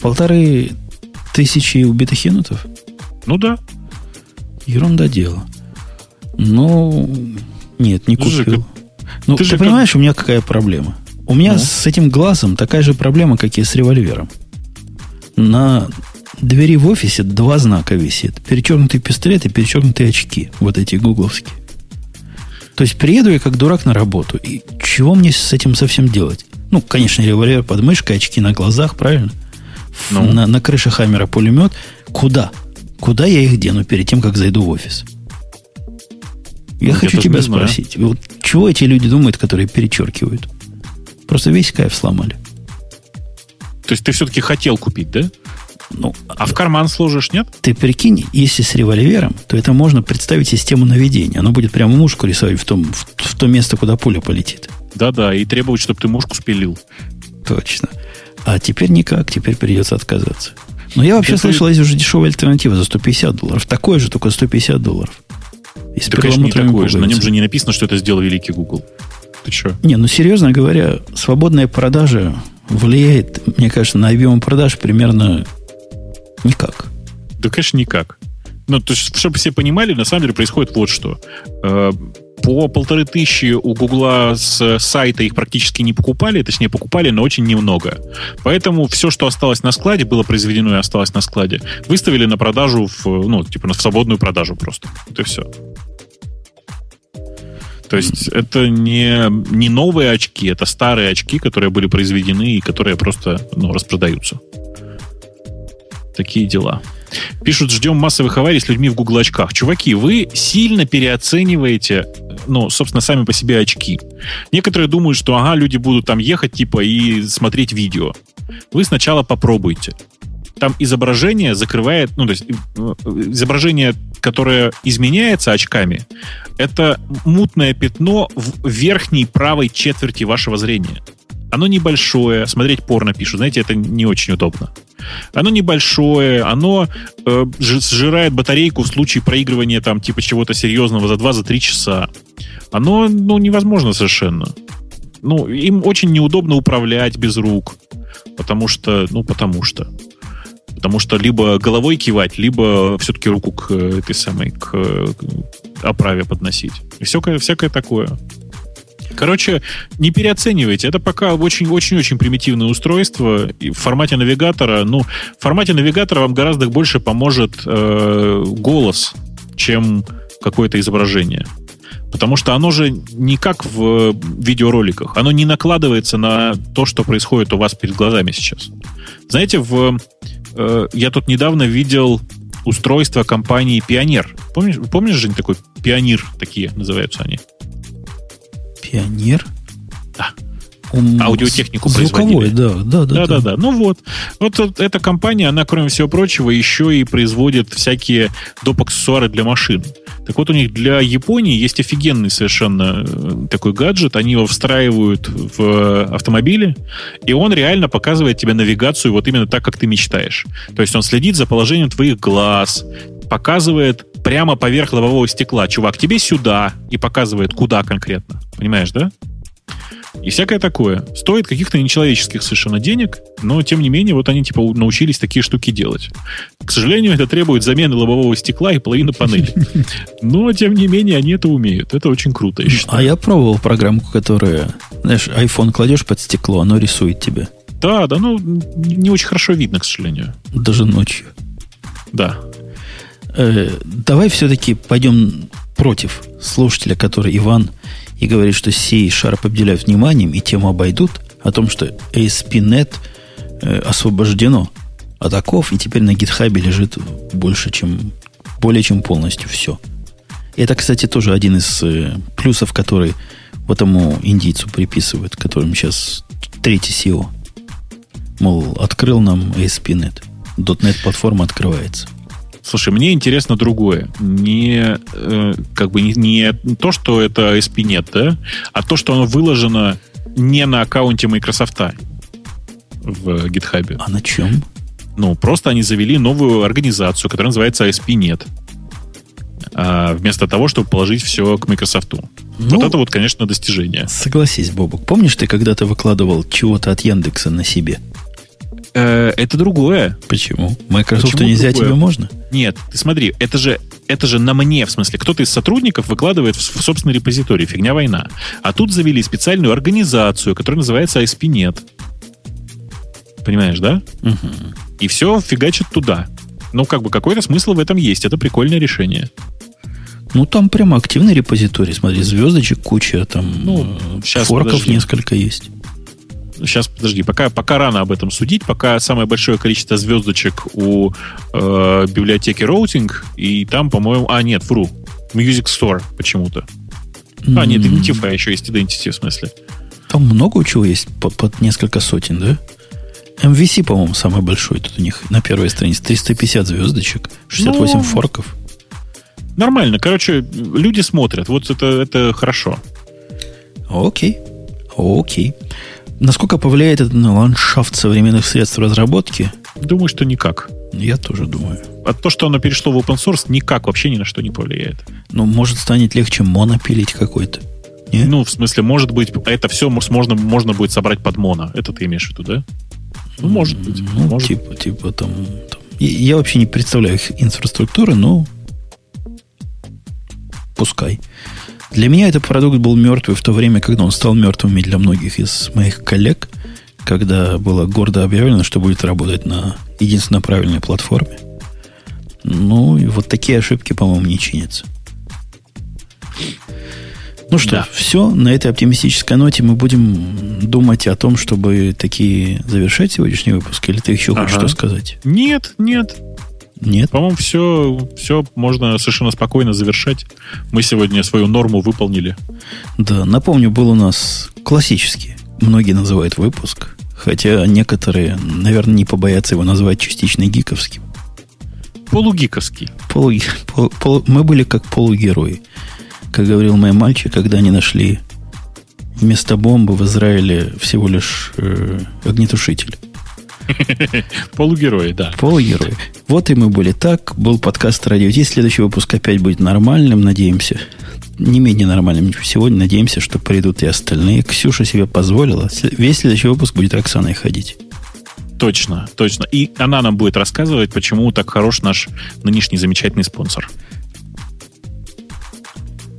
Полторы тысячи убитых енотов? Ну да. Ерунда дело. Ну, нет, не купил. Ты ну, ты, ты понимаешь, как... у меня какая проблема? У меня ну? с этим глазом такая же проблема, как и с револьвером. На двери в офисе два знака висит. Перечеркнутый пистолет и перечеркнутые очки. Вот эти гугловские. То есть приеду я как дурак на работу. И чего мне с этим совсем делать? Ну, конечно, револьвер под мышкой, очки на глазах, правильно? Ну. На, на крыше Хаммера пулемет. Куда? Куда я их дену перед тем, как зайду в офис? Я ну, хочу тебя спросить. Вот чего эти люди думают, которые перечеркивают? Просто весь кайф сломали. То есть ты все-таки хотел купить, да? Ну, а в карман сложишь, нет? Ты прикинь, если с револьвером, то это можно представить систему наведения. Оно будет прямо мушку рисовать в, том, в, в то место, куда пуля полетит. Да-да, и требовать, чтобы ты мушку спилил. Точно. А теперь никак, теперь придется отказаться. Но я вообще да слышал, есть уже дешевая альтернатива за 150 долларов. Такое же, только 150 долларов. И с да, конечно, не такое же. На нем же не написано, что это сделал великий Google. Ты что? Не, ну серьезно говоря, свободная продажа влияет, мне кажется, на объем продаж примерно Никак. Да, конечно, никак. Ну, то есть, чтобы все понимали, на самом деле происходит вот что. Э, по полторы тысячи у Гугла с сайта их практически не покупали, точнее, покупали, но очень немного. Поэтому все, что осталось на складе, было произведено и осталось на складе, выставили на продажу, в, ну, типа, на свободную продажу просто. Это все. То есть это не, не новые очки, это старые очки, которые были произведены и которые просто ну, распродаются. Такие дела. Пишут, ждем массовых аварий с людьми в Google очках. Чуваки, вы сильно переоцениваете, ну, собственно, сами по себе очки. Некоторые думают, что, ага, люди будут там ехать, типа, и смотреть видео. Вы сначала попробуйте. Там изображение закрывает, ну, то есть э, изображение, которое изменяется очками, это мутное пятно в верхней правой четверти вашего зрения. Оно небольшое, смотреть порно пишут, знаете, это не очень удобно. Оно небольшое, оно э, сжирает батарейку в случае проигрывания там типа чего-то серьезного за 2-3 за часа. Оно, ну, невозможно совершенно. Ну, им очень неудобно управлять без рук. Потому что, ну, потому что. Потому что либо головой кивать, либо все-таки руку к этой самой, к, к оправе подносить. И всякое, всякое такое. Короче, не переоценивайте. Это пока очень-очень-очень примитивное устройство. И в формате навигатора, ну, в формате навигатора вам гораздо больше поможет э, голос, чем какое-то изображение. Потому что оно же не как в видеороликах. Оно не накладывается на то, что происходит у вас перед глазами сейчас. Знаете, в, э, я тут недавно видел устройство компании Пионер. Помнишь, помнишь, Жень, такой Пионер такие называются они? Пионер? Да. Он Аудиотехнику Звуковой, да, да, да, да, да, да. Ну вот. Вот эта компания, она, кроме всего прочего, еще и производит всякие доп. аксессуары для машин. Так вот, у них для Японии есть офигенный совершенно э, такой гаджет. Они его встраивают в автомобили, и он реально показывает тебе навигацию вот именно так, как ты мечтаешь. То есть он следит за положением твоих глаз, показывает прямо поверх лобового стекла. Чувак, тебе сюда, и показывает, куда конкретно. Понимаешь, да? И всякое такое. Стоит каких-то нечеловеческих совершенно денег, но тем не менее вот они типа научились такие штуки делать. К сожалению, это требует замены лобового стекла и половины панели. Но тем не менее они это умеют. Это очень круто, я считаю. А я пробовал программку, которая, знаешь, iPhone кладешь под стекло, оно рисует тебе. Да, да, ну не очень хорошо видно, к сожалению. Даже ночью. Да. Э, давай все-таки пойдем против слушателя, который Иван и говорит, что C Sharp обделяют вниманием и тему обойдут, о том, что ASP.NET э, освобождено от оков, и теперь на гитхабе лежит больше, чем, более чем полностью все. Это, кстати, тоже один из э, плюсов, который вот этому индийцу приписывают, которым сейчас третий SEO. Мол, открыл нам ASP.NET. .NET платформа открывается. Слушай, мне интересно другое. Не, э, как бы не, не то, что это SP нет, да, а то, что оно выложено не на аккаунте Microsoft в GitHub. А на чем? Ну, просто они завели новую организацию, которая называется ASP.NET. А, вместо того, чтобы положить все к Microsoft. Ну, вот это вот, конечно, достижение. Согласись, Бобок. Помнишь, ты когда-то выкладывал чего-то от Яндекса на себе? Э, это другое. Почему? Microsoft Почему нельзя другое? тебе можно? Нет, ты смотри, это же, это же на мне, в смысле, кто-то из сотрудников выкладывает в, в собственный репозиторий, фигня война. А тут завели специальную организацию, которая называется ASP.NET. Понимаешь, да? Угу. И все фигачит туда. Ну, как бы какой-то смысл в этом есть. Это прикольное решение. Ну, там прямо активный репозиторий. Смотри, звездочек куча, там ну, сейчас, форков подожди. несколько есть сейчас, подожди, пока, пока рано об этом судить, пока самое большое количество звездочек у э, библиотеки Routing, и там, по-моему, а, нет, вру, Music Store почему-то. Mm-hmm. А, нет, Identify еще есть, Identity в смысле. Там много чего есть, под, под несколько сотен, да? MVC, по-моему, самый большой тут у них на первой странице. 350 звездочек, 68 ну, форков. Нормально. Короче, люди смотрят. Вот это, это хорошо. Окей. Окей. Насколько повлияет это на ландшафт современных средств разработки? Думаю, что никак. Я тоже думаю. А то, что оно перешло в open source, никак вообще ни на что не повлияет. Ну, может, станет легче моно пилить какой-то. Не? Ну, в смысле, может быть, это все можно, можно будет собрать под моно. Это ты имеешь в виду, да? Ну, может быть. Ну, может. типа, типа там, там. Я вообще не представляю их инфраструктуры, но пускай. Для меня этот продукт был мертвый в то время, когда он стал мертвым и для многих из моих коллег, когда было гордо объявлено, что будет работать на единственно правильной платформе. Ну, и вот такие ошибки, по-моему, не чинятся. Ну что, да. все. На этой оптимистической ноте мы будем думать о том, чтобы такие завершать сегодняшний выпуск. Или ты еще ага. хочешь что сказать? Нет, нет. Нет. По-моему, все, все можно совершенно спокойно завершать. Мы сегодня свою норму выполнили. Да, напомню, был у нас классический, многие называют выпуск, хотя некоторые, наверное, не побоятся его назвать частично гиковским. Полугиковский. Полу, пол, пол, мы были как полугерои. Как говорил мой мальчик, когда они нашли вместо бомбы в Израиле всего лишь э, огнетушитель. Полугерои, да. Полугерои. Вот и мы были так. Был подкаст «Радио Ти». Следующий выпуск опять будет нормальным, надеемся. Не менее нормальным, чем сегодня. Надеемся, что придут и остальные. Ксюша себе позволила. Весь следующий выпуск будет Оксаной ходить. Точно, точно. И она нам будет рассказывать, почему так хорош наш нынешний замечательный спонсор.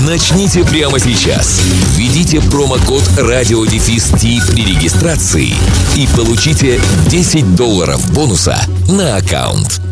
Начните прямо сейчас. Введите промокод радиодефис при регистрации и получите 10 долларов бонуса на аккаунт.